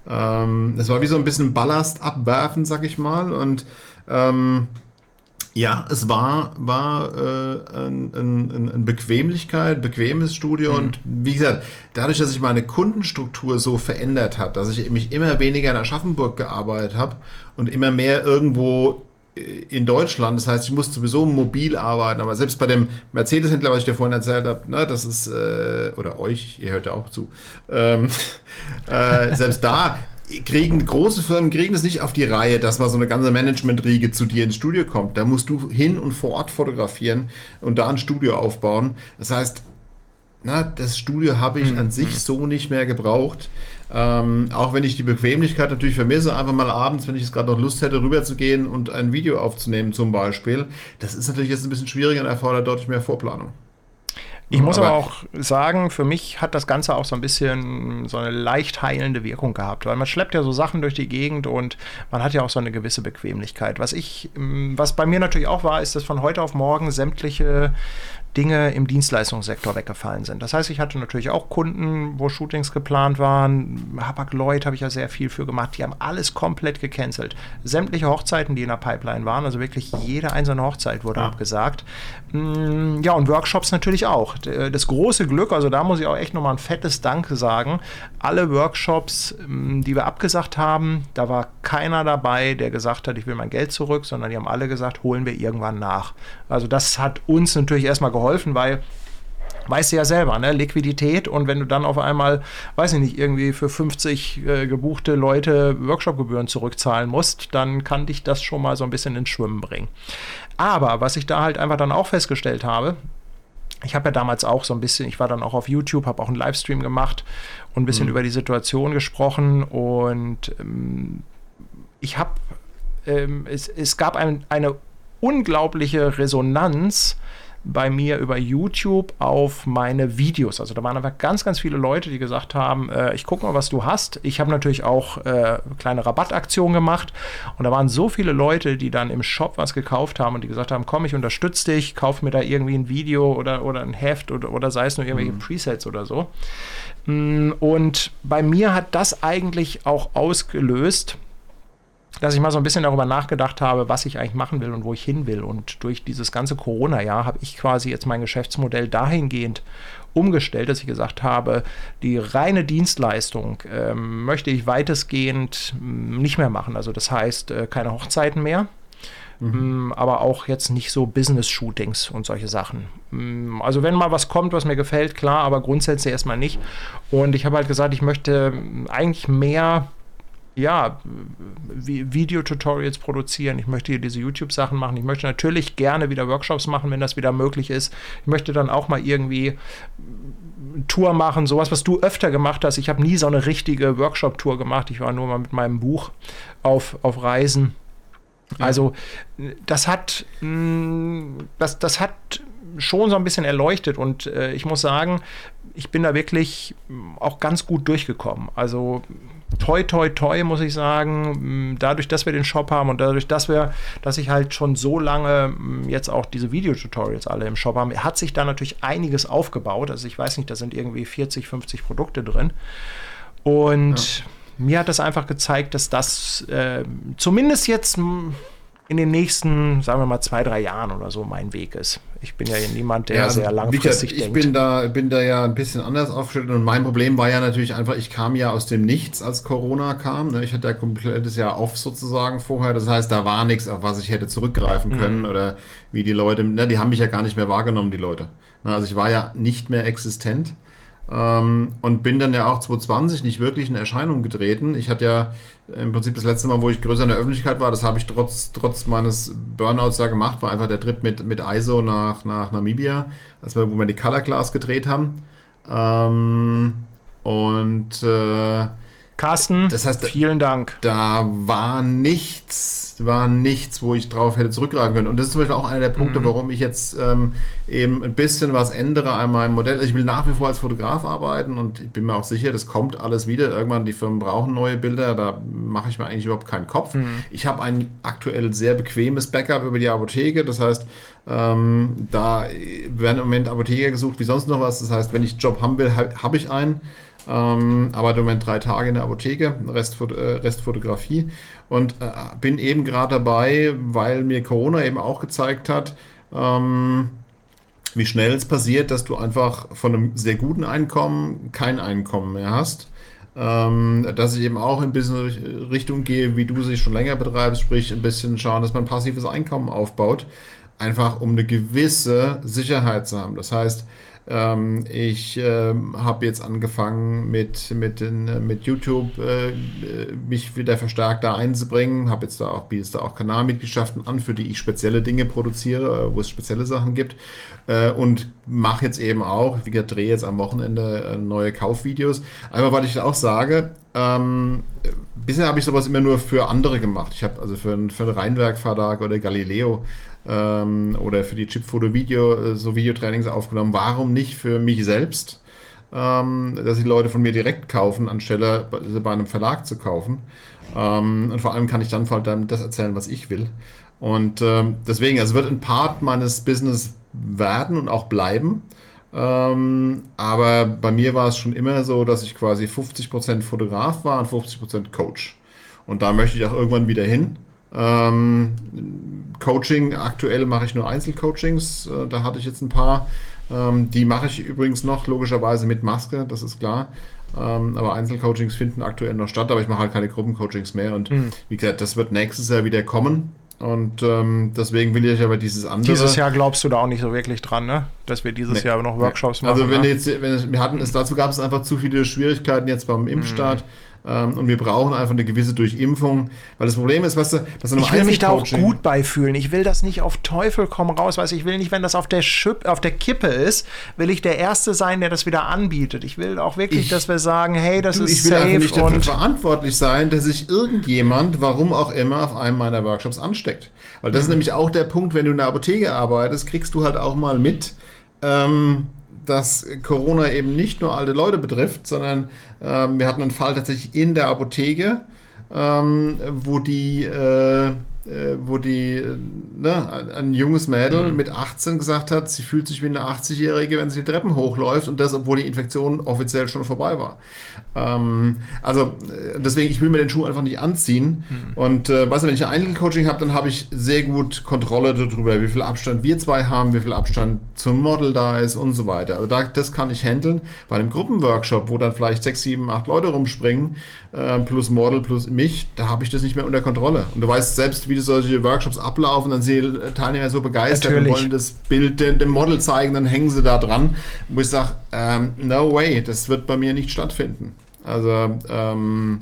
ähm, es war wie so ein bisschen Ballast abwerfen, sag ich mal. Und ähm, ja, es war, war äh, ein, ein, ein Bequemlichkeit, bequemes Studio mhm. und wie gesagt, dadurch, dass sich meine Kundenstruktur so verändert hat, dass ich mich immer weniger in Aschaffenburg gearbeitet habe und immer mehr irgendwo äh, in Deutschland, das heißt, ich muss sowieso mobil arbeiten, aber selbst bei dem Mercedes-Händler, was ich dir vorhin erzählt habe, ne, das ist, äh, oder euch, ihr hört ja auch zu, ähm, äh, selbst da kriegen große Firmen kriegen es nicht auf die Reihe, dass mal so eine ganze Management-Riege zu dir ins Studio kommt. Da musst du hin und vor Ort fotografieren und da ein Studio aufbauen. Das heißt, na, das Studio habe ich mhm. an sich so nicht mehr gebraucht. Ähm, auch wenn ich die Bequemlichkeit natürlich vermisse, einfach mal abends, wenn ich es gerade noch Lust hätte, rüberzugehen und ein Video aufzunehmen zum Beispiel. Das ist natürlich jetzt ein bisschen schwieriger und erfordert deutlich mehr Vorplanung. Ich muss aber, aber, auch sagen, für mich hat das Ganze auch so ein bisschen so eine leicht heilende Wirkung gehabt, weil man schleppt ja so Sachen durch die Gegend und man hat ja auch so eine gewisse Bequemlichkeit. Was ich, was bei mir natürlich auch war, ist, dass von heute auf morgen sämtliche Dinge im Dienstleistungssektor weggefallen sind. Das heißt, ich hatte natürlich auch Kunden, wo Shootings geplant waren. Habak Lloyd habe ich ja sehr viel für gemacht. Die haben alles komplett gecancelt. Sämtliche Hochzeiten, die in der Pipeline waren, also wirklich jede einzelne Hochzeit wurde ja. abgesagt. Mm, ja, und Workshops natürlich auch. Das große Glück, also da muss ich auch echt nochmal ein fettes Danke sagen. Alle Workshops, mm, die wir abgesagt haben, da war keiner dabei, der gesagt hat, ich will mein Geld zurück, sondern die haben alle gesagt, holen wir irgendwann nach. Also das hat uns natürlich erstmal geholfen, weil weißt du ja selber, ne? Liquidität und wenn du dann auf einmal, weiß ich nicht, irgendwie für 50 äh, gebuchte Leute Workshopgebühren zurückzahlen musst, dann kann dich das schon mal so ein bisschen ins Schwimmen bringen. Aber was ich da halt einfach dann auch festgestellt habe, ich habe ja damals auch so ein bisschen, ich war dann auch auf YouTube, habe auch einen Livestream gemacht und ein bisschen mhm. über die Situation gesprochen und ähm, ich habe, ähm, es, es gab ein, eine unglaubliche Resonanz bei mir über YouTube auf meine Videos. Also da waren einfach ganz, ganz viele Leute, die gesagt haben, äh, ich gucke mal, was du hast. Ich habe natürlich auch äh, kleine Rabattaktionen gemacht und da waren so viele Leute, die dann im Shop was gekauft haben und die gesagt haben, komm, ich unterstütze dich, kauf mir da irgendwie ein Video oder, oder ein Heft oder, oder sei es nur irgendwelche mhm. Presets oder so. Mm, und bei mir hat das eigentlich auch ausgelöst, dass ich mal so ein bisschen darüber nachgedacht habe, was ich eigentlich machen will und wo ich hin will. Und durch dieses ganze Corona-Jahr habe ich quasi jetzt mein Geschäftsmodell dahingehend umgestellt, dass ich gesagt habe, die reine Dienstleistung ähm, möchte ich weitestgehend mm, nicht mehr machen. Also das heißt, äh, keine Hochzeiten mehr. Mhm. Mm, aber auch jetzt nicht so Business-Shootings und solche Sachen. Mm, also wenn mal was kommt, was mir gefällt, klar, aber grundsätzlich erstmal nicht. Und ich habe halt gesagt, ich möchte eigentlich mehr ja, Videotutorials produzieren, ich möchte hier diese YouTube-Sachen machen, ich möchte natürlich gerne wieder Workshops machen, wenn das wieder möglich ist. Ich möchte dann auch mal irgendwie Tour machen, sowas, was du öfter gemacht hast. Ich habe nie so eine richtige Workshop-Tour gemacht. Ich war nur mal mit meinem Buch auf, auf Reisen. Ja. Also das hat, das, das hat schon so ein bisschen erleuchtet und äh, ich muss sagen, ich bin da wirklich auch ganz gut durchgekommen. Also toi, toi, toi, muss ich sagen, dadurch, dass wir den Shop haben und dadurch, dass wir, dass ich halt schon so lange jetzt auch diese Videotutorials alle im Shop haben, hat sich da natürlich einiges aufgebaut. Also ich weiß nicht, da sind irgendwie 40, 50 Produkte drin. Und ja. mir hat das einfach gezeigt, dass das äh, zumindest jetzt in den nächsten, sagen wir mal, zwei, drei Jahren oder so mein Weg ist. Ich bin ja niemand, der ja, also, sehr langfristig ich denkt. Ich bin da, bin da ja ein bisschen anders aufgestellt und mein Problem war ja natürlich einfach, ich kam ja aus dem Nichts, als Corona kam. Ne? Ich hatte ja komplettes Jahr off sozusagen vorher. Das heißt, da war nichts, auf was ich hätte zurückgreifen mhm. können mhm. oder wie die Leute, ne, die haben mich ja gar nicht mehr wahrgenommen, die Leute. Ne? Also ich war ja nicht mehr existent. Ähm, und bin dann ja auch 2020 nicht wirklich in Erscheinung getreten. Ich hatte ja im Prinzip das letzte Mal, wo ich größer in der Öffentlichkeit war, das habe ich trotz, trotz meines Burnouts da gemacht, war einfach der Trip mit, mit ISO nach, nach Namibia, als wir, wo wir die Color Class gedreht haben. Ähm, und äh, Carsten, das heißt, vielen Dank. Da war nichts, war nichts, wo ich drauf hätte zurückgreifen können. Und das ist zum Beispiel auch einer der Punkte, mhm. warum ich jetzt ähm, eben ein bisschen was ändere an meinem Modell. Ich will nach wie vor als Fotograf arbeiten und ich bin mir auch sicher, das kommt alles wieder. Irgendwann, die Firmen brauchen neue Bilder, da mache ich mir eigentlich überhaupt keinen Kopf. Mhm. Ich habe ein aktuell sehr bequemes Backup über die Apotheke. Das heißt, ähm, da werden im Moment Apotheker gesucht wie sonst noch was. Das heißt, wenn ich einen Job haben will, habe ich einen. Ähm, aber im Moment drei Tage in der Apotheke, Rest, äh, Rest Fotografie. Und äh, bin eben gerade dabei, weil mir Corona eben auch gezeigt hat, ähm, wie schnell es passiert, dass du einfach von einem sehr guten Einkommen kein Einkommen mehr hast. Ähm, dass ich eben auch in Business Richtung gehe, wie du sie schon länger betreibst, sprich ein bisschen schauen, dass man passives Einkommen aufbaut, einfach um eine gewisse Sicherheit zu haben. Das heißt, ähm, ich ähm, habe jetzt angefangen mit, mit, den, mit YouTube äh, mich wieder verstärkt da einzubringen. Habe jetzt da auch, biete da auch Kanalmitgliedschaften an, für die ich spezielle Dinge produziere, äh, wo es spezielle Sachen gibt. Äh, und mache jetzt eben auch, wie gesagt, drehe jetzt am Wochenende äh, neue Kaufvideos. Einmal, weil ich auch sage, ähm, bisher habe ich sowas immer nur für andere gemacht. Ich habe also für, für einen Rheinwerk Verlag oder Galileo ähm, oder für die Chipfoto-Video äh, so Videotrainings aufgenommen. Warum nicht für mich selbst? Ähm, dass die Leute von mir direkt kaufen, anstelle bei einem Verlag zu kaufen. Ähm, und vor allem kann ich dann vor allem das erzählen, was ich will. Und ähm, deswegen, also es wird ein Part meines Business werden und auch bleiben. Ähm, aber bei mir war es schon immer so, dass ich quasi 50% Fotograf war und 50% Coach. Und da möchte ich auch irgendwann wieder hin. Ähm, Coaching, aktuell mache ich nur Einzelcoachings. Äh, da hatte ich jetzt ein paar. Ähm, die mache ich übrigens noch, logischerweise mit Maske, das ist klar. Ähm, aber Einzelcoachings finden aktuell noch statt, aber ich mache halt keine Gruppencoachings mehr. Und mhm. wie gesagt, das wird nächstes Jahr wieder kommen. Und ähm, deswegen will ich aber dieses andere. Dieses Jahr glaubst du da auch nicht so wirklich dran, ne? Dass wir dieses nee, Jahr noch Workshops nee. Also machen. Also wenn ne? jetzt, wenn wir hatten es dazu gab es einfach zu viele Schwierigkeiten jetzt beim Impfstart. Mhm. Ähm, und wir brauchen einfach eine gewisse Durchimpfung, weil das Problem ist, weißt du, dass Ich will mich da auch gut beifühlen. Ich will das nicht auf Teufel komm raus, weißt ich will nicht, wenn das auf der Schip, auf der Kippe ist, will ich der Erste sein, der das wieder anbietet. Ich will auch wirklich, ich, dass wir sagen, hey, das du, ist ich will safe nicht dafür verantwortlich sein, dass sich irgendjemand, warum auch immer, auf einem meiner Workshops ansteckt. Weil das mhm. ist nämlich auch der Punkt, wenn du in der Apotheke arbeitest, kriegst du halt auch mal mit, ähm, dass Corona eben nicht nur alte Leute betrifft, sondern ähm, wir hatten einen Fall tatsächlich in der Apotheke, ähm, wo die äh, äh, wo die, äh, ne, ein junges Mädel mhm. mit 18 gesagt hat, sie fühlt sich wie eine 80-Jährige, wenn sie die Treppen hochläuft und das, obwohl die Infektion offiziell schon vorbei war. Ähm, also äh, deswegen, ich will mir den Schuh einfach nicht anziehen. Mhm. Und äh, weißt du, wenn ich ein Einzelcoaching habe, dann habe ich sehr gut Kontrolle darüber, wie viel Abstand wir zwei haben, wie viel Abstand zum Model da ist und so weiter. Also da, das kann ich handeln. Bei einem Gruppenworkshop, wo dann vielleicht sechs, sieben, acht Leute rumspringen, äh, plus Model, plus mich, da habe ich das nicht mehr unter Kontrolle. Und du weißt selbst, wie solche Workshops ablaufen, dann sind die Teilnehmer so begeistert Natürlich. und wollen das Bild dem, dem, Model zeigen, dann hängen sie da dran. Wo ich sage, ähm, no way, das wird bei mir nicht stattfinden. Also, ähm,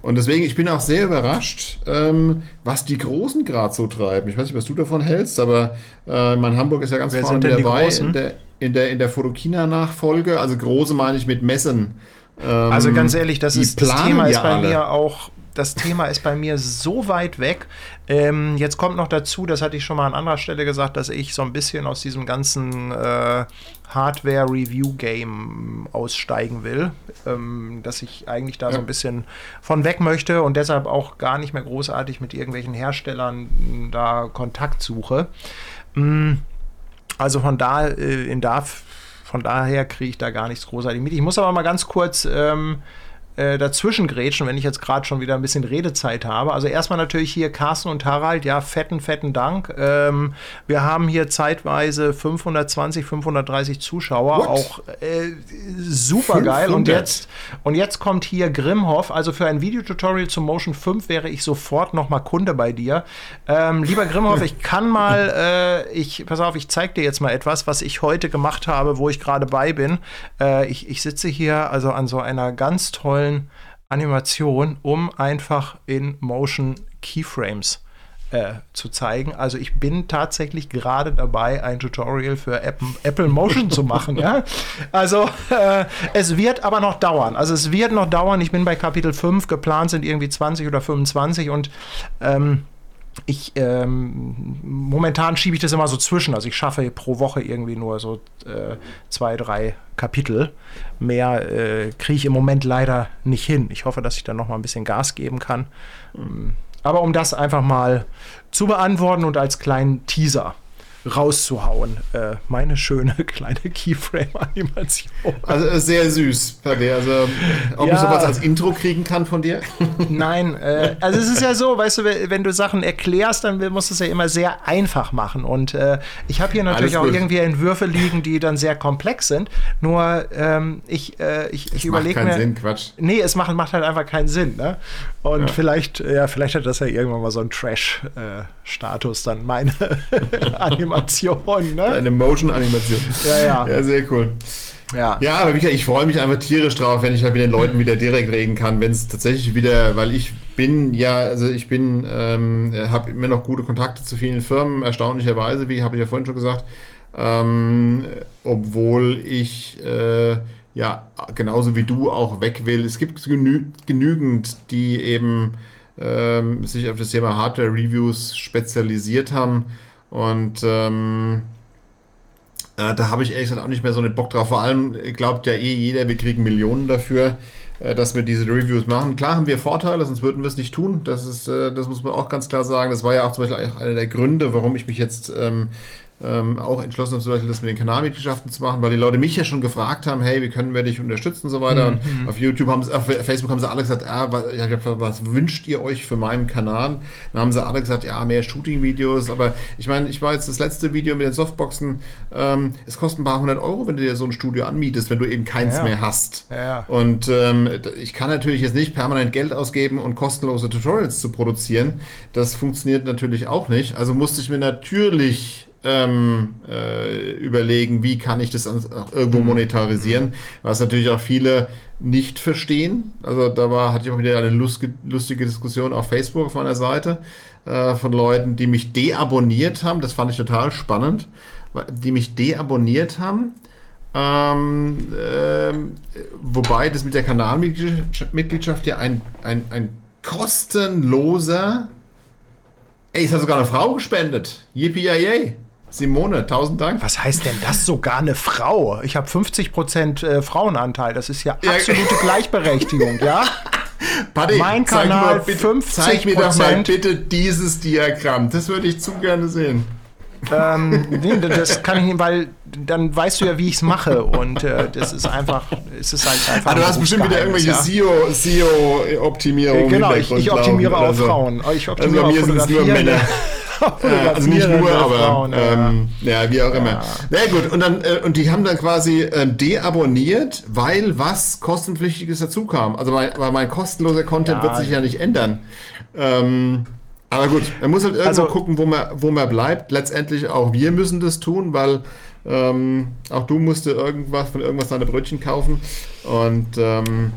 und deswegen, ich bin auch sehr überrascht, ähm, was die Großen gerade so treiben. Ich weiß nicht, was du davon hältst, aber äh, mein Hamburg ist ja ganz vorne dabei in der, in der, in der Fotokina-Nachfolge. Also große meine ich mit Messen. Ähm, also ganz ehrlich, das, ist, das Thema ist bei alle. mir auch das Thema ist bei mir so weit weg. Ähm, jetzt kommt noch dazu, das hatte ich schon mal an anderer Stelle gesagt, dass ich so ein bisschen aus diesem ganzen äh, Hardware-Review-Game aussteigen will. Ähm, dass ich eigentlich da ja. so ein bisschen von weg möchte und deshalb auch gar nicht mehr großartig mit irgendwelchen Herstellern da Kontakt suche. Ähm, also von da äh, in da von daher kriege ich da gar nichts großartig mit. Ich muss aber mal ganz kurz ähm, äh, dazwischen grätschen, wenn ich jetzt gerade schon wieder ein bisschen Redezeit habe. Also erstmal natürlich hier Carsten und Harald, ja, fetten, fetten Dank. Ähm, wir haben hier zeitweise 520, 530 Zuschauer, What? auch äh, super geil. Und jetzt, und jetzt kommt hier Grimhoff. Also für ein Videotutorial zum Motion 5 wäre ich sofort nochmal Kunde bei dir. Ähm, lieber Grimhoff, ich kann mal, äh, ich, pass auf, ich zeig dir jetzt mal etwas, was ich heute gemacht habe, wo ich gerade bei bin. Äh, ich, ich sitze hier also an so einer ganz tollen Animation, um einfach in Motion Keyframes äh, zu zeigen. Also ich bin tatsächlich gerade dabei, ein Tutorial für Apple, Apple Motion zu machen. Ja? Also äh, es wird aber noch dauern. Also es wird noch dauern. Ich bin bei Kapitel 5, geplant sind irgendwie 20 oder 25 und ähm, ich ähm, momentan schiebe ich das immer so zwischen. Also ich schaffe pro Woche irgendwie nur so äh, zwei, drei Kapitel. Mehr äh, kriege ich im Moment leider nicht hin. Ich hoffe, dass ich dann noch mal ein bisschen Gas geben kann. Mhm. Aber um das einfach mal zu beantworten und als kleinen Teaser rauszuhauen. Äh, meine schöne kleine Keyframe-Animation. Also äh, sehr süß, Also, ob ja. ich sowas als Intro kriegen kann von dir? Nein, äh, also es ist ja so, weißt du, wenn du Sachen erklärst, dann musst du es ja immer sehr einfach machen. Und äh, ich habe hier natürlich auch irgendwie Entwürfe liegen, die dann sehr komplex sind. Nur ähm, ich, äh, ich, ich überlege mir. Sinn, Quatsch. Nee, es macht, macht halt einfach keinen Sinn. Ne? Und ja. vielleicht, ja, vielleicht hat das ja irgendwann mal so einen Trash-Status dann meine Animation, ne? Eine Motion-Animation. Ja, ja. Ja, sehr cool. Ja. ja, aber ich freue mich einfach tierisch drauf, wenn ich halt mit den Leuten wieder direkt reden kann, wenn es tatsächlich wieder, weil ich bin ja, also ich bin, ähm, habe immer noch gute Kontakte zu vielen Firmen, erstaunlicherweise, wie habe ich ja vorhin schon gesagt, ähm, obwohl ich äh, ja genauso wie du auch weg will. Es gibt genü genügend, die eben ähm, sich auf das Thema Hardware-Reviews spezialisiert haben und ähm, äh, da habe ich ehrlich gesagt auch nicht mehr so einen Bock drauf. Vor allem glaubt ja eh jeder, wir kriegen Millionen dafür, äh, dass wir diese Reviews machen. Klar haben wir Vorteile, sonst würden wir es nicht tun. Das ist, äh, das muss man auch ganz klar sagen. Das war ja auch zum Beispiel einer der Gründe, warum ich mich jetzt ähm, ähm, auch entschlossen habe, zum Beispiel das mit den Kanalmitgliedschaften zu machen, weil die Leute mich ja schon gefragt haben, hey, wie können wir dich unterstützen und so weiter. Mhm. Und auf YouTube haben sie, auf Facebook haben sie alle gesagt, ah, was, was wünscht ihr euch für meinen Kanal? Dann haben sie alle gesagt, ja, mehr Shooting-Videos, aber ich meine, ich war jetzt das letzte Video mit den Softboxen, ähm, es kostet ein paar hundert Euro, wenn du dir so ein Studio anmietest, wenn du eben keins ja, mehr hast. Ja. Und ähm, ich kann natürlich jetzt nicht permanent Geld ausgeben und kostenlose Tutorials zu produzieren. Das funktioniert natürlich auch nicht. Also musste ich mir natürlich ähm, äh, überlegen, wie kann ich das auch irgendwo mhm. monetarisieren, was natürlich auch viele nicht verstehen. Also da war, hatte ich auch wieder eine lustige, Diskussion auf Facebook auf meiner Seite äh, von Leuten, die mich deabonniert haben. Das fand ich total spannend, die mich deabonniert haben. Ähm, äh, wobei das mit der Kanalmitgliedschaft ja ein, ein, ein kostenloser Ey, es hat sogar eine Frau gespendet. Yippie yay. Simone, tausend Dank. Was heißt denn das sogar eine Frau? Ich habe 50% äh, Frauenanteil. Das ist ja absolute ja. Gleichberechtigung, ja? Paddy, mein Kanal bitte, 50%. Zeig mir doch mal bitte dieses Diagramm. Das würde ich zu gerne sehen. ähm, nee, das kann ich nicht, weil dann weißt du ja, wie ich es mache und äh, das ist einfach, es ist halt einfach. Ah, du hast bestimmt wieder irgendwelche ja? SEO-Optimierungen. genau, ich, ich optimiere auch. Frauen. Ich optimiere also bei mir sind es nur Männer. Also nicht nur, aber Frauen, ähm, ja. ja. wie auch immer. Na ja, gut, und dann äh, und die haben dann quasi äh, deabonniert, weil was kostenpflichtiges dazu kam. Also mein, weil mein kostenloser Content wird sich ja nicht ändern. Ähm, aber gut, man muss halt irgendwo also, gucken, wo man, wo man bleibt. Letztendlich auch wir müssen das tun, weil ähm, auch du musst dir irgendwas von irgendwas deine Brötchen kaufen. Und ähm,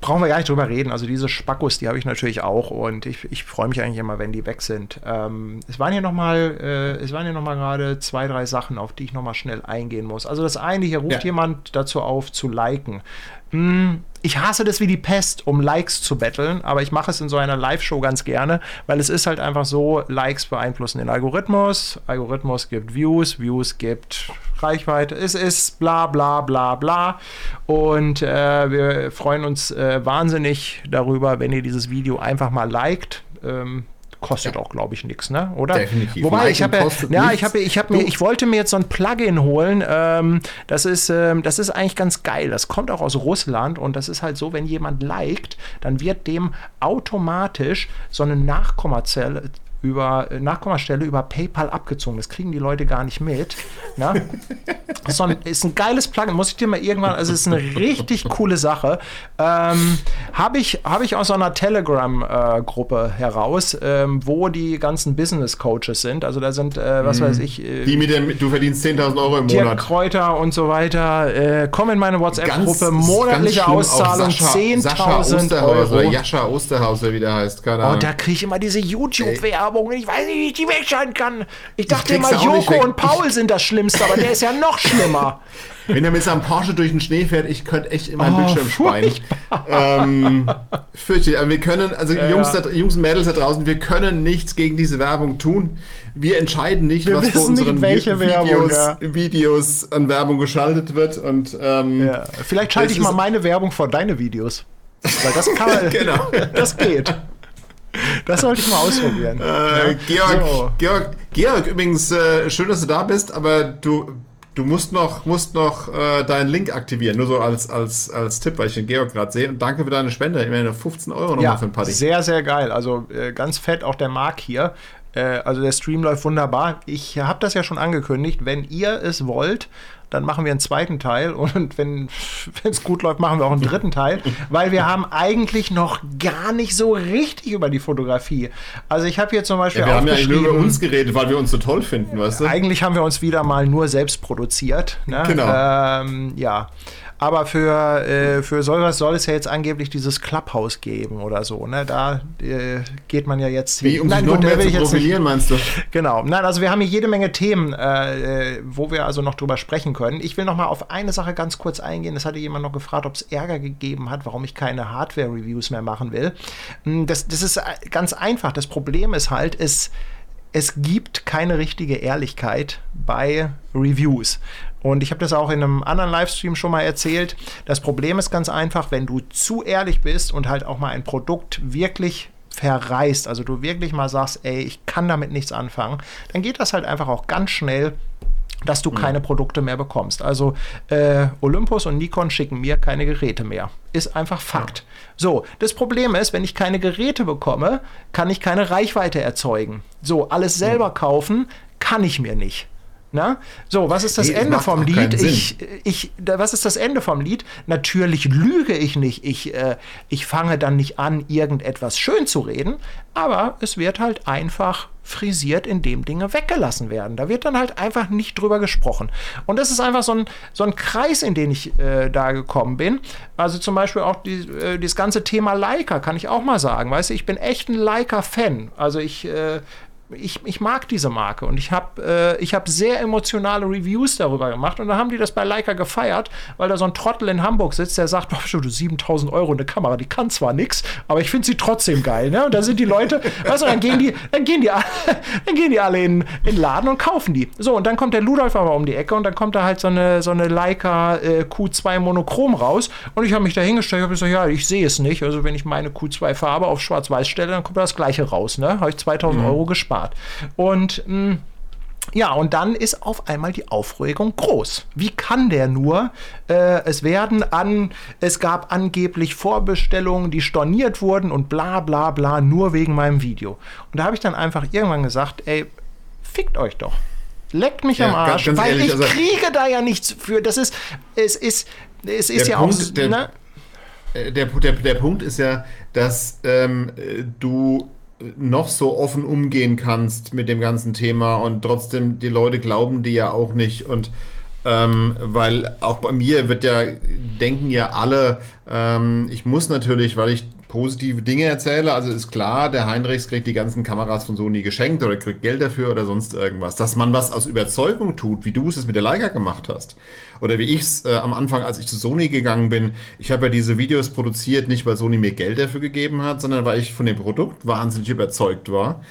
brauchen wir gar nicht drüber reden. Also diese Spackos, die habe ich natürlich auch und ich, ich freue mich eigentlich immer, wenn die weg sind. Ähm, es waren hier nochmal, äh, es waren hier noch mal gerade zwei, drei Sachen, auf die ich nochmal schnell eingehen muss. Also das eine, hier ruft ja. jemand dazu auf, zu liken. Hm, ich hasse das wie die Pest, um Likes zu betteln, aber ich mache es in so einer Live-Show ganz gerne, weil es ist halt einfach so, Likes beeinflussen den Algorithmus, Algorithmus gibt Views, Views gibt Reichweite, es ist bla bla bla bla und äh, wir freuen uns äh, wahnsinnig darüber, wenn ihr dieses Video einfach mal liked. Ähm, kostet ja. auch, glaube ich, nichts, ne? Oder? Definitiv. Wobei ich habe ja, ich habe, ich habe mir, ich wollte mir jetzt so ein Plugin holen. Ähm, das ist, ähm, das ist eigentlich ganz geil. Das kommt auch aus Russland und das ist halt so, wenn jemand liked, dann wird dem automatisch so eine Nachkommazelle über äh, Nachkommastelle über PayPal abgezogen. Das kriegen die Leute gar nicht mit. Ne? ist, ein, ist ein geiles Plugin, muss ich dir mal irgendwann, also es ist eine richtig coole Sache. Ähm, Habe ich, hab ich aus einer Telegram-Gruppe äh, heraus, ähm, wo die ganzen Business-Coaches sind. Also da sind, äh, was mhm. weiß ich. Äh, die mit dem, du verdienst 10.000 Euro im Monat. Kräuter und so weiter. Äh, komm in meine WhatsApp-Gruppe, monatliche Auszahlung 10.000 Euro. Jascha Osterhauser, wie der heißt. Keine Ahnung. Und da kriege ich immer diese YouTube-Werbung. Werbung. Ich weiß nicht, wie ich die wegschalten kann. Ich dachte immer, Joko und Paul sind das Schlimmste, aber der ist ja noch schlimmer. Wenn er mit seinem Porsche durch den Schnee fährt, ich könnte echt in meinen oh, Bildschirm speien. Ähm, fürchte, aber wir können, also ja, Jungs, da, Jungs und Mädels da draußen, wir können nichts gegen diese Werbung tun. Wir entscheiden nicht, wir was vor unseren nicht, Videos, Werbung, ja. Videos, an Werbung geschaltet wird. Und, ähm, ja. Vielleicht schalte ich mal meine Werbung vor deine Videos. Weil das kann man, genau. das geht. Das sollte ich mal ausprobieren. Äh, Georg, so. Georg, Georg, übrigens, äh, schön, dass du da bist, aber du, du musst noch, musst noch äh, deinen Link aktivieren, nur so als, als, als Tipp, weil ich den Georg gerade sehe. Und danke für deine Spende. Ich meine, 15 Euro nochmal ja, für ein Party. Sehr, sehr geil. Also äh, ganz fett auch der Mark hier. Äh, also der Stream läuft wunderbar. Ich habe das ja schon angekündigt. Wenn ihr es wollt, dann machen wir einen zweiten Teil und wenn es gut läuft, machen wir auch einen dritten Teil, weil wir haben eigentlich noch gar nicht so richtig über die Fotografie. Also ich habe hier zum Beispiel ja, wir haben ja nur über uns geredet, weil wir uns so toll finden, weißt du? Eigentlich haben wir uns wieder mal nur selbst produziert. Ne? Genau. Ähm, ja. Aber für, äh, für sowas soll es ja jetzt angeblich dieses Clubhouse geben oder so. Ne? Da äh, geht man ja jetzt. Wie, um Nein, gut, mehr zu profilieren, meinst du? Genau. Nein, also wir haben hier jede Menge Themen, äh, wo wir also noch drüber sprechen können. Ich will noch mal auf eine Sache ganz kurz eingehen. Das hatte jemand noch gefragt, ob es Ärger gegeben hat, warum ich keine Hardware-Reviews mehr machen will. Hm, das, das ist äh, ganz einfach. Das Problem ist halt, es es gibt keine richtige Ehrlichkeit bei Reviews. Und ich habe das auch in einem anderen Livestream schon mal erzählt. Das Problem ist ganz einfach, wenn du zu ehrlich bist und halt auch mal ein Produkt wirklich verreißt, also du wirklich mal sagst, ey, ich kann damit nichts anfangen, dann geht das halt einfach auch ganz schnell dass du mhm. keine Produkte mehr bekommst. Also äh, Olympus und Nikon schicken mir keine Geräte mehr. Ist einfach Fakt. Ja. So, das Problem ist, wenn ich keine Geräte bekomme, kann ich keine Reichweite erzeugen. So, alles selber ja. kaufen kann ich mir nicht. Na? So, was ist das nee, Ende vom Lied? Ich, ich, was ist das Ende vom Lied? Natürlich lüge ich nicht. Ich, äh, ich fange dann nicht an, irgendetwas schön zu reden, aber es wird halt einfach frisiert, indem Dinge weggelassen werden. Da wird dann halt einfach nicht drüber gesprochen. Und das ist einfach so ein, so ein Kreis, in den ich äh, da gekommen bin. Also zum Beispiel auch die, äh, das ganze Thema Leica, kann ich auch mal sagen. Weißt du, ich bin echt ein Leica-Fan. Also ich äh, ich, ich mag diese Marke und ich habe äh, hab sehr emotionale Reviews darüber gemacht und dann haben die das bei Leica gefeiert, weil da so ein Trottel in Hamburg sitzt, der sagt, oh, du 7000 Euro eine Kamera, die kann zwar nichts, aber ich finde sie trotzdem geil. Ne? Und da sind die Leute, weißt du, dann gehen die, dann gehen die, dann gehen die alle in, in den Laden und kaufen die. So, und dann kommt der Ludolf aber um die Ecke und dann kommt da halt so eine, so eine Leica äh, Q2 Monochrom raus und ich habe mich da hingestellt, habe gesagt, ja, ich sehe es nicht. Also wenn ich meine Q2 Farbe auf schwarz-weiß stelle, dann kommt da das gleiche raus. Ne? Habe ich 2000 mhm. Euro gespart. Start. Und mh, hm, ja, und dann ist auf einmal die Aufregung groß. Wie kann der nur? Äh, es werden an, es gab angeblich Vorbestellungen, die storniert wurden und bla bla bla, nur wegen meinem Video. Und da habe ich dann einfach irgendwann gesagt, ey, fickt euch doch. Leckt mich ja, am Arsch, ganz, ganz weil ehrlich, ich also kriege da ja nichts für. Das ist, es ist, es ist ja Punkt, auch. Der, ne? Äh, der, der, der Punkt ist ja, dass ähm, du noch so offen umgehen kannst mit dem ganzen Thema und trotzdem die Leute glauben dir ja auch nicht und ähm, weil auch bei mir wird ja, denken ja alle, ähm, ich muss natürlich, weil ich positive Dinge erzähle. Also ist klar, der Heinrichs kriegt die ganzen Kameras von Sony geschenkt oder kriegt Geld dafür oder sonst irgendwas. Dass man was aus Überzeugung tut, wie du es mit der Leica gemacht hast. Oder wie ich es äh, am Anfang, als ich zu Sony gegangen bin. Ich habe ja diese Videos produziert, nicht weil Sony mir Geld dafür gegeben hat, sondern weil ich von dem Produkt wahnsinnig überzeugt war.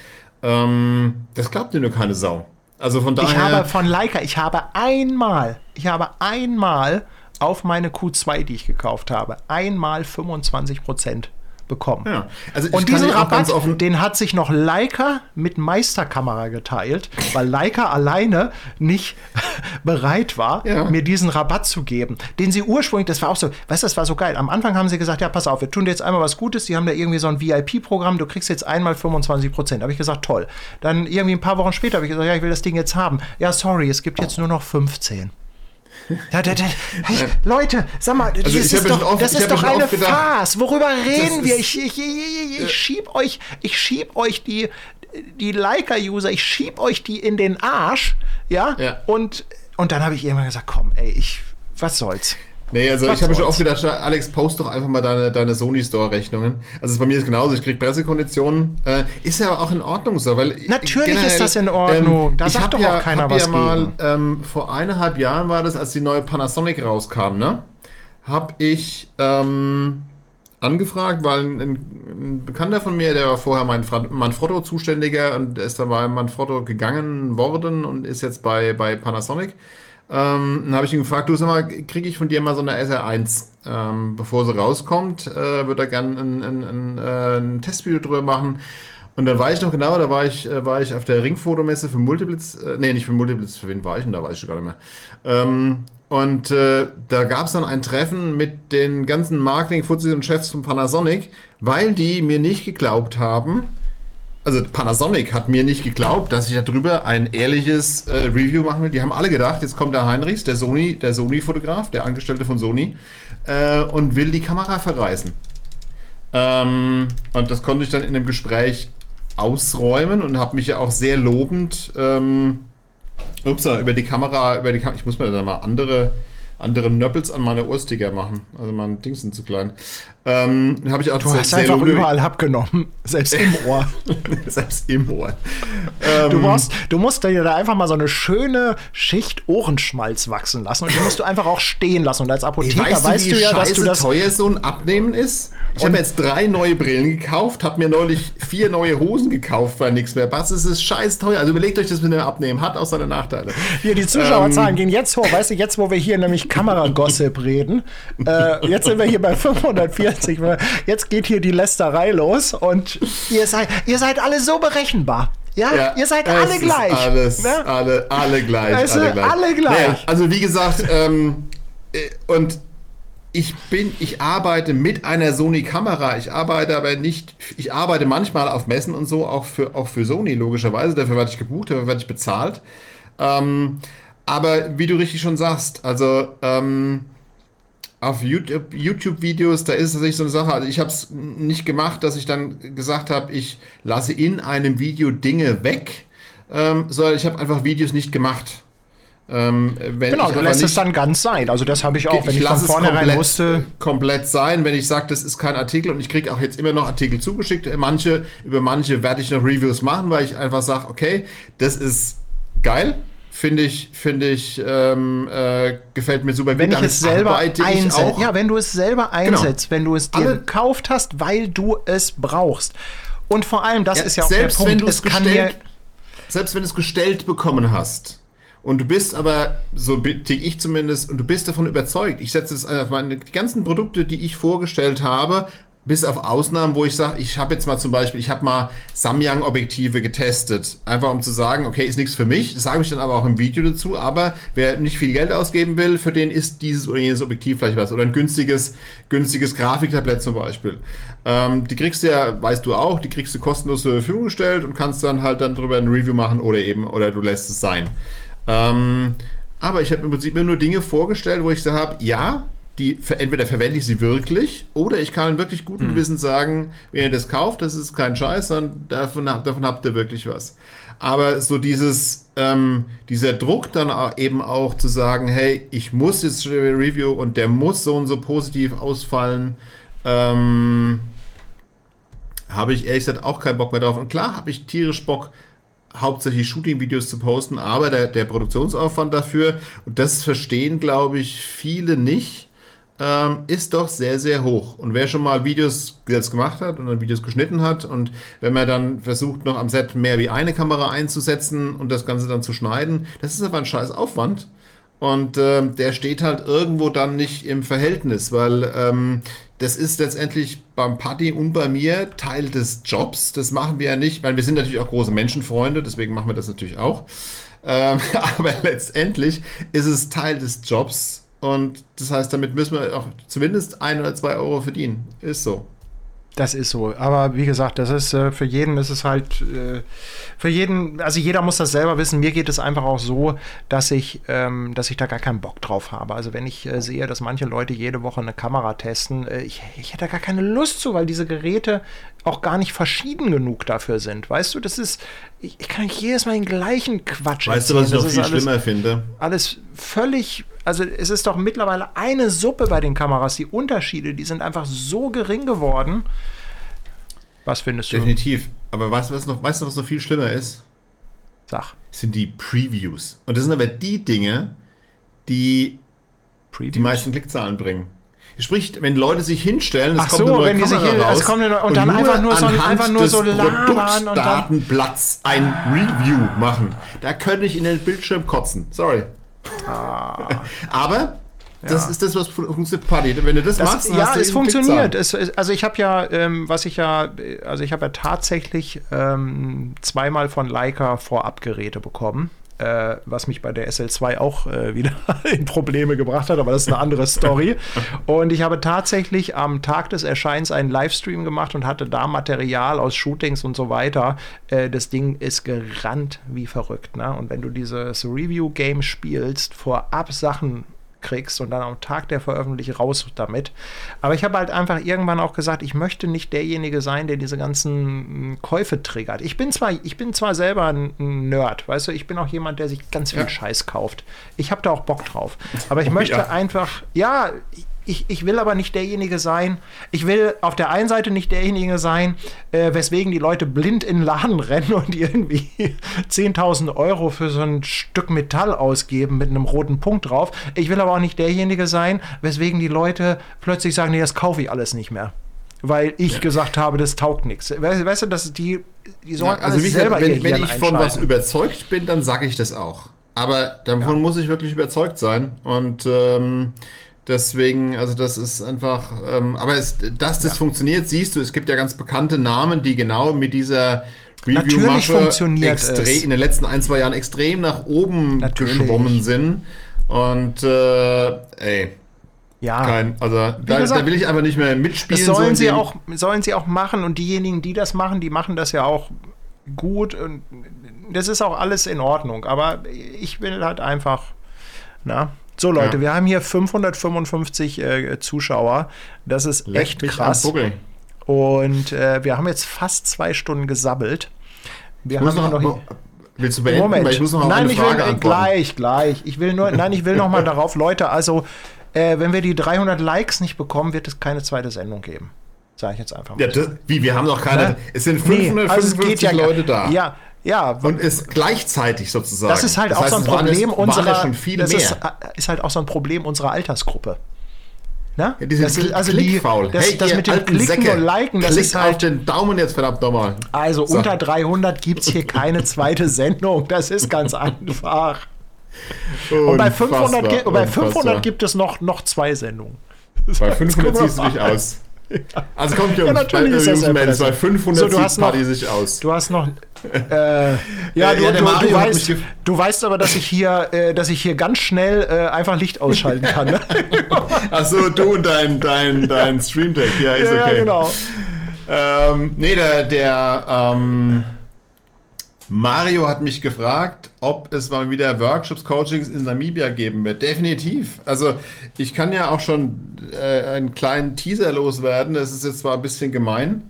Ähm, das glaubt dir nur keine Sau. Also von daher. Ich habe von Leica, ich habe einmal, ich habe einmal auf meine Q2, die ich gekauft habe, einmal 25 Prozent bekommen. Ja. Also und diesen Rabatt, den hat sich noch Leica mit Meisterkamera geteilt, weil Leica alleine nicht bereit war, ja. mir diesen Rabatt zu geben, den sie ursprünglich, das war auch so, weißt du, das war so geil. Am Anfang haben sie gesagt, ja, pass auf, wir tun dir jetzt einmal was Gutes, die haben da irgendwie so ein VIP-Programm, du kriegst jetzt einmal 25 Prozent. Habe ich gesagt, toll. Dann irgendwie ein paar Wochen später habe ich gesagt, ja, ich will das Ding jetzt haben. Ja, sorry, es gibt jetzt nur noch 15. Da, da, da, hey, Leute, sag mal, also das ist doch, oft, das ist doch eine Farce. Worüber reden wir? Ich, ich, ich, ich schieb euch, ich schieb euch die, die Leica-User, ich schieb euch die in den Arsch, ja? ja. Und, und dann habe ich irgendwann gesagt, komm, ey, ich, was soll's? Nee, also ich habe schon oft gedacht, Alex, post doch einfach mal deine, deine Sony Store-Rechnungen. Also bei mir ist genauso, ich kriege Pressekonditionen. Äh, ist ja auch in Ordnung so, weil. Natürlich generell, ist das in Ordnung. Ähm, da sagt doch ja, auch keiner was. Ja mal, ähm, vor eineinhalb Jahren war das, als die neue Panasonic rauskam, ne? Hab ich ähm, angefragt, weil ein, ein, Bekannter von mir, der war vorher mein Manfrotto-Zuständiger und ist dann bei Manfrotto gegangen worden und ist jetzt bei, bei Panasonic. Ähm, dann habe ich ihn gefragt, du sag mal, kriege ich von dir mal so eine SR1? Ähm, bevor sie rauskommt, äh, würde er gerne ein, ein, ein, äh, ein, Testvideo drüber machen. Und dann war ich noch genau, da war ich, äh, war ich auf der Ringfotomesse für Multiblitz, äh, nee, nicht für Multiblitz, für wen war ich denn, da weiß ich gar nicht mehr. Ähm, und äh, da gab es dann ein Treffen mit den ganzen Marketing-Fuzis und Chefs von Panasonic, weil die mir nicht geglaubt haben, also Panasonic hat mir nicht geglaubt, dass ich darüber ein ehrliches äh, Review machen will. Die haben alle gedacht, jetzt kommt der Heinrichs, der Sony, der Sony-Fotograf, der Angestellte von Sony, äh, und will die Kamera verreißen. Ähm, und das konnte ich dann in dem Gespräch ausräumen und habe mich ja auch sehr lobend ähm, ups, über die Kamera, über die Kamera, ich muss mir da mal andere andere Nöppels an meine Ohrsticker machen. Also mein Ding sind zu klein. Ähm, habe ich auch du hast einfach überall abgenommen, selbst im Ohr. selbst im Ohr. Ähm, du, musst, du musst dir da einfach mal so eine schöne Schicht Ohrenschmalz wachsen lassen und die musst du einfach auch stehen lassen. Und als Apotheker weißt, weißt du, du ja, dass du das teuer so ein Abnehmen ist. Ich habe jetzt drei neue Brillen gekauft, habe mir neulich vier neue Hosen gekauft, weil nichts mehr passt. Es ist scheiß teuer. Also überlegt euch das mit dem Abnehmen. Hat auch seine Nachteile. Hier, die Zuschauerzahlen ähm, gehen jetzt hoch. Weißt du, jetzt, wo wir hier nämlich Kameragossip reden, äh, jetzt sind wir hier bei 540. Jetzt geht hier die Lästerei los und ihr seid, ihr seid alle so berechenbar. Ja, ja, ihr seid alle gleich. Alles, ne? alle, alle gleich. Also, alle gleich. Alle gleich. Naja, also wie gesagt, ähm, äh, und ich bin, ich arbeite mit einer Sony-Kamera. Ich arbeite aber nicht, ich arbeite manchmal auf Messen und so, auch für, auch für Sony, logischerweise. Dafür werde ich gebucht, dafür werde ich bezahlt. Ähm, aber wie du richtig schon sagst, also ähm, auf YouTube-Videos, da ist es tatsächlich so eine Sache. Also ich habe es nicht gemacht, dass ich dann gesagt habe, ich lasse in einem Video Dinge weg, ähm, sondern ich habe einfach Videos nicht gemacht. Ähm, genau, du lässt nicht, es dann ganz sein. Also das habe ich auch, wenn ich, ich von vornherein wusste. Komplett sein, wenn ich sage, das ist kein Artikel und ich kriege auch jetzt immer noch Artikel zugeschickt. Manche, über manche werde ich noch Reviews machen, weil ich einfach sage, okay, das ist geil. Finde ich, finde ich, ähm, äh, gefällt mir super. Wenn ich es selber einsetze, ja, wenn du es selber genau. einsetzt, genau. wenn du es dir Alle, gekauft hast, weil du es brauchst. Und vor allem, das ja, ist ja auch selbst der Punkt, wenn du es gestellt, selbst wenn du es gestellt bekommen hast, und du bist aber, so tick ich zumindest, und du bist davon überzeugt. Ich setze es auf meine die ganzen Produkte, die ich vorgestellt habe, bis auf Ausnahmen, wo ich sage, ich habe jetzt mal zum Beispiel, ich habe mal Samyang-Objektive getestet. Einfach um zu sagen, okay, ist nichts für mich. Das sage ich dann aber auch im Video dazu. Aber wer nicht viel Geld ausgeben will, für den ist dieses oder jenes Objektiv vielleicht was. Oder ein günstiges, günstiges Grafiktablett zum Beispiel. Ähm, die kriegst du ja, weißt du auch, die kriegst du kostenlos zur Verfügung gestellt und kannst dann halt dann drüber ein Review machen oder eben, oder du lässt es sein. Ähm, aber ich habe im Prinzip mir nur Dinge vorgestellt, wo ich so habe, ja, die entweder verwende ich sie wirklich oder ich kann wirklich guten hm. Gewissen sagen, wenn ihr das kauft, das ist kein Scheiß, sondern davon, davon habt ihr wirklich was. Aber so dieses, ähm, dieser Druck dann eben auch zu sagen, hey, ich muss jetzt Review und der muss so und so positiv ausfallen, ähm, habe ich ehrlich gesagt auch keinen Bock mehr drauf. Und klar habe ich tierisch Bock, hauptsächlich Shooting-Videos zu posten, aber der, der Produktionsaufwand dafür, und das verstehen, glaube ich, viele nicht, ähm, ist doch sehr, sehr hoch. Und wer schon mal Videos jetzt gemacht hat und dann Videos geschnitten hat und wenn man dann versucht, noch am Set mehr wie eine Kamera einzusetzen und das Ganze dann zu schneiden, das ist aber ein scheiß Aufwand. Und ähm, der steht halt irgendwo dann nicht im Verhältnis, weil ähm, das ist letztendlich beim Paddy und bei mir Teil des Jobs. Das machen wir ja nicht, weil wir sind natürlich auch große Menschenfreunde, deswegen machen wir das natürlich auch. Ähm, aber letztendlich ist es Teil des Jobs und das heißt, damit müssen wir auch zumindest ein oder zwei Euro verdienen. Ist so. Das ist so. Aber wie gesagt, das ist äh, für jeden ist es halt äh, für jeden, also jeder muss das selber wissen. Mir geht es einfach auch so, dass ich, ähm, dass ich da gar keinen Bock drauf habe. Also wenn ich äh, sehe, dass manche Leute jede Woche eine Kamera testen, äh, ich, ich hätte gar keine Lust zu, weil diese Geräte auch gar nicht verschieden genug dafür sind. Weißt du, das ist, ich, ich kann jedes Mal den gleichen Quatsch Weißt erzählen. du, was ich noch viel alles, schlimmer finde? Alles völlig also es ist doch mittlerweile eine Suppe bei den Kameras. Die Unterschiede, die sind einfach so gering geworden. Was findest du? Definitiv. Aber weißt du, was noch, weißt du, was noch viel schlimmer ist? Sag. sind die Previews. Und das sind aber die Dinge, die Previews? die meisten Klickzahlen bringen. Sprich, wenn Leute sich hinstellen, es Ach kommt so, eine neue wenn Kamera die sich raus, kommt eine, und, und dann einfach nur so, einfach nur so labern und Datenplatz ein Review machen. Da könnte ich in den Bildschirm kotzen. Sorry. Ah. Aber das ja. ist das, was funktioniert Party. Wenn du das, das machst, ja, es funktioniert. Es, also ich habe ja, ähm, was ich ja, also ich habe ja tatsächlich ähm, zweimal von Leica Vorabgeräte bekommen. Äh, was mich bei der SL2 auch äh, wieder in Probleme gebracht hat, aber das ist eine andere Story. Und ich habe tatsächlich am Tag des Erscheins einen Livestream gemacht und hatte da Material aus Shootings und so weiter. Äh, das Ding ist gerannt wie verrückt. Ne? Und wenn du dieses Review-Game spielst, vorab Sachen kriegst und dann am Tag der Veröffentlichung raus damit. Aber ich habe halt einfach irgendwann auch gesagt, ich möchte nicht derjenige sein, der diese ganzen hm, Käufe triggert. Ich bin zwar, ich bin zwar selber ein Nerd, weißt du, ich bin auch jemand, der sich ganz viel ja. Scheiß kauft. Ich habe da auch Bock drauf. Aber ich oh, möchte ja. einfach, ja, ich, ich will aber nicht derjenige sein. Ich will auf der einen Seite nicht derjenige sein, äh, weswegen die Leute blind in den Laden rennen und irgendwie 10.000 Euro für so ein Stück Metall ausgeben mit einem roten Punkt drauf. Ich will aber auch nicht derjenige sein, weswegen die Leute plötzlich sagen, nee, das kaufe ich alles nicht mehr weil ich ja. gesagt habe, das taugt nichts. Weißt, du, dass die, die sollen ja, also alles selber wenn, wenn ich von was überzeugt bin, dann sage ich das auch. Aber davon ja. muss ich wirklich überzeugt sein. Und ähm, Deswegen, also das ist einfach, ähm, aber es, dass das ja. funktioniert, siehst du, es gibt ja ganz bekannte Namen, die genau mit dieser Review-Masche in den letzten ein, zwei Jahren extrem nach oben Natürlich. geschwommen sind. Und äh, ey, ja. Kein, also da, gesagt, da, will ich einfach nicht mehr mitspielen. Das sollen sie auch, sollen sie auch machen und diejenigen, die das machen, die machen das ja auch gut und das ist auch alles in Ordnung. Aber ich will halt einfach, na, so, Leute, ja. wir haben hier 555 äh, Zuschauer. Das ist Leck echt krass. Und äh, wir haben jetzt fast zwei Stunden gesabbelt. Wir haben noch, noch Willst du beenden? Moment. Ich muss noch nein, eine ich Frage will, gleich, gleich. Ich will nur, nein, ich will noch mal darauf, Leute. Also, äh, wenn wir die 300 Likes nicht bekommen, wird es keine zweite Sendung geben. Sage ich jetzt einfach mal. Ja, das, wie, wir haben noch keine. Ne? Es sind 555 nee, also ja, Leute da. Ja, ja, und ist gleichzeitig sozusagen. Das ist halt das auch heißt, so ein Problem es, unserer. Das. Ist, ist, halt auch so ein Problem unserer Altersgruppe. Ne? Ja, die das ist, also die, das, hey, das mit dem Klicken Säcke, und Liken, das ist halt. auf den Daumen jetzt verdammt nochmal. Also so. unter 300 gibt es hier keine zweite Sendung. Das ist ganz einfach. und bei 500, bei 500 gibt es noch, noch zwei Sendungen. Bei 500 ziehst du dich aus. Also kommt Jungs, ja, natürlich bei, ist das Jungs, bei 500 so, du hast Party sich aus. Du hast noch äh, ja, du, ja, du, du, weißt, du weißt aber, dass ich hier, äh, dass ich hier ganz schnell äh, einfach Licht ausschalten kann. Ne? Achso, du und dein, dein, dein Stream-Deck, ja, ist okay. Ja, genau. Ähm, nee, der, der ähm, Mario hat mich gefragt, ob es mal wieder Workshops, Coachings in Namibia geben wird. Definitiv. Also ich kann ja auch schon äh, einen kleinen Teaser loswerden. Das ist jetzt zwar ein bisschen gemein,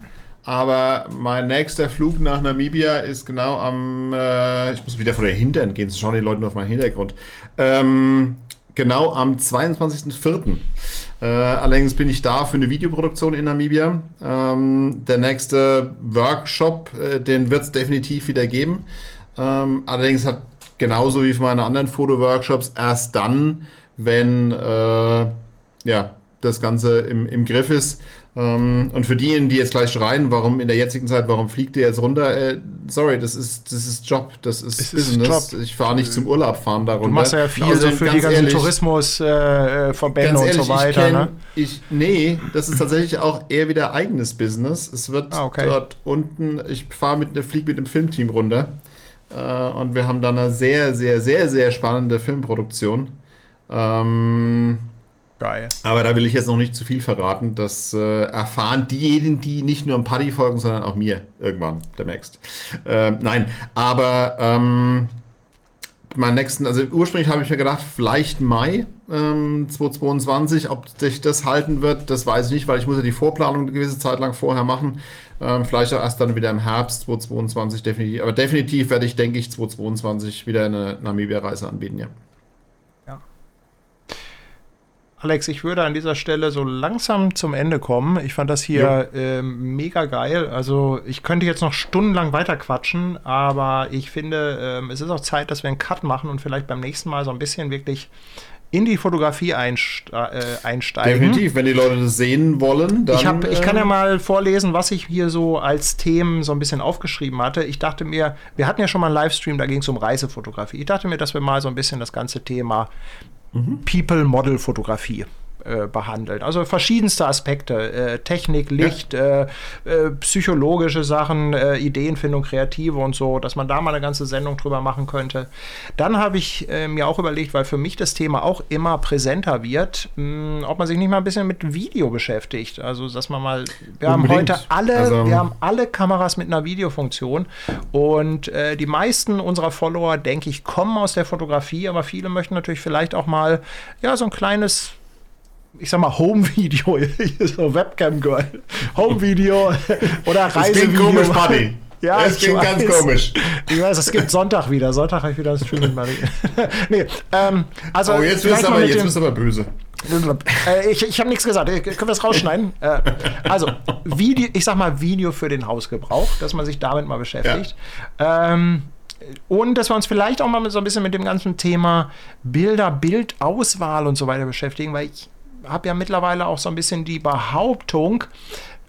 aber mein nächster Flug nach Namibia ist genau am, äh, ich muss wieder vor der Hintern gehen, so schauen die Leute nur auf meinen Hintergrund. Ähm, genau am 22.04. Äh, allerdings bin ich da für eine Videoproduktion in Namibia. Ähm, der nächste Workshop, äh, den wird es definitiv wieder geben. Ähm, allerdings hat genauso wie für meine anderen Fotoworkshops erst dann, wenn äh, ja, das Ganze im, im Griff ist. Ähm, und für diejenigen, die jetzt gleich schreien, warum in der jetzigen Zeit, warum fliegt ihr jetzt runter? Äh, sorry, das ist, das ist Job, das ist Es ist Business. Job. Ich fahre nicht zum Urlaub fahren darunter. Du machst ja viel Wir so sind für die ganz ganzen ehrlich, Tourismusverbände Ganz und ehrlich, so weiter. ich kenn, ne? ich, nee, das ist tatsächlich auch eher wieder eigenes Business. Es wird Ah, okay. dort unten, ich fahre mit, fliege mit einem Filmteam runter äh, und wir haben da eine sehr, sehr, sehr, sehr spannende Filmproduktion. Ähm, Geil. aber da will ich jetzt noch nicht zu viel verraten. Das äh, erfahren diejenigen, die nicht nur im Paddy folgen, sondern auch mir irgendwann demnächst. Ähm, nein, aber ähm, meinen nächsten, also ursprünglich habe ich mir gedacht, vielleicht Mai ähm, 2022. Ob sich das halten wird, das weiß ich nicht, weil ich muss ja die Vorplanung eine gewisse Zeit lang vorher machen. Ähm, vielleicht auch erst dann wieder im Herbst 2022 definitiv. Aber definitiv werde ich, denke ich, 2022 wieder eine Namibia-Reise anbieten, ja. Alex, ich würde an dieser Stelle so langsam zum Ende kommen. Ich fand das hier ähm, mega geil. Also ich könnte jetzt noch stundenlang weiter quatschen, aber ich finde, ähm, es ist auch Zeit, dass wir einen Cut machen und vielleicht beim nächsten Mal so ein bisschen wirklich in die Fotografie einst äh, einsteigen. Definitiv, wenn die Leute das sehen wollen, dann. Ich, hab, ich kann ja ähm, mal vorlesen, was ich hier so als Themen so ein bisschen aufgeschrieben hatte. Ich dachte mir, wir hatten ja schon mal einen Livestream, da ging es um Reisefotografie. Ich dachte mir, dass wir mal so ein bisschen das ganze Thema People-Model-Fotografie äh, behandeln. Also verschiedenste Aspekte, äh, Technik, Licht, äh, äh, psychologische Sachen, Ideenfindung, Kreative und so, dass man da mal eine ganze Sendung drüber machen könnte. Dann habe ich mir auch überlegt, weil für mich das Thema auch immer präsenter wird, mh, ob man sich nicht mal ein bisschen mit Video beschäftigt. Also, dass man mal, wir haben Unbedingt. heute alle, Also- wir haben alle Kameras mit einer Videofunktion und die meisten unserer Follower, denke ich, kommen aus der Fotografie, aber viele möchten natürlich vielleicht auch mal, ja, so ein kleines ich sag mal, Home-Video, so Webcam-Girl, Home-Video oder Das klingt Reisevideo. komisch, Buddy. Ja, das klingt ganz komisch. Ich weiß, es gibt Sonntag wieder. Sonntag habe ich wieder ein Stream mit Marie. nee, ähm, also. Oh, jetzt wirst du aber, jetzt aber böse. äh, ich ich habe nichts gesagt. Äh, Können wir das rausschneiden? äh, also, Video, ich sag mal Video für den Hausgebrauch, dass man sich damit mal beschäftigt. Ähm, und dass wir uns vielleicht auch mal so ein bisschen mit dem ganzen Thema Bilder, Bildauswahl und so weiter beschäftigen, weil ich habe ja mittlerweile auch so ein bisschen die Behauptung,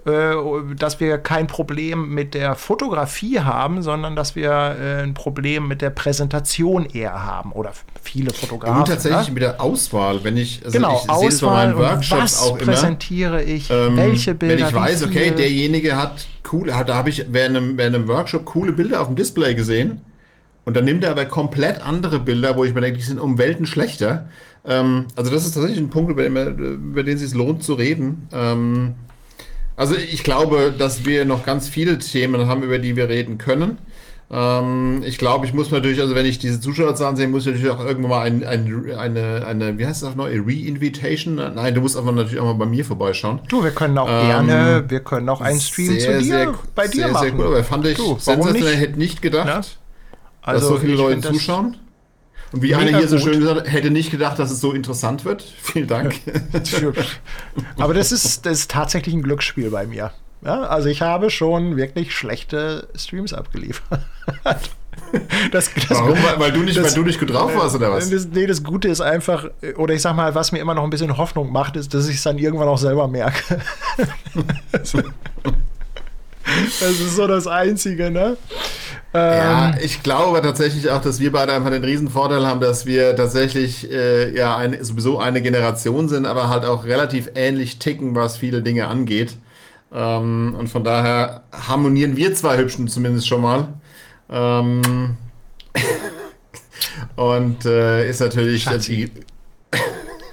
äh, dass wir kein Problem mit der Fotografie haben, sondern dass wir äh, ein Problem mit der Präsentation eher haben. Oder viele Fotografen. Und tatsächlich ne? mit der Auswahl, wenn ich, also Genau, ich Auswahl was auch immer. präsentiere ich, ähm, welche Bilder, Wenn ich weiß, okay, derjenige hat cool, hat, da habe ich während einem, während einem Workshop coole Bilder auf dem Display gesehen. Und dann nimmt er aber komplett andere Bilder, wo ich mir denke, die sind um Welten schlechter. Ähm, also das ist tatsächlich ein Punkt, über den, über den es sich lohnt zu reden. Ähm, also ich glaube, dass wir noch ganz viele Themen haben, über die wir reden können. Ähm, ich glaube, ich muss natürlich, also wenn ich diese Zuschauerzahlen sehe, muss ich natürlich auch irgendwann mal ein, ein, eine, eine, wie heißt das neu, Re-Invitation? Nein, du musst einfach natürlich auch mal bei mir vorbeischauen. Du, wir können auch Ähm, gerne, wir können auch einen Stream zu dir, bei dir sehr, machen. Sehr gut, aber fand ich Du, sensationell, nicht? hätte nicht gedacht, Ja? dass so viele ich Leute find das- zuschauen. Und wie mega einer hier so schön gesagt hat, hätte nicht gedacht, dass es so interessant wird. Vielen Dank. Aber das ist, das ist tatsächlich ein Glücksspiel bei mir. Ja, also ich habe schon wirklich schlechte Streams abgeliefert. Das, das, Warum? Weil, weil, du nicht, das- weil du nicht gut drauf warst, oder was? Das, nee, das Gute ist einfach, oder ich sag mal, was mir immer noch ein bisschen Hoffnung macht, ist, dass ich es dann irgendwann auch selber merke. das ist so das Einzige, ne? Ja, Ähm, ich glaube tatsächlich auch, dass wir beide einfach den riesen Vorteil haben, dass wir tatsächlich äh, ja eine, sowieso eine Generation sind, aber halt auch relativ ähnlich ticken, was viele Dinge angeht. Ähm, und von daher harmonieren wir zwei Hübschen zumindest schon mal. Ähm, und äh, ist natürlich die,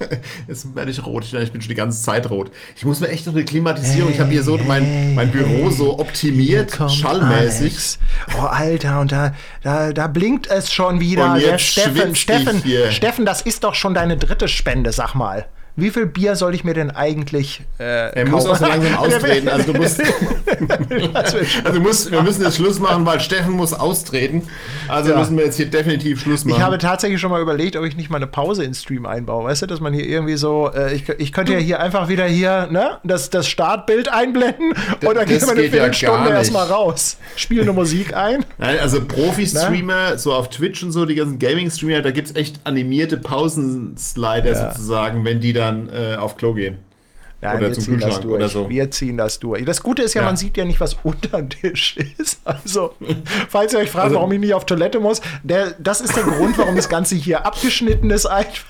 Jetzt werde ich rot. Ich, ich bin schon die ganze Zeit rot. Ich muss mir echt noch eine Klimatisierung. ich habe hier so mein, mein Büro so optimiert, schallmäßig. Alex. Oh, Alter, und da, da, da blinkt es schon wieder. Und Der jetzt Steffen, ich Steffen, hier. Steffen, das ist doch schon deine dritte Spende, sag mal. Wie viel Bier soll ich mir denn eigentlich äh, Er muss auch so langsam austreten. Also du musst, also musst, wir müssen jetzt Schluss machen, weil Steffen muss austreten. Also Ja. müssen wir jetzt hier definitiv Schluss machen. Ich habe tatsächlich schon mal überlegt, ob ich nicht mal eine Pause in Stream einbaue. Weißt du, dass man hier irgendwie so, äh, ich, ich könnte ja hier einfach wieder hier, ne, das, das Startbild einblenden und dann geht das man eine ja Viertelstunde nicht. erstmal raus. Spiele eine Musik ein. Nein, also Profi-Streamer, so auf Twitch und so, die ganzen Gaming-Streamer, da gibt es echt animierte Pausenslider Ja. sozusagen, wenn die dann äh, auf Klo gehen. Nein, oder wir zum ziehen das Kühlschrank durch. oder so. Wir ziehen das durch. Das Gute ist ja, Ja. man sieht ja nicht, was unter dem Tisch ist. Also, falls ihr euch fragt, Also- warum ich nicht auf Toilette muss, der, das ist der Grund, warum das Ganze hier abgeschnitten ist einfach.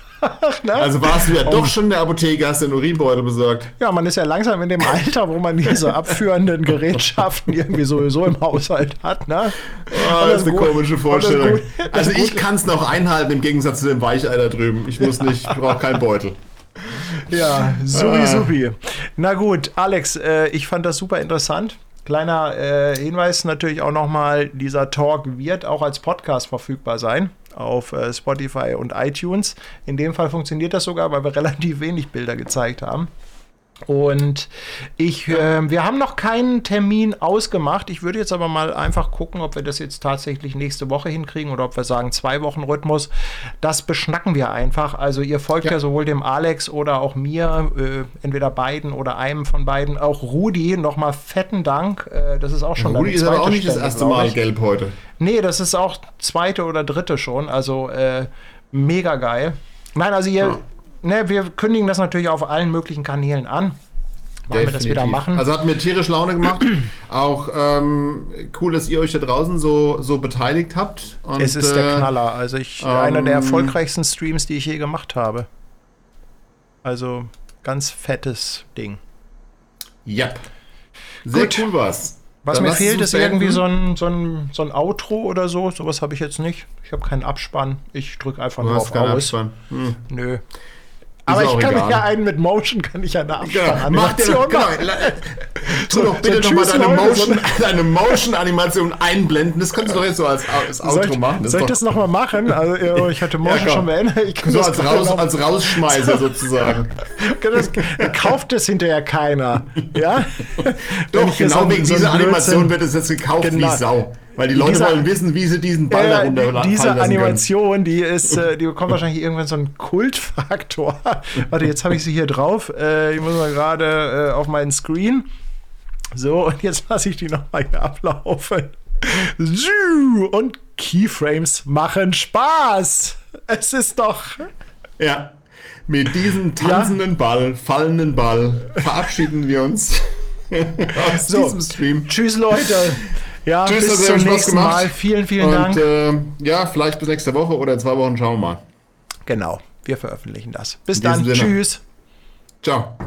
Ne? Also warst du ja doch schon in der Apotheke, hast den Urinbeutel besorgt. ja, man ist ja langsam in dem Alter, wo man diese abführenden Gerätschaften irgendwie sowieso im Haushalt hat. Ne? Und das ist eine Gut- komische das Vorstellung. Gut- das Also ich kann es noch einhalten im Gegensatz zu dem Weichei da drüben. Ich muss nicht, ich brauche keinen Beutel. Ja, supi, Ah. supi. Na gut, Alex, äh, ich fand das super interessant. Kleiner äh, Hinweis natürlich auch nochmal, dieser Talk wird auch als Podcast verfügbar sein auf äh, Spotify und iTunes. In dem Fall funktioniert das sogar, weil wir relativ wenig Bilder gezeigt haben. Und ich, äh, wir haben noch keinen Termin ausgemacht. Ich würde jetzt aber mal einfach gucken, ob wir das jetzt tatsächlich nächste Woche hinkriegen oder ob wir sagen zwei Wochen Rhythmus. Das beschnacken wir einfach. Also ihr folgt ja, Ja. sowohl dem Alex oder auch mir, äh, entweder beiden oder einem von beiden. Auch Rudi, nochmal fetten Dank. Äh, das ist auch schon Rudi ist aber auch nicht das Stelle, erste glaub Mal gelb heute. Nee, das ist auch zweite oder dritte schon. Also äh, mega geil. Nein, also ihr. Ne, wir kündigen das natürlich auf allen möglichen Kanälen an. Wollen wir das wieder machen? Also hat mir tierisch Laune gemacht. Auch ähm, cool, dass ihr euch da draußen so, so beteiligt habt. Und, es ist der äh, Knaller. Also ich, einer der ähm, erfolgreichsten Streams, die ich je gemacht habe. Also ganz fettes Ding. Yep. Sehr Gut. cool war's. Was Dann mir fehlt, ist irgendwie so ein, so, ein, so ein Outro oder so. Sowas habe ich jetzt nicht. Ich habe keinen Abspann. Ich drücke einfach Du nur hast auf keinen aus. Abspann. Hm. Nö. Aber ich kann egal. ja einen mit Motion, kann ich ja eine Genau, mach dir Abspannanimation genau, tu doch bitte so nochmal deine Motion, deine Motion-Animation einblenden. Das kannst du doch jetzt so als, als Outro Soll ich, machen. Das soll ich das nochmal machen? Also, ja, ich hatte Motion komm. schon beendet. Ich so als, raus, noch- als Rausschmeißer sozusagen. das, kauft es hinterher keiner. Ja? Doch, genau wegen so dieser Animation Blödsinn- wird es jetzt gekauft Genau. wie Sau. Weil die Leute Dieser- wollen wissen, wie sie diesen Ball da Äh, die- diese Animation, die ist, äh, die bekommt wahrscheinlich irgendwann so einen Kultfaktor. Warte, jetzt habe ich sie hier drauf. Äh, ich muss mal gerade äh, auf meinen Screen. So, und jetzt lasse ich die nochmal hier ablaufen. Und Keyframes machen Spaß. Es ist doch. können. Ja. Mit diesem tanzenden Ball, fallenden Ball verabschieden wir uns aus So. diesem Stream. Tschüss, Leute. Ja, Tschüss, bis zum Spaß nächsten gemacht. Mal. Vielen, vielen Und Dank. äh, ja, vielleicht bis nächste Woche oder in zwei Wochen schauen wir mal. genau, wir veröffentlichen das. Bis In dann. Tschüss. Ciao.